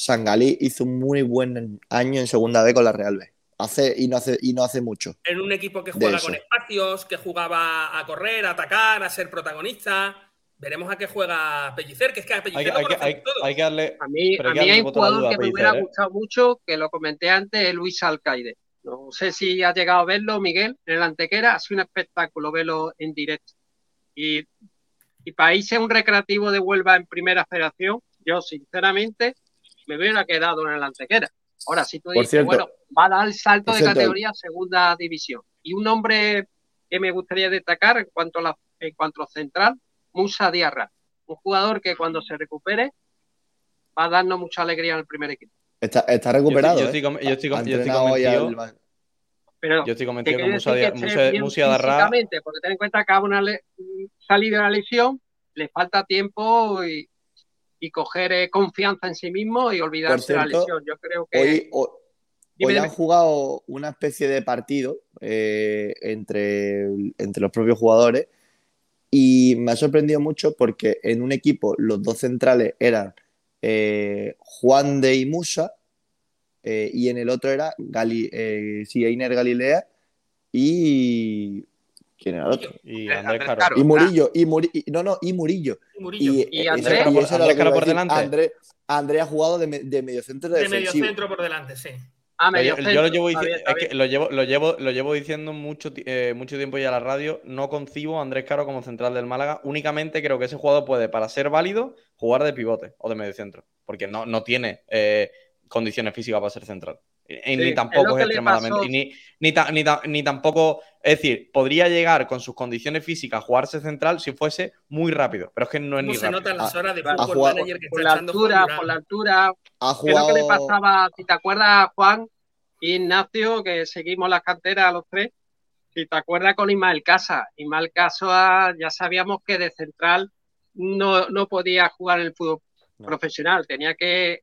Sangali hizo un muy buen año en segunda B con la Real B. Hace, y, no hace, y no hace mucho. en un equipo que juega con espacios, que jugaba a correr, a atacar, a ser protagonista. Veremos a qué juega Pellicer, que es que a Hay, Pellicer lo hay que- conocemos hay- todos. hay que darle. A mí, a mí hay un jugador duda que me hubiera ¿eh? gustado mucho, que lo comenté antes, es Luis Alcaide. No sé si has llegado a verlo, Miguel, en el Antequera, ha sido un espectáculo verlo en directo. Y, y para irse a un recreativo de Huelva en primera federación, yo sinceramente me hubiera quedado en el Antequera. Ahora, si tú dices, cierto- bueno, va a dar el salto de cierto, categoría a segunda división. Y un nombre que me gustaría destacar en cuanto a la, en cuanto a central, Musa Diarra. Un jugador que cuando se recupere va a darnos mucha alegría en el primer equipo. Está, está recuperado. Yo ¿eh? estoy, con- yo estoy, yo estoy entrenado hoy convencido. al- Pero Yo estoy convencido que Musa, que Musa, Musa porque ten en cuenta que acaba una le- salida de la lesión, le falta tiempo y, y coger eh, confianza en sí mismo y olvidarse de la cierto, lesión. Yo creo que Hoy, han jugado una especie de partido eh, entre, entre los propios jugadores y me ha sorprendido mucho porque en un equipo los dos centrales eran eh, Juan de y Musa y en el otro era Gali, sí, Einer Galilea y... ¿Quién era el otro? Y Eh, Andrés Andrés Caro. Caro. Y Murillo, y no, no, y Murillo. Y Murillo. Y, Y eso- Andrés- Caro por delante. Andrés, Andrés ha jugado de, me- de mediocentro de medio defensivo. centro por delante, sí. medio yo lo llevo, está dici- bien, está es que bien. lo llevo, lo llevo, lo llevo diciendo mucho, eh, mucho tiempo ya a la radio. No concibo a Andrés Caro como central del Málaga. Únicamente creo que ese jugador puede, para ser válido, jugar de pivote o de medio centro. Porque no, no tiene eh, condiciones físicas para ser central. Y, y Sí, ni tampoco es, extremadamente. ni, ni, ta- ni ta- ni tampoco. Es decir, podría llegar con sus condiciones físicas a jugarse central si fuese muy rápido. Pero es que no es ¿Cómo ni se rápido. notan las horas de fútbol jugado- manager que Por está la altura, por la altura, Ha que es lo que le jugado. pasaba, si te acuerdas, Juan y Ignacio, que seguimos las canteras a los tres, si te acuerdas con Ismael Casa, Ismael Casa ya sabíamos que de central no, no podía jugar en el fútbol No. profesional, tenía que,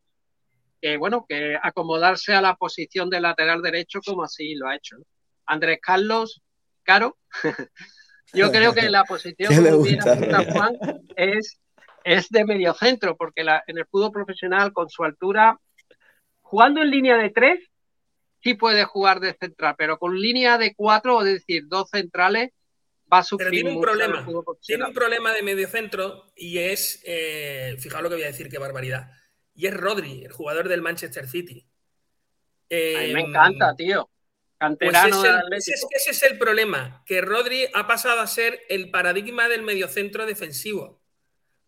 que, bueno, que acomodarse a la posición de lateral derecho como así lo ha hecho. ¿no? Andrés Carlos, Caro, yo creo que la posición ¿Qué le como bien gusta? apunta Juan es, es de medio centro, porque la- en el fútbol profesional con su altura, jugando en línea de tres, sí puede jugar de central, pero con línea de cuatro, es decir, dos centrales, va a sufrir Pero tiene un mucho problema. Tiene un problema de medio centro y es, eh, fijaos lo que voy a decir, qué barbaridad. Y es Rodri, el jugador del Manchester City. A mí me Eh, encanta, tío. Pues Canterano ese, del ese es, ese es el problema, que Rodri ha pasado a ser el paradigma del mediocentro defensivo.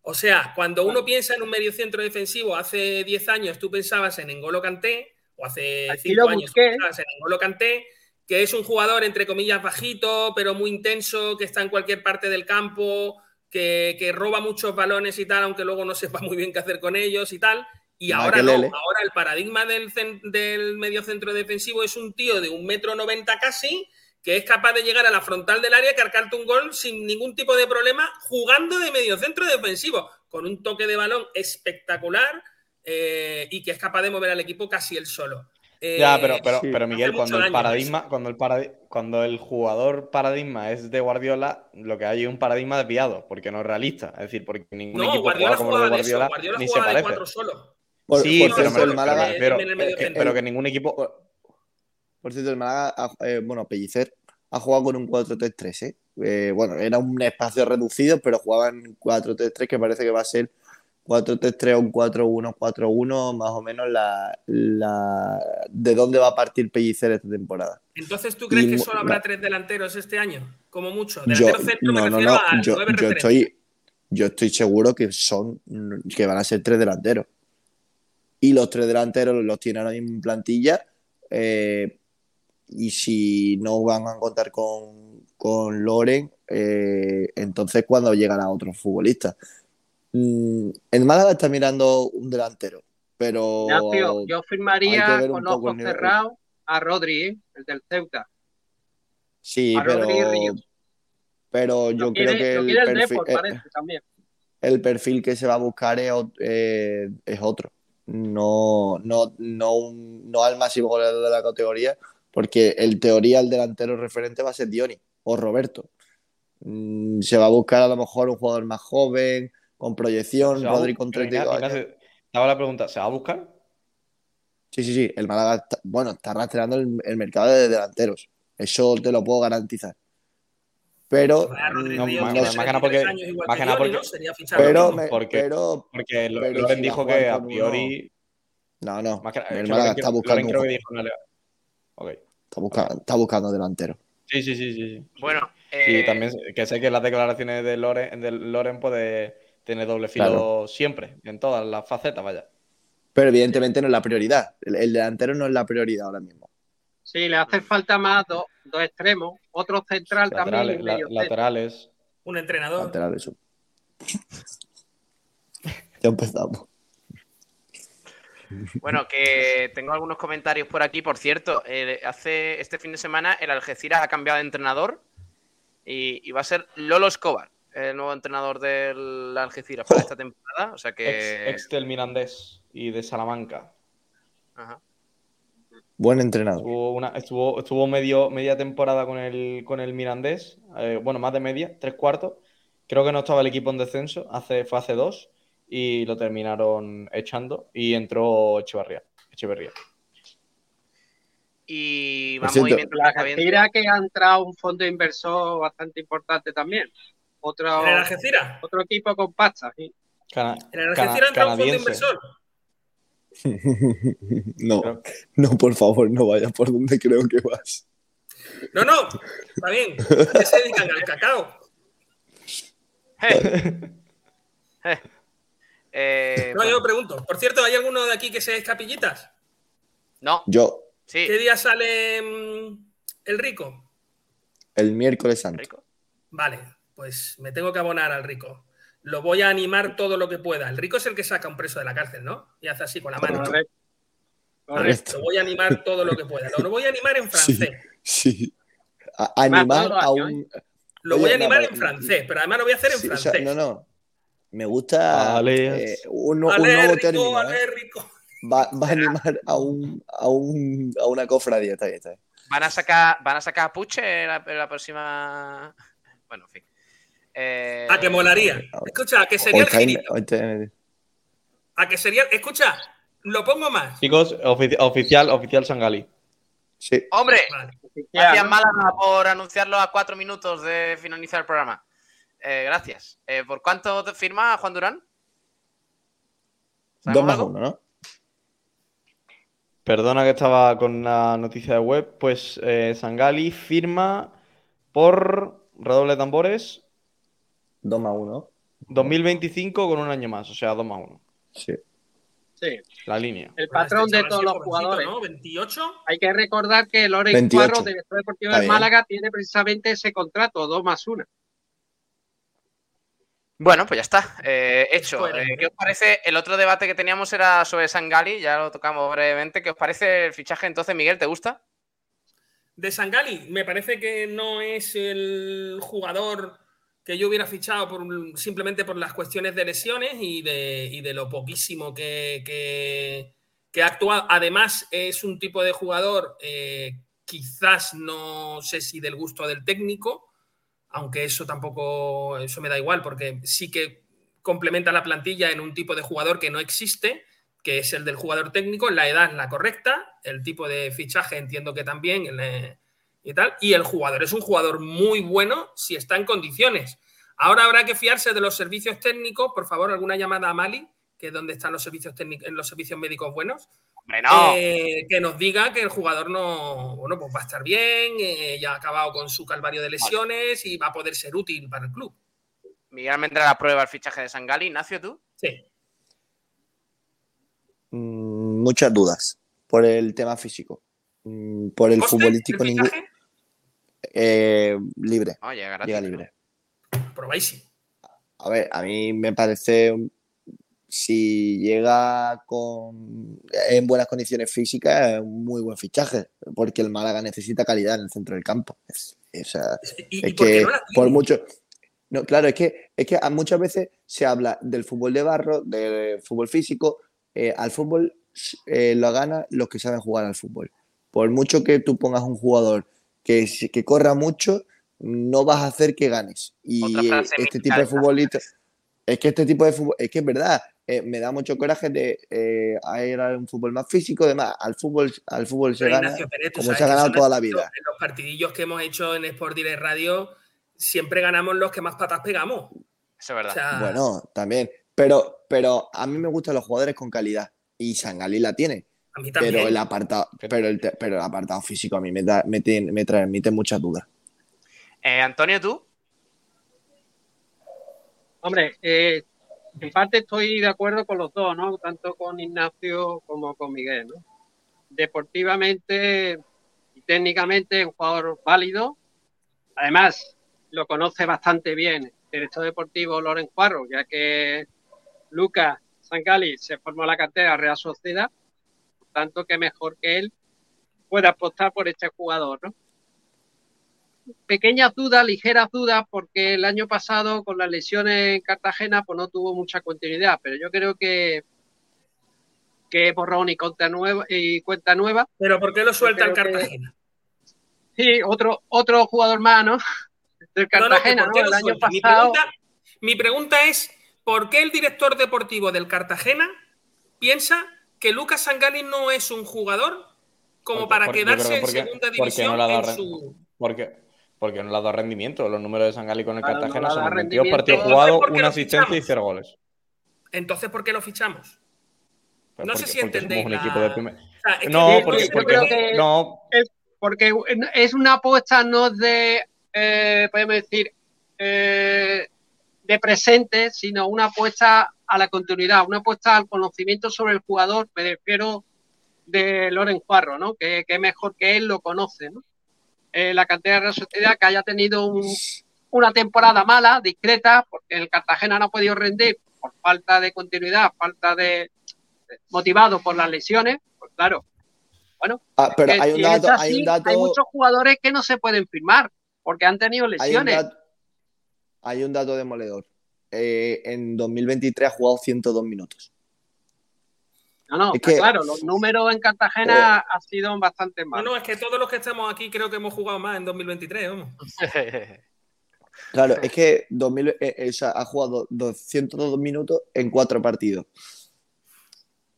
O sea, cuando uno piensa en un mediocentro defensivo, hace 10 años tú pensabas en Engolo Kanté, o hace Aquí 5 lo años busqué. pensabas en Engolo Kanté, que es un jugador entre comillas bajito, pero muy intenso, que está en cualquier parte del campo, que, que roba muchos balones y tal, aunque luego no sepa muy bien qué hacer con ellos y tal. Y ahora no, ahora el paradigma del, del mediocentro defensivo es un tío de un metro noventa casi, que es capaz de llegar a la frontal del área, cargarte un gol sin ningún tipo de problema, jugando de mediocentro defensivo, con un toque de balón espectacular eh, y que es capaz de mover al equipo casi él solo. eh, Ya, pero, pero, Sí. pero Miguel, cuando el paradigma, cuando el paradi- cuando el jugador paradigma es de Guardiola, lo que hay es un paradigma desviado, porque no es realista. Es decir, porque ningún No, equipo Guardiola juega como el de jugaba de eso. Guardiola, Guardiola ni se jugaba de parece. cuatro solo. Por, Sí, por pero, cierto, el pero Málaga, medio que, centro. pero que ningún equipo. por, por cierto, el Málaga, ha- eh, bueno, Pellicer ha jugado con un 4-3-3, ¿eh? Eh, Bueno, era un espacio reducido, pero jugaba en 4-3-3 que parece que va a ser 4-3-3 o un 4-1-4-1, más o menos la, la de dónde va a partir Pellicer esta temporada. Entonces, ¿tú crees Y que solo habrá no. tres delanteros este año? Como mucho. Yo, Delantero centro me no, no, refiero no, a yo, yo estoy, yo estoy seguro que son, que van a ser tres delanteros. Y los tres delanteros los tiene ahora mismo en plantilla. eh, y si no van a contar con, con Loren, eh, entonces cuando llegará otro futbolista. Mm, el Málaga está mirando un delantero, pero Ignacio, yo firmaría con ojos cerrados a Rodri, ¿eh? el del Ceuta. Sí, a pero, pero yo Lo creo quiere, que el quiere el perfil, Depor, eh, parece el perfil que se va a buscar es, es otro. No, no, no, un- no al máximo goleador de la categoría, porque el teoría el delantero referente va a ser Dioni o Roberto. Mm, se va a buscar a lo mejor un jugador más joven, con proyección, Rodri con pero 32 Ignacio, años. hago la pregunta, ¿se va a buscar? Sí, sí, sí. El Málaga, está- bueno, está rastreando el, el mercado de delanteros. Eso te lo puedo garantizar. Pero, Ríos más- que nada 33 porque- más que nada ¿no? Sería pero, me- Porque- pero, Porque pero Loren si dijo que a priori. no, no. Más que, está buscando Loren un creo que ju- dijo. no le- Ok. Está buscando, está buscando delantero. Sí, sí, sí, sí. sí. Bueno, Y eh, también que sé que las declaraciones de Loren, de Loren puede tener doble filo Claro. siempre, en todas las facetas, vaya. Pero evidentemente no es la prioridad. El, el delantero no es la prioridad ahora mismo. Sí, le hace falta más dos, dos extremos, otro central también. Laterales, y la- medio centro. laterales. Un entrenador. Lateral eso. ya empezamos. Bueno, que tengo algunos comentarios por aquí. Por cierto, eh, hace este fin de semana el Algeciras ha cambiado de entrenador y, y va a ser Lolo Escobar, el nuevo entrenador del Algeciras para esta temporada. O sea Ex, que. ex del Mirandés y de Salamanca. Ajá. Buen entrenador. Estuvo, una, estuvo, estuvo medio, media temporada con el, con el Mirandés. eh, bueno, más de media, tres cuartos. Creo que no estaba el equipo en descenso, hace, fue hace dos. Y lo terminaron echando. Y entró Echevarría. Echeverría. Y cierto, movimientos La. Algeciras que ha entrado un fondo inversor bastante importante también. Otro, ¿En el Algeciras? otro equipo con pasta. sí. Cana- ¿En el Algeciras entra un fondo inversor? no, no, por favor, no vayas por donde creo que vas. No, no, está bien. ¿Qué se dedican al cacao? Eh, No, yo pregunto. Por cierto, ¿hay alguno de aquí que seáis capillitas? no, Yo, sí. ¿Qué día sale mm, el rico? el miércoles santo. Vale, pues me tengo que abonar al rico. Lo voy a animar todo lo que pueda. El rico es el que saca un preso de la cárcel, ¿no? Y hace así con la mano. Correcto. Correcto. lo voy a animar todo lo que pueda. Lo voy a animar en francés. sí. A- animar a un. Lo Oye, voy a no, animar en francés, pero además lo voy a hacer en Sí, o sea, francés. no, no. Me gusta Ale- eh, un, nuevo rico, término. ale, ¿eh? rico. Va, va a animar a, un, a, un, a una cofradía. Está bien, está bien. Van a sacar, van a sacar a Puche la, en la próxima. Bueno, en fin. Eh, A que molaría. Escucha, a que sería el girito. A que sería. Escucha, lo pongo más. Chicos, ofici- oficial, oficial Sangali. Sí. Hombre, Vale. gracias Málaga por anunciarlo a cuatro minutos de finalizar el programa. Eh, gracias. Eh, ¿Por cuánto te firma Juan Durán? Dos ¿Sabemos más algo? uno, ¿no? Perdona que estaba con la noticia de web. Pues eh, Sangali firma por redoble de tambores Dos más uno. 2025 con un año más, o sea, 2 más 1. Sí. Sí. La línea. El Este patrón de todos los jugadores. ¿no? 28. Hay que recordar que Loren 28. Cuarro, director deportivo bien. Málaga, tiene precisamente ese contrato, dos más una. Bueno, pues ya está. eh, hecho. Coherente. Eh, ¿Qué os parece? El otro debate que teníamos era sobre Sangali, ya lo tocamos brevemente. ¿Qué os parece el fichaje entonces, Miguel? ¿Te gusta? De Sangali, me parece que no es el jugador que yo hubiera fichado por, simplemente por las cuestiones de lesiones y de, y de lo poquísimo que, que- que ha actuado. Además, es un tipo de jugador, eh, quizás no sé si del gusto del técnico, aunque eso tampoco, eso me da igual, porque sí que complementa la plantilla en un tipo de jugador que no existe, que es el del jugador técnico, la edad es la correcta, el tipo de fichaje entiendo que también, el, y tal, y el jugador es un jugador muy bueno si está en condiciones. Ahora habrá que fiarse de los servicios técnicos, por favor, alguna llamada a Mali, que es donde están los servicios técnicos, en los servicios médicos buenos, eh, que nos diga que el jugador no, bueno, pues va a estar bien, eh, ya ha acabado con su calvario de lesiones y va a poder ser útil para el club. Miguel Almendra la prueba el fichaje de Sangali. Ignacio, ¿tú? Sí. Mm, muchas dudas por el tema físico. Mm, por el ¿Coste futbolístico ningún. Eh, libre. Ah, llega gratis, Llega ¿no? libre. Probáis. A ver, a mí me parece. Si llega con, en buenas condiciones físicas, es un muy buen fichaje, porque el Málaga necesita calidad en el centro del campo. Es, o sea, ¿Y, es y por qué que no la por mucho. No, claro, es que, es que muchas veces se habla del fútbol de barro, del fútbol físico. eh, al fútbol eh, lo ganan los que saben jugar al fútbol. Por mucho que tú pongas un jugador que, que corra mucho, no vas a hacer que ganes. Y eh, este tipo de futbolistas. Es que este tipo de fútbol, es que es verdad, eh, me da mucho coraje de eh, a ir a un fútbol más físico, además, al fútbol, al fútbol se gana Pérez, como se ha ganado toda la vida. En los partidillos que hemos hecho en Sport Direct Radio, siempre ganamos los que más patas pegamos. Eso es verdad. O sea, Bueno, también. Pero, pero a mí me gustan los jugadores con calidad. Y Sangalí la tiene. A mí también. Pero el apartado, pero el, pero el apartado físico a mí me, da, me, tiene- me transmite muchas dudas. Eh, Antonio, ¿tú? Hombre, eh, en parte estoy de acuerdo con los dos, ¿no? Tanto con Ignacio como con Miguel, ¿no? Deportivamente y técnicamente es un jugador válido. Además, lo conoce bastante bien el director deportivo Loren Cuarro, ya que Lucas Sangali se formó en la cantera Real Sociedad, tanto que mejor que él pueda apostar por este jugador, ¿no? pequeñas dudas, ligeras dudas, porque el año pasado con las lesiones en Cartagena pues no tuvo mucha continuidad, pero yo creo que que es borrón y cuenta nueva y cuenta nueva. Pero ¿por qué lo suelta que- Cartagena? Sí, otro otro jugador más, ¿no? Del No, no, que Cartagena, ¿por qué ¿no? El año? Mi pasado. pregunta, mi pregunta es, ¿por qué el director deportivo del Cartagena piensa que Lucas Sangani no es un jugador como Porque- para porque- quedarse en porque- segunda porque división no en su... Porque, porque no le ha dado rendimiento. Los números de Sangali con el Claro, Cartagena son dado 22 rendimiento. partidos jugados, ¿por qué una asistencia y cero goles. Entonces, ¿por qué lo fichamos? Pues No porque- sé si entendéis somos un la- equipo de primer- O sea, es que No, yo- porque, yo porque creo no- que- no, Es porque es una apuesta no de, eh, podemos decir, eh, de presente, sino una apuesta a la continuidad, una apuesta al conocimiento sobre el jugador, me refiero de Loren Juarro, ¿no? Que, que mejor que él lo conoce, ¿no? Eh, la cantera de la sociedad que haya tenido un- una temporada mala, discreta, porque el Cartagena no ha podido rendir por falta de continuidad, falta de motivado por las lesiones, pues claro, bueno, Ah, pero que hay un dato, hay un dato, hay muchos jugadores que no se pueden firmar porque han tenido hay un lesiones. dato, hay un dato demoledor. Eh, en 2023 ha jugado 102 minutos. No, no, es que- claro, los números en Cartagena han sido bastante No, malos. no, es que todos los que estamos aquí creo que hemos jugado más en 2023, vamos. Claro, es que 2000, eh, eh, o sea, ha jugado 202 minutos en cuatro partidos.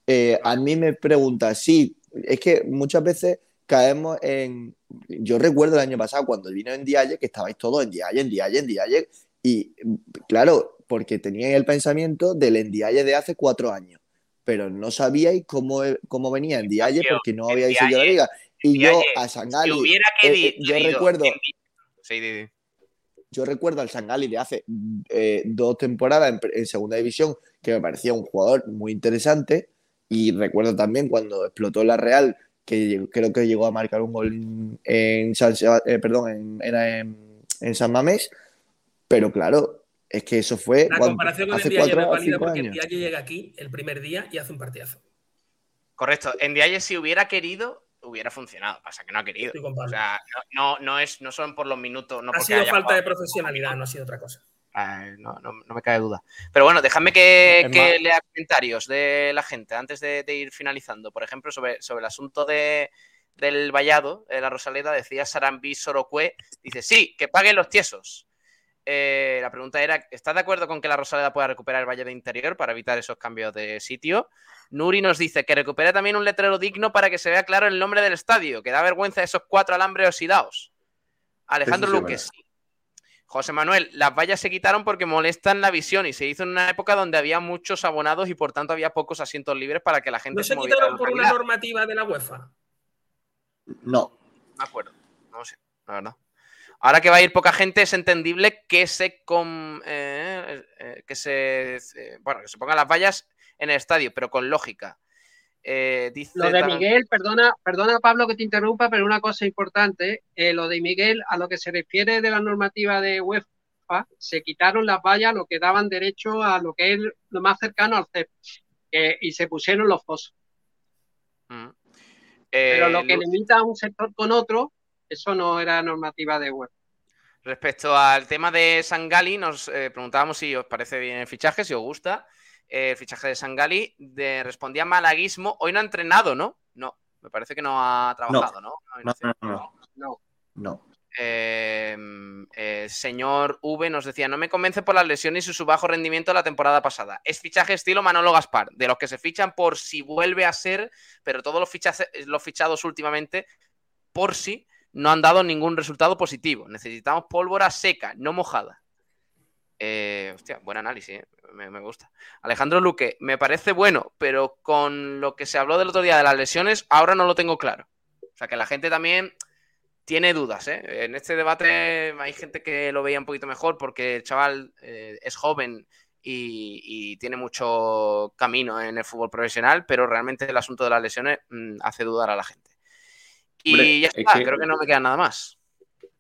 Eh, a mí me pregunta, sí, es que muchas veces caemos en. Yo recuerdo el año pasado cuando vino en Dialle, que estabais todos en Dialle, en Dialle, en Dialle, y claro, porque teníais el pensamiento del Endialle de hace cuatro años, pero no sabíais cómo, cómo venía en Dialle Tío, porque no habíais seguido la liga. Y yo a Sangali, Si hubiera eh, eh, yo recuerdo, Sí, yo recuerdo al Sangali de hace eh, dos temporadas en, en segunda división, que me parecía un jugador muy interesante. Y recuerdo también cuando explotó la Real, que creo que llegó a marcar un gol en, San, eh, perdón, en, era en- en San Mamés. Pero claro, es que eso fue La cuando- comparación con el hace es cuatro válida porque años. Llega aquí el primer día y hace un partidazo. Correcto. En Dialle, si hubiera querido, hubiera funcionado. Pasa que no ha querido. O sea, no, no, no es, no son por los minutos. No ha sido haya falta de profesionalidad, no ha sido otra cosa. Eh, no, no- no me cabe duda. Pero bueno, déjame que, lea comentarios de la gente antes de, de ir finalizando. Por ejemplo, sobre, sobre el asunto de, del vallado, de la Rosaleda, decía Sarambí Sorocue, dice, sí, que paguen los tiesos. Eh, la pregunta era, ¿estás de acuerdo con que la Rosaleda pueda recuperar el Valle de Interior para evitar esos cambios de sitio? Nuri nos dice que recupere también un letrero digno para que se vea claro el nombre del estadio, que da vergüenza esos cuatro alambres oxidados. Alejandro sí Luque, sí. José Manuel, las vallas se quitaron porque molestan la visión y se hizo en una época donde había muchos abonados y por tanto había pocos asientos libres para que la gente ¿No se moviera quitaron por una normativa de la UEFA? No. No me acuerdo, no lo sé, la verdad. Ahora que va a ir poca gente, es entendible que se com- eh, eh, que se eh, bueno, que se pongan las vallas en el estadio, pero con lógica. Dice Lo de Miguel, perdona, perdona Pablo que te interrumpa, pero una cosa importante, lo de Miguel, a lo que se refiere de la normativa de UEFA, se quitaron las vallas, lo que daban derecho a lo que es lo más cercano al CEP, y se pusieron los fosos. Mm. Pero lo que limita a un sector con otro, eso no era normativa de UEFA. Respecto al tema de Sangali, nos eh, preguntábamos si os parece bien el fichaje, si os gusta eh, el fichaje de Sangali. De, respondía malaguismo. Hoy no ha entrenado, ¿no? No, me parece que no ha trabajado, ¿no? No, no, no. No. No. Eh, eh, señor V nos decía, no me convence por las lesiones y su bajo rendimiento la temporada pasada. Es fichaje estilo Manolo Gaspar, de los que se fichan por si vuelve a ser, pero todos los, fichaje- los fichados últimamente por si no han dado ningún resultado positivo. Necesitamos pólvora seca, no mojada. Eh, hostia, buen análisis, eh, me, gusta. Alejandro Luque, me parece bueno, pero con lo que se habló del otro día de las lesiones, ahora no lo tengo claro. O sea, que la gente también tiene dudas. ¿eh? En este debate hay gente que lo veía un poquito mejor porque el chaval eh, es joven y, y tiene mucho camino en el fútbol profesional, pero realmente el asunto de las lesiones mm, hace dudar a la gente. Y Hombre, ya es está, que- creo que no me queda nada más.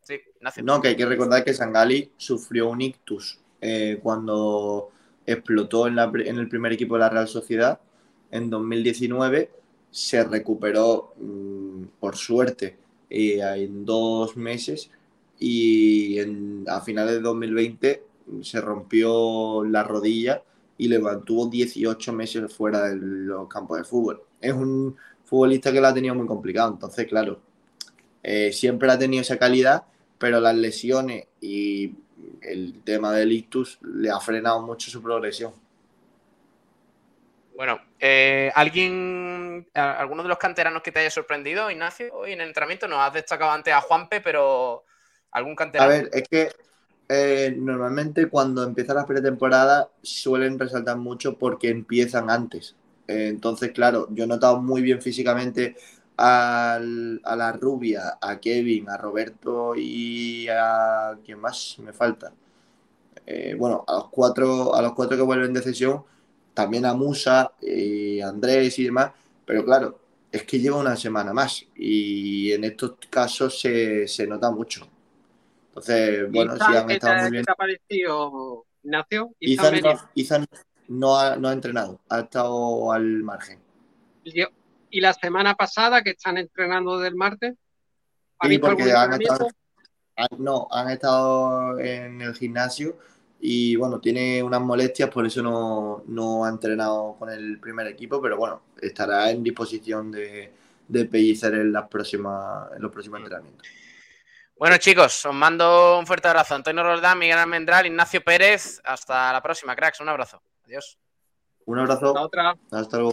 Sí. No, que hay que recordar que Sangali sufrió un ictus eh, cuando explotó en, la en el primer equipo de la Real Sociedad en 2019. Se recuperó mm, por suerte eh, en dos meses y en- a finales de 2020 se rompió la rodilla y le mantuvo 18 meses fuera de los campos de fútbol. Es un futbolista que la ha tenido muy complicado, entonces claro, eh, siempre ha tenido esa calidad, pero las lesiones y el tema del ictus le ha frenado mucho su progresión. Bueno, eh, ¿alguien, a- alguno de los canteranos que te haya sorprendido, Ignacio, hoy en el entrenamiento? Nos has destacado antes a Juanpe, pero ¿algún A canterano? ver, es que eh, normalmente cuando empieza la pretemporada suelen resaltar mucho porque empiezan antes. Entonces, claro, yo he notado muy bien físicamente al- a la rubia, a Kevin, a Roberto y a ¿quién más me falta? Eh, bueno, a los cuatro, a los cuatro que vuelven de cesión, también a Musa, eh, Andrés y demás, pero claro, es que lleva una semana más y en estos casos se, se nota mucho. Entonces, bueno, sí han ¿qué estado muy bien. Ignacio? Ethan Merian. No, ha, no ha entrenado, ha estado al margen. Y la semana pasada que están entrenando del martes, ¿ha Sí, porque han estado, han- no, han estado en el gimnasio y bueno, tiene unas molestias, por eso no, no ha entrenado con el primer equipo, pero bueno, estará en disposición de, de Pellicer en, las próximas, en los próximos entrenamientos. Bueno, chicos, os mando un fuerte abrazo. Antonio Roldán, Miguel Almendral, Ignacio Pérez. Hasta la próxima, cracks. Un abrazo. Adiós. Un abrazo. otra. Hasta luego.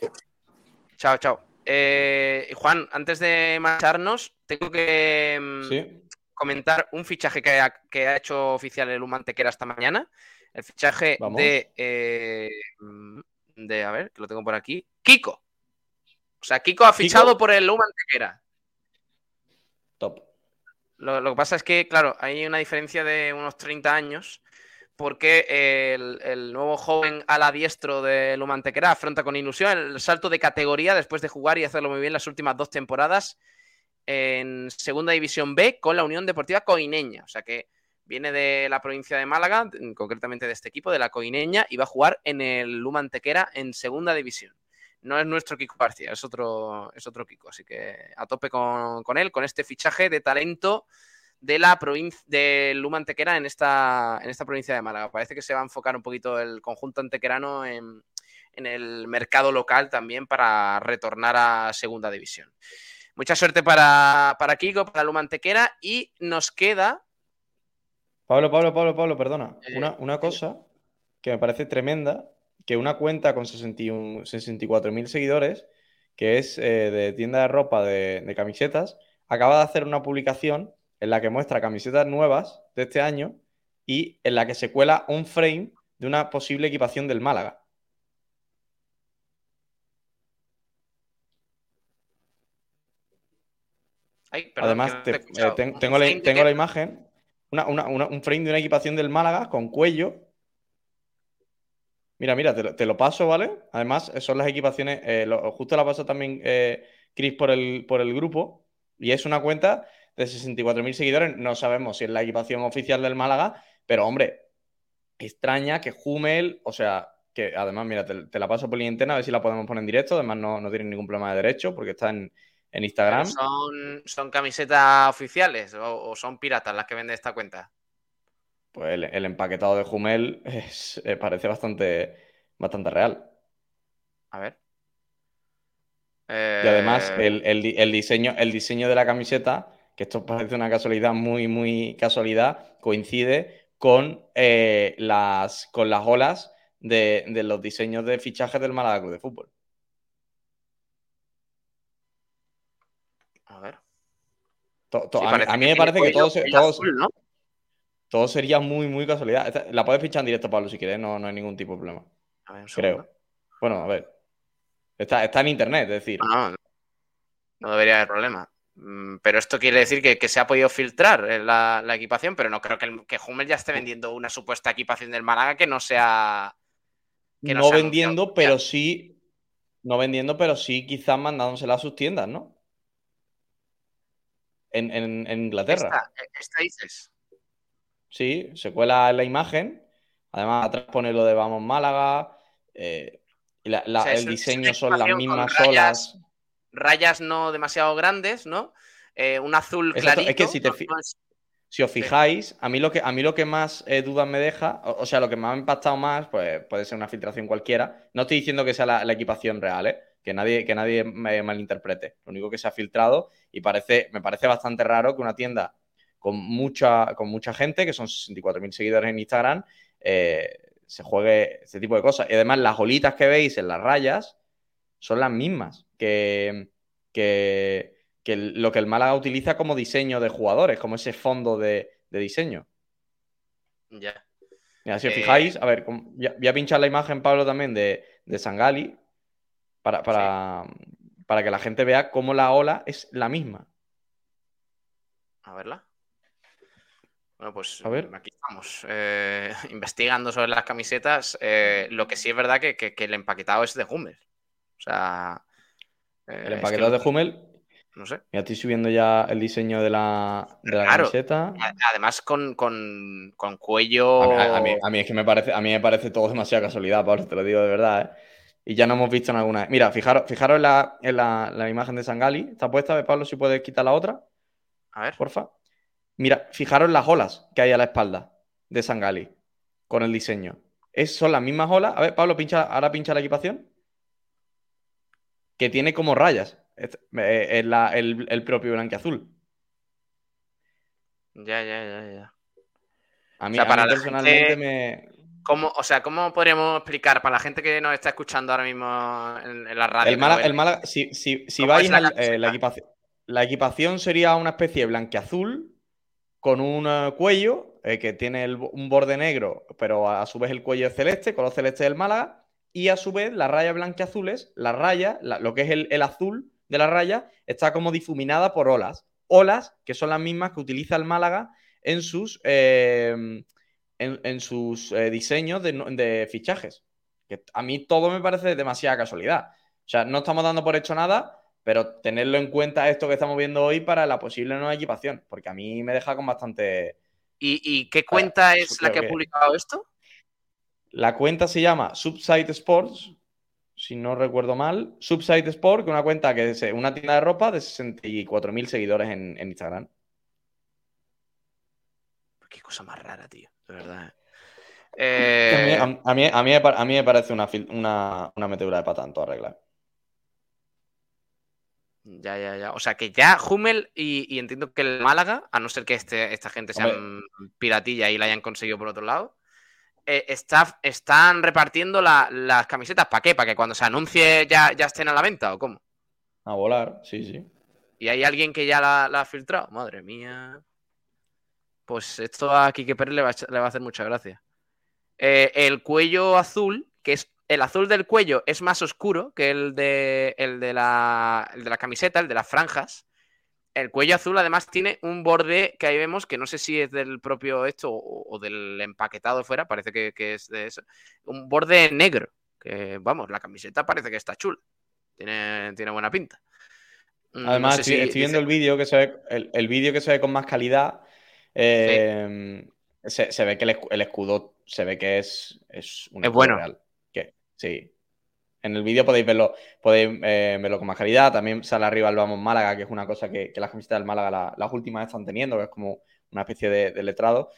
Chao, chao. Eh, Juan, antes de marcharnos, tengo que mm, Sí. comentar un fichaje que ha, que ha hecho oficial el Humantequera esta mañana. El fichaje Vamos. de, eh, de, a ver, que lo tengo por aquí, Kiko. O sea, Kiko ha fichado por el Humantequera. Top. Lo, lo que pasa es que, claro, hay una diferencia de unos 30 años porque el, nuevo joven ala diestro de Lumantequera afronta con ilusión el salto de categoría después de jugar y hacerlo muy bien las últimas dos temporadas en Segunda División B con la Unión Deportiva Coineña. O sea que viene de la provincia de Málaga, concretamente de este equipo, de la Coineña, y va a jugar en el Lumantequera en Segunda División. No es nuestro Kiko García, es otro, es otro Kiko. Así que a tope con, con él, con este fichaje de talento de la provincia de Luma Antequera en esta, en esta provincia de Málaga. Parece que se va a enfocar un poquito el conjunto antequerano en, en el mercado local también para retornar a segunda división. Mucha suerte para, para Kiko, para Luma Antequera y nos queda Pablo, Pablo, Pablo, Pablo, perdona. Eh, Una, una cosa que me parece tremenda, que una cuenta con 61 64.000 seguidores, que es eh, de tienda de ropa de, de camisetas, acaba de hacer una publicación en la que muestra camisetas nuevas de este año y en la que se cuela un frame de una posible equipación del Málaga. Ay, perdón, Además, te- eh, ten- ¿Un tengo, la, tengo la imagen, una- una- una- un frame de una equipación del Málaga con cuello. Mira, mira, te, lo- te lo paso, ¿vale? Además, eh, son las equipaciones, eh, lo- justo la pasó también eh, Chris por el, por el grupo, y es una cuenta de 64.000 seguidores. No sabemos si es la equipación oficial del Málaga, pero hombre, extraña que Hummel, o sea, que además, mira, te, te la paso por Lientena a ver si la podemos poner en directo. Además, no, no tiene ningún problema de derecho porque está en, en Instagram. son, son camisetas oficiales o, o son piratas las que vende esta cuenta. Pues el, el empaquetado de Jumel es- eh, parece bastante, bastante real. A ver. Y además, el, el diseño, el diseño de la camiseta, que esto parece una casualidad, muy, muy casualidad, coincide con, eh, las, con las olas de, de los diseños de fichajes del Málaga Club de Fútbol. A ver. To- to- Sí, a, mí, a me parece que todo, todo, ¿no? todo sería muy, muy casualidad. Esta- la puedes fichar en directo, Pablo, si quieres, no, no hay ningún tipo de problema. A ver, un Creo. Bueno, a ver. Está, está en internet, es decir. No, no, no debería haber problema. Mm, Pero esto quiere decir que, que se ha podido filtrar eh, la, la equipación, pero no creo que, el, que Hummel ya esté vendiendo una supuesta equipación del Málaga que no sea. que no vendiendo, pero sí. No vendiendo, pero sí quizás mandándosela a sus tiendas, ¿no? En, en- en Inglaterra. Esta, esta dices. Sí, se cuela en la imagen. Además, atrás pone lo de Vamos Málaga. eh, y la- la- O sea, es el diseño son las mismas rayas- olas. Rayas no demasiado grandes, ¿no? Eh, un azul Exacto, clarito. es que si te no- es- Si os fijáis, a mí lo que, a mí lo que más eh, dudas me deja, o, o sea, lo que me ha impactado más, pues puede ser una filtración cualquiera. No estoy diciendo que sea la, la equipación real, ¿eh? Que nadie, que nadie me malinterprete. Lo único que se ha filtrado y parece, me parece bastante raro que una tienda con mucha, con mucha gente, que son 64.000 seguidores en Instagram, eh, se juegue este tipo de cosas. Y además, las olitas que veis en las rayas son las mismas que, que, que lo que el Málaga utiliza como diseño de jugadores, como ese fondo de, de diseño. Ya. Mira, si os Eh, fijáis, a ver, com- voy a, voy a pinchar la imagen, Pablo, también de, de Sangali, para, para, para que la gente vea cómo la ola es la misma. A verla. Bueno, pues A ver. aquí estamos eh, investigando sobre las camisetas. Eh, lo que sí es verdad que, que- que el empaquetado es de Hummel. O sea. Eh, El es que empaquetado de Hummel. No sé. Mira, estoy subiendo ya el diseño de la, de la Claro. camiseta. Además, con, con- con cuello. A mí, a- mí- a mí es que me parece, a mí me parece todo demasiada casualidad, Pablo, te lo digo de verdad, ¿eh? Y ya no hemos visto en alguna. Mira, fijaros, fijaros en, la, en la- la imagen de Sangali. Está puesta, ¿ves, Pablo, si puedes quitar la otra, A ver. porfa. Mira, fijaros las olas que hay a la espalda de Sangali con el diseño. Es, son las mismas olas. A ver, Pablo, pincha, ahora pincha la equipación. Que tiene como rayas. Eh, la- el, el propio blanquiazul. Ya, ya, ya, ya. A mí, O sea, a para mí personalmente gente- me. ¿Cómo, o sea, ¿cómo podríamos explicar para la gente que nos está escuchando ahora mismo en, en la radio? El Málaga, ve- el Málaga- si, si- si ¿Cómo vais la eh, la, equipación, la equipación sería una especie de blanqueazul con un eh, cuello eh, que tiene el un borde negro, pero a, a su vez el cuello es celeste, color celeste del Málaga, y a su vez las rayas blanqueazules, la raya, la- lo que es el, el azul de la raya, está como difuminada por olas. Olas que son las mismas que utiliza el Málaga en sus, eh, en, en sus eh, diseños de, fichajes. Que a mí todo me parece demasiada casualidad. O sea, no estamos dando por hecho nada, pero tenerlo en cuenta esto que estamos viendo hoy para la posible nueva equipación, porque a mí me deja con bastante... ¿Y, y qué cuenta Eh, es la que ha publicado esto? La cuenta se llama Subsite Sports, si no recuerdo mal. Subsite Sport, que es una cuenta que es eh, una tienda de ropa de 64.000 seguidores en, en Instagram. qué cosa más rara, tío, de verdad. Que a, mí, Eh, a, mí, a mí me par- a mí me parece una, una, una metedura de pata en toda regla. Ya, ya, ya. O sea que ya Hummel y, y entiendo que el Málaga, a no ser que este, esta gente sean piratilla y la hayan conseguido por otro lado, eh, está- están repartiendo la- las camisetas. ¿Para qué? ¿Para que cuando se anuncie ya, ya estén a la venta o cómo? A volar, sí, sí. ¿Y hay alguien que ya la, la ha filtrado? Madre mía. Pues esto a Quique Pérez le va a, ech- le va a hacer mucha gracia. Eh, el cuello azul, que es. El azul del cuello es más oscuro que el de, el de, la, el de la camiseta, el de las franjas. El cuello azul además tiene un borde que ahí vemos que no sé si es del propio esto o, o del empaquetado fuera, parece que, que es de eso. Un borde negro, que vamos, la camiseta parece que está chula. Tiene, tiene buena pinta. Mm, no Además, sé estoy, si estoy viendo dice- el vídeo que se ve, el, el vídeo que se ve con más calidad. eh, se, se ve que el, escu- el escudo se ve que es, es un Es bueno. real. Que, sí. En el vídeo podéis verlo, podéis eh, verlo con más calidad. También sale arriba el Vamos Málaga, que es una cosa que, que las camisetas del Málaga la- las últimas están teniendo, que es como una especie de, de letrado.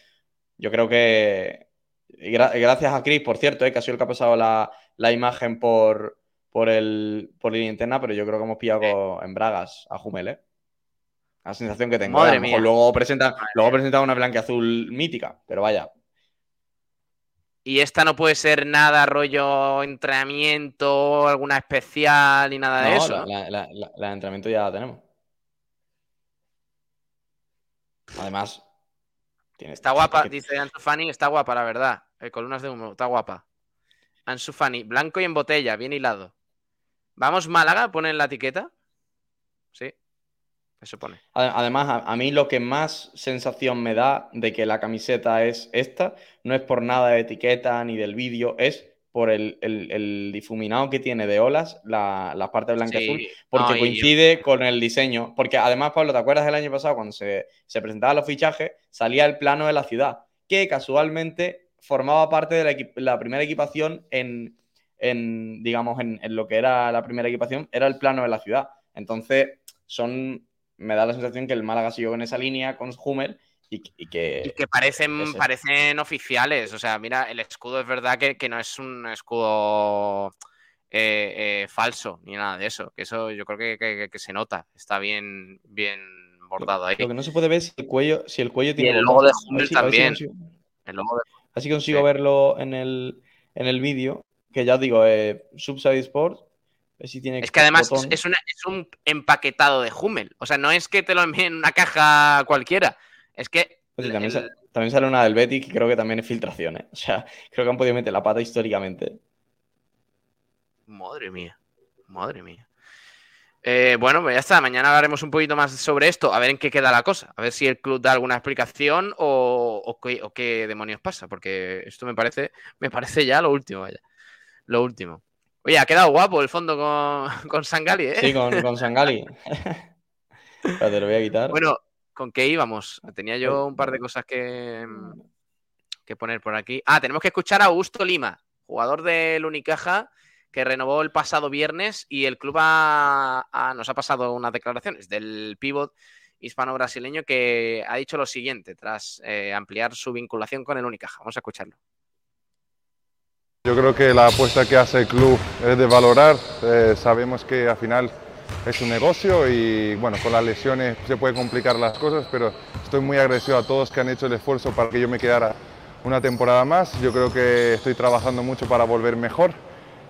Yo creo que. gra- gracias a Chris, por cierto, eh, que ha sido el que ha pasado la, la imagen por, por, el, por línea interna, pero yo creo que hemos pillado en Bragas a Jumel, ¿eh? La sensación que tengo. Madre mía. luego presenta, luego presenta una blanqueazul mítica, pero vaya. Y esta no puede ser nada rollo entrenamiento, alguna especial ni nada de eso. la, ¿no? la- entrenamiento ya la tenemos. Además, tiene Está guapa, que- dice Ansu Fani, está guapa, la verdad. Eh, columnas de humo, está guapa. Ansu Fani, blanco y en botella, bien hilado. Vamos, Málaga, pone en la etiqueta. Ade- Además, a, a mí lo que más sensación me da de que la camiseta es esta, no es por nada de etiqueta ni del vídeo, es por el, el- el difuminado que tiene de olas, la, la parte blanca Sí, azul, porque no, coincide con el diseño. Porque además, Pablo, ¿te acuerdas del año pasado cuando se, se presentaban los fichajes? Salía el plano de la ciudad, que casualmente formaba parte de la, la primera equipación en, en, digamos, en, en lo que era la primera equipación, era el plano de la ciudad. Entonces, son, me da la sensación que el Málaga siguió en esa línea con Hummel y, y que... Y que parecen, ese- parecen oficiales. O sea, mira, el escudo es verdad que, que no es un escudo eh, eh, falso ni nada de eso. Que eso yo creo que, que- que se nota. Está bien, bien bordado ahí. Lo que no se puede ver es si el cuello, si el cuello Y tiene el logo de si- si también. consigo- El logo de- a ver si consigo Sí. verlo en el, en el vídeo, que ya os digo, eh, Subside Sport, a ver si tiene Es que además es, una- es un empaquetado de Hummel. O sea, no es que te lo envíen en una caja cualquiera. Es que. Pues también, el- sa- también sale una del Betis que creo que también es filtración, ¿eh? O sea, creo que han podido meter la pata históricamente. Madre mía. Madre mía. Eh, bueno, pues ya está. Mañana hablaremos un poquito más sobre esto. A ver en qué queda la cosa. A ver si el club da alguna explicación o, o qué, o qué demonios pasa. Porque esto me parece, me parece ya lo último, vaya. Lo último. Oye, ha quedado guapo el fondo con, con Sangali, ¿eh? Sí, con, con Sangali. Espérate, lo voy a quitar. Bueno, ¿con qué íbamos? Tenía yo un par de cosas que, que poner por aquí. Ah, tenemos que escuchar a Augusto Lima, jugador del Unicaja, que renovó el pasado viernes y el club ha- ha- nos ha pasado unas declaraciones del pívot hispano-brasileño que ha dicho lo siguiente tras eh, ampliar su vinculación con el Unicaja. Vamos a escucharlo. Yo creo que la apuesta que hace el club es de valorar. Eh, sabemos que al final es un negocio y bueno, con las lesiones se puede complicar las cosas, pero estoy muy agradecido a todos que han hecho el esfuerzo para que yo me quedara una temporada más. Yo creo que estoy trabajando mucho para volver mejor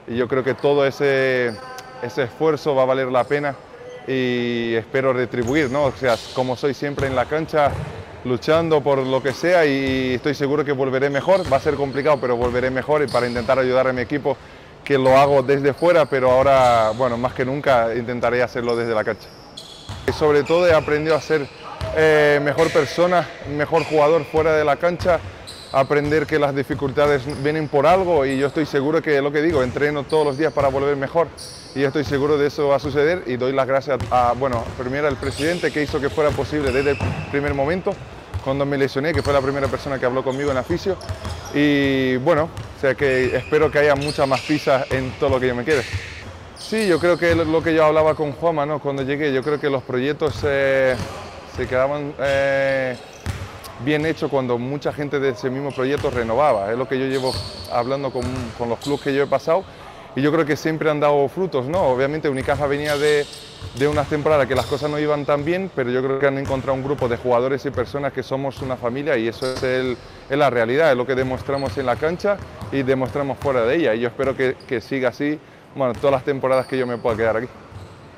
y yo creo que todo ese, esfuerzo va a valer la pena y espero retribuir, ¿no? O sea, como soy siempre en la cancha, luchando por lo que sea y estoy seguro que volveré mejor. Va a ser complicado, pero volveré mejor y para intentar ayudar a mi equipo, que lo hago desde fuera, pero ahora, bueno, más que nunca intentaré hacerlo desde la cancha. Y sobre todo he aprendido a ser eh, mejor persona, mejor jugador fuera de la cancha, aprender que las dificultades vienen por algo y yo estoy seguro que lo que digo, entreno todos los días para volver mejor y estoy seguro de eso va a suceder y doy las gracias a, bueno, primero al presidente que hizo que fuera posible desde el primer momento, cuando me lesioné, que fue la primera persona que habló conmigo en la fisio y bueno, o sea que espero que haya muchas más pizzas en todo lo que yo me quede. Sí, yo creo que lo que yo hablaba con Juanma ¿no? cuando llegué, yo creo que los proyectos eh, se quedaban eh, bien hecho cuando mucha gente de ese mismo proyecto renovaba. Es lo que yo llevo hablando con, con los clubes que yo he pasado y yo creo que siempre han dado frutos, ¿no? Obviamente Unicaja venía de, de unas temporadas que las cosas no iban tan bien, pero yo creo que han encontrado un grupo de jugadores y personas que somos una familia y eso es, el, es la realidad, es lo que demostramos en la cancha y demostramos fuera de ella. Y yo espero que, que siga así, bueno, todas las temporadas que yo me pueda quedar aquí.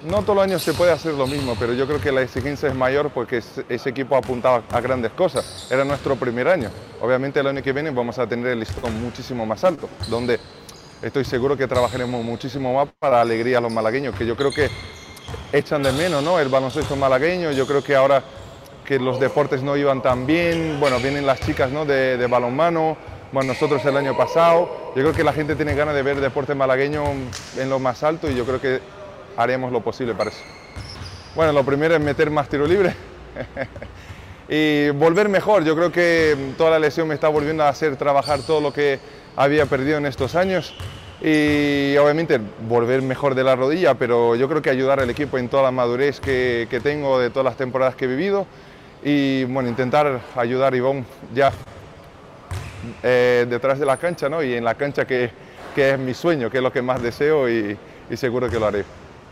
No todos los años se puede hacer lo mismo, pero yo creo que la exigencia es mayor porque ese, equipo apuntaba a grandes cosas. Era nuestro primer año. Obviamente el año que viene vamos a tener el listón muchísimo más alto, donde estoy seguro que trabajaremos muchísimo más para alegría a los malagueños, que yo creo que echan de menos ¿no? el baloncesto malagueño. Yo creo que ahora que los deportes no iban tan bien, bueno, vienen las chicas ¿no? de, de balonmano, bueno, nosotros el año pasado. Yo creo que la gente tiene ganas de ver deporte malagueño en lo más alto y yo creo que haremos lo posible para eso. Bueno, lo primero es meter más tiro libre y volver mejor. Yo creo que toda la lesión me está volviendo a hacer trabajar todo lo que había perdido en estos años y obviamente volver mejor de la rodilla, pero yo creo que ayudar al equipo en toda la madurez que, tengo de todas las temporadas que he vivido y bueno, intentar ayudar a Ivonne ya eh, detrás de la cancha ¿no? y en la cancha que, que, es mi sueño, que es lo que más deseo y, y seguro que lo haré.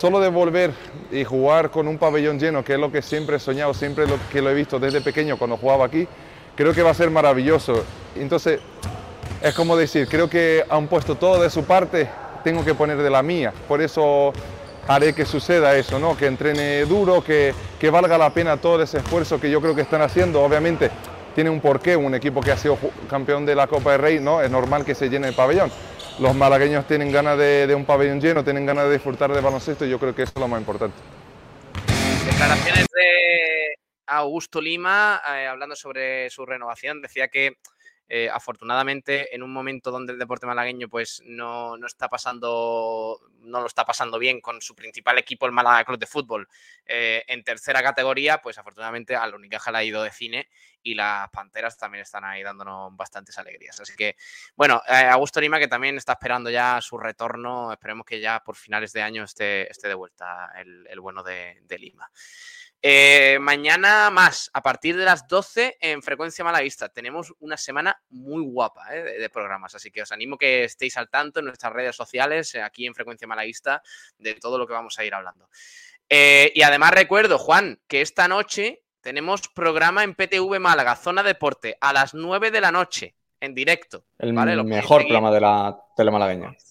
Solo de volver y jugar con un pabellón lleno, que es lo que siempre he soñado, siempre lo que he visto desde pequeño cuando jugaba aquí, creo que va a ser maravilloso. Entonces, es como decir, creo que han puesto todo de su parte, tengo que poner de la mía. Por eso haré que suceda eso, ¿no? que entrene duro, que, que valga la pena todo ese esfuerzo que yo creo que están haciendo. Obviamente tiene un porqué, un equipo que ha sido campeón de la Copa del Rey, ¿no? es normal que se llene el pabellón. Los malagueños tienen ganas de, un pabellón lleno, tienen ganas de disfrutar de baloncesto y yo creo que eso es lo más importante. Declaraciones de Augusto Lima eh, hablando sobre su renovación. Decía que eh, afortunadamente en un momento donde el deporte malagueño pues no, no, está pasando no lo está pasando bien con su principal equipo el Málaga Club de Fútbol eh, en tercera categoría pues afortunadamente al Unicaja le ha ido de cine y las Panteras también están ahí dándonos bastantes alegrías así que bueno eh, Augusto Lima que también está esperando ya su retorno esperemos que ya por finales de año esté, esté de vuelta el, el bueno de, Lima eh, mañana más, a partir de las 12 en Frecuencia Malaguista. Tenemos una semana muy guapa eh, de, programas, así que os animo que estéis al tanto en nuestras redes sociales, aquí en Frecuencia Malaguista, de todo lo que vamos a ir hablando. Y además recuerdo, Juan, que esta noche tenemos programa en PTV Málaga, Zona Deporte, a las 9 de la noche, en directo. El ¿vale? mejor programa de la tele malagueña.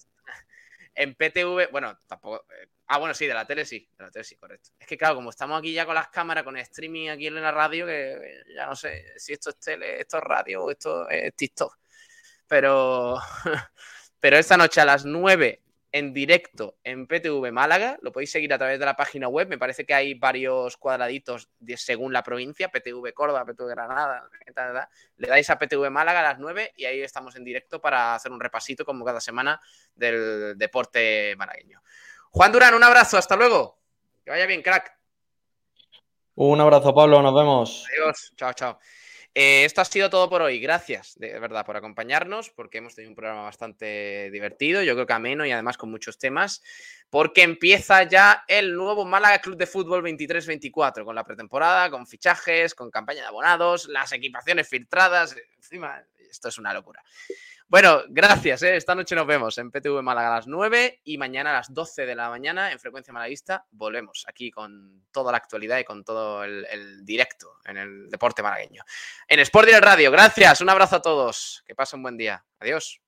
En PTV, bueno, tampoco Ah, bueno, sí, de la tele sí, de la tele sí, correcto. Es que claro, como estamos aquí ya con las cámaras, con streaming aquí en la radio, que ya no sé si esto es tele, esto es radio o esto es TikTok. Pero, pero esta noche a las 9 en directo en PTV Málaga, lo podéis seguir a través de la página web, me parece que hay varios cuadraditos de, según la provincia, PTV Córdoba, PTV Granada, le dais a PTV Málaga a las 9 y ahí estamos en directo para hacer un repasito como cada semana del deporte malagueño. Juan Durán, un abrazo, hasta luego. Que vaya bien, crack. Un abrazo, Pablo, nos vemos. Adiós, chao, chao. Eh, esto ha sido todo por hoy. Gracias, de verdad, por acompañarnos, porque hemos tenido un programa bastante divertido, yo creo que ameno y además con muchos temas, porque empieza ya el nuevo Málaga Club de Fútbol 23-24, con la pretemporada, con fichajes, con campaña de abonados, las equipaciones filtradas, encima, esto es una locura. Bueno, gracias. ¿eh? Esta noche nos vemos en PTV Málaga a las 9 y mañana a las 12 de la mañana en Frecuencia Malaguista volvemos aquí con toda la actualidad y con todo el, el directo en el deporte malagueño. En Sport Direct Radio, gracias. Un abrazo a todos. Que pasen un buen día. Adiós.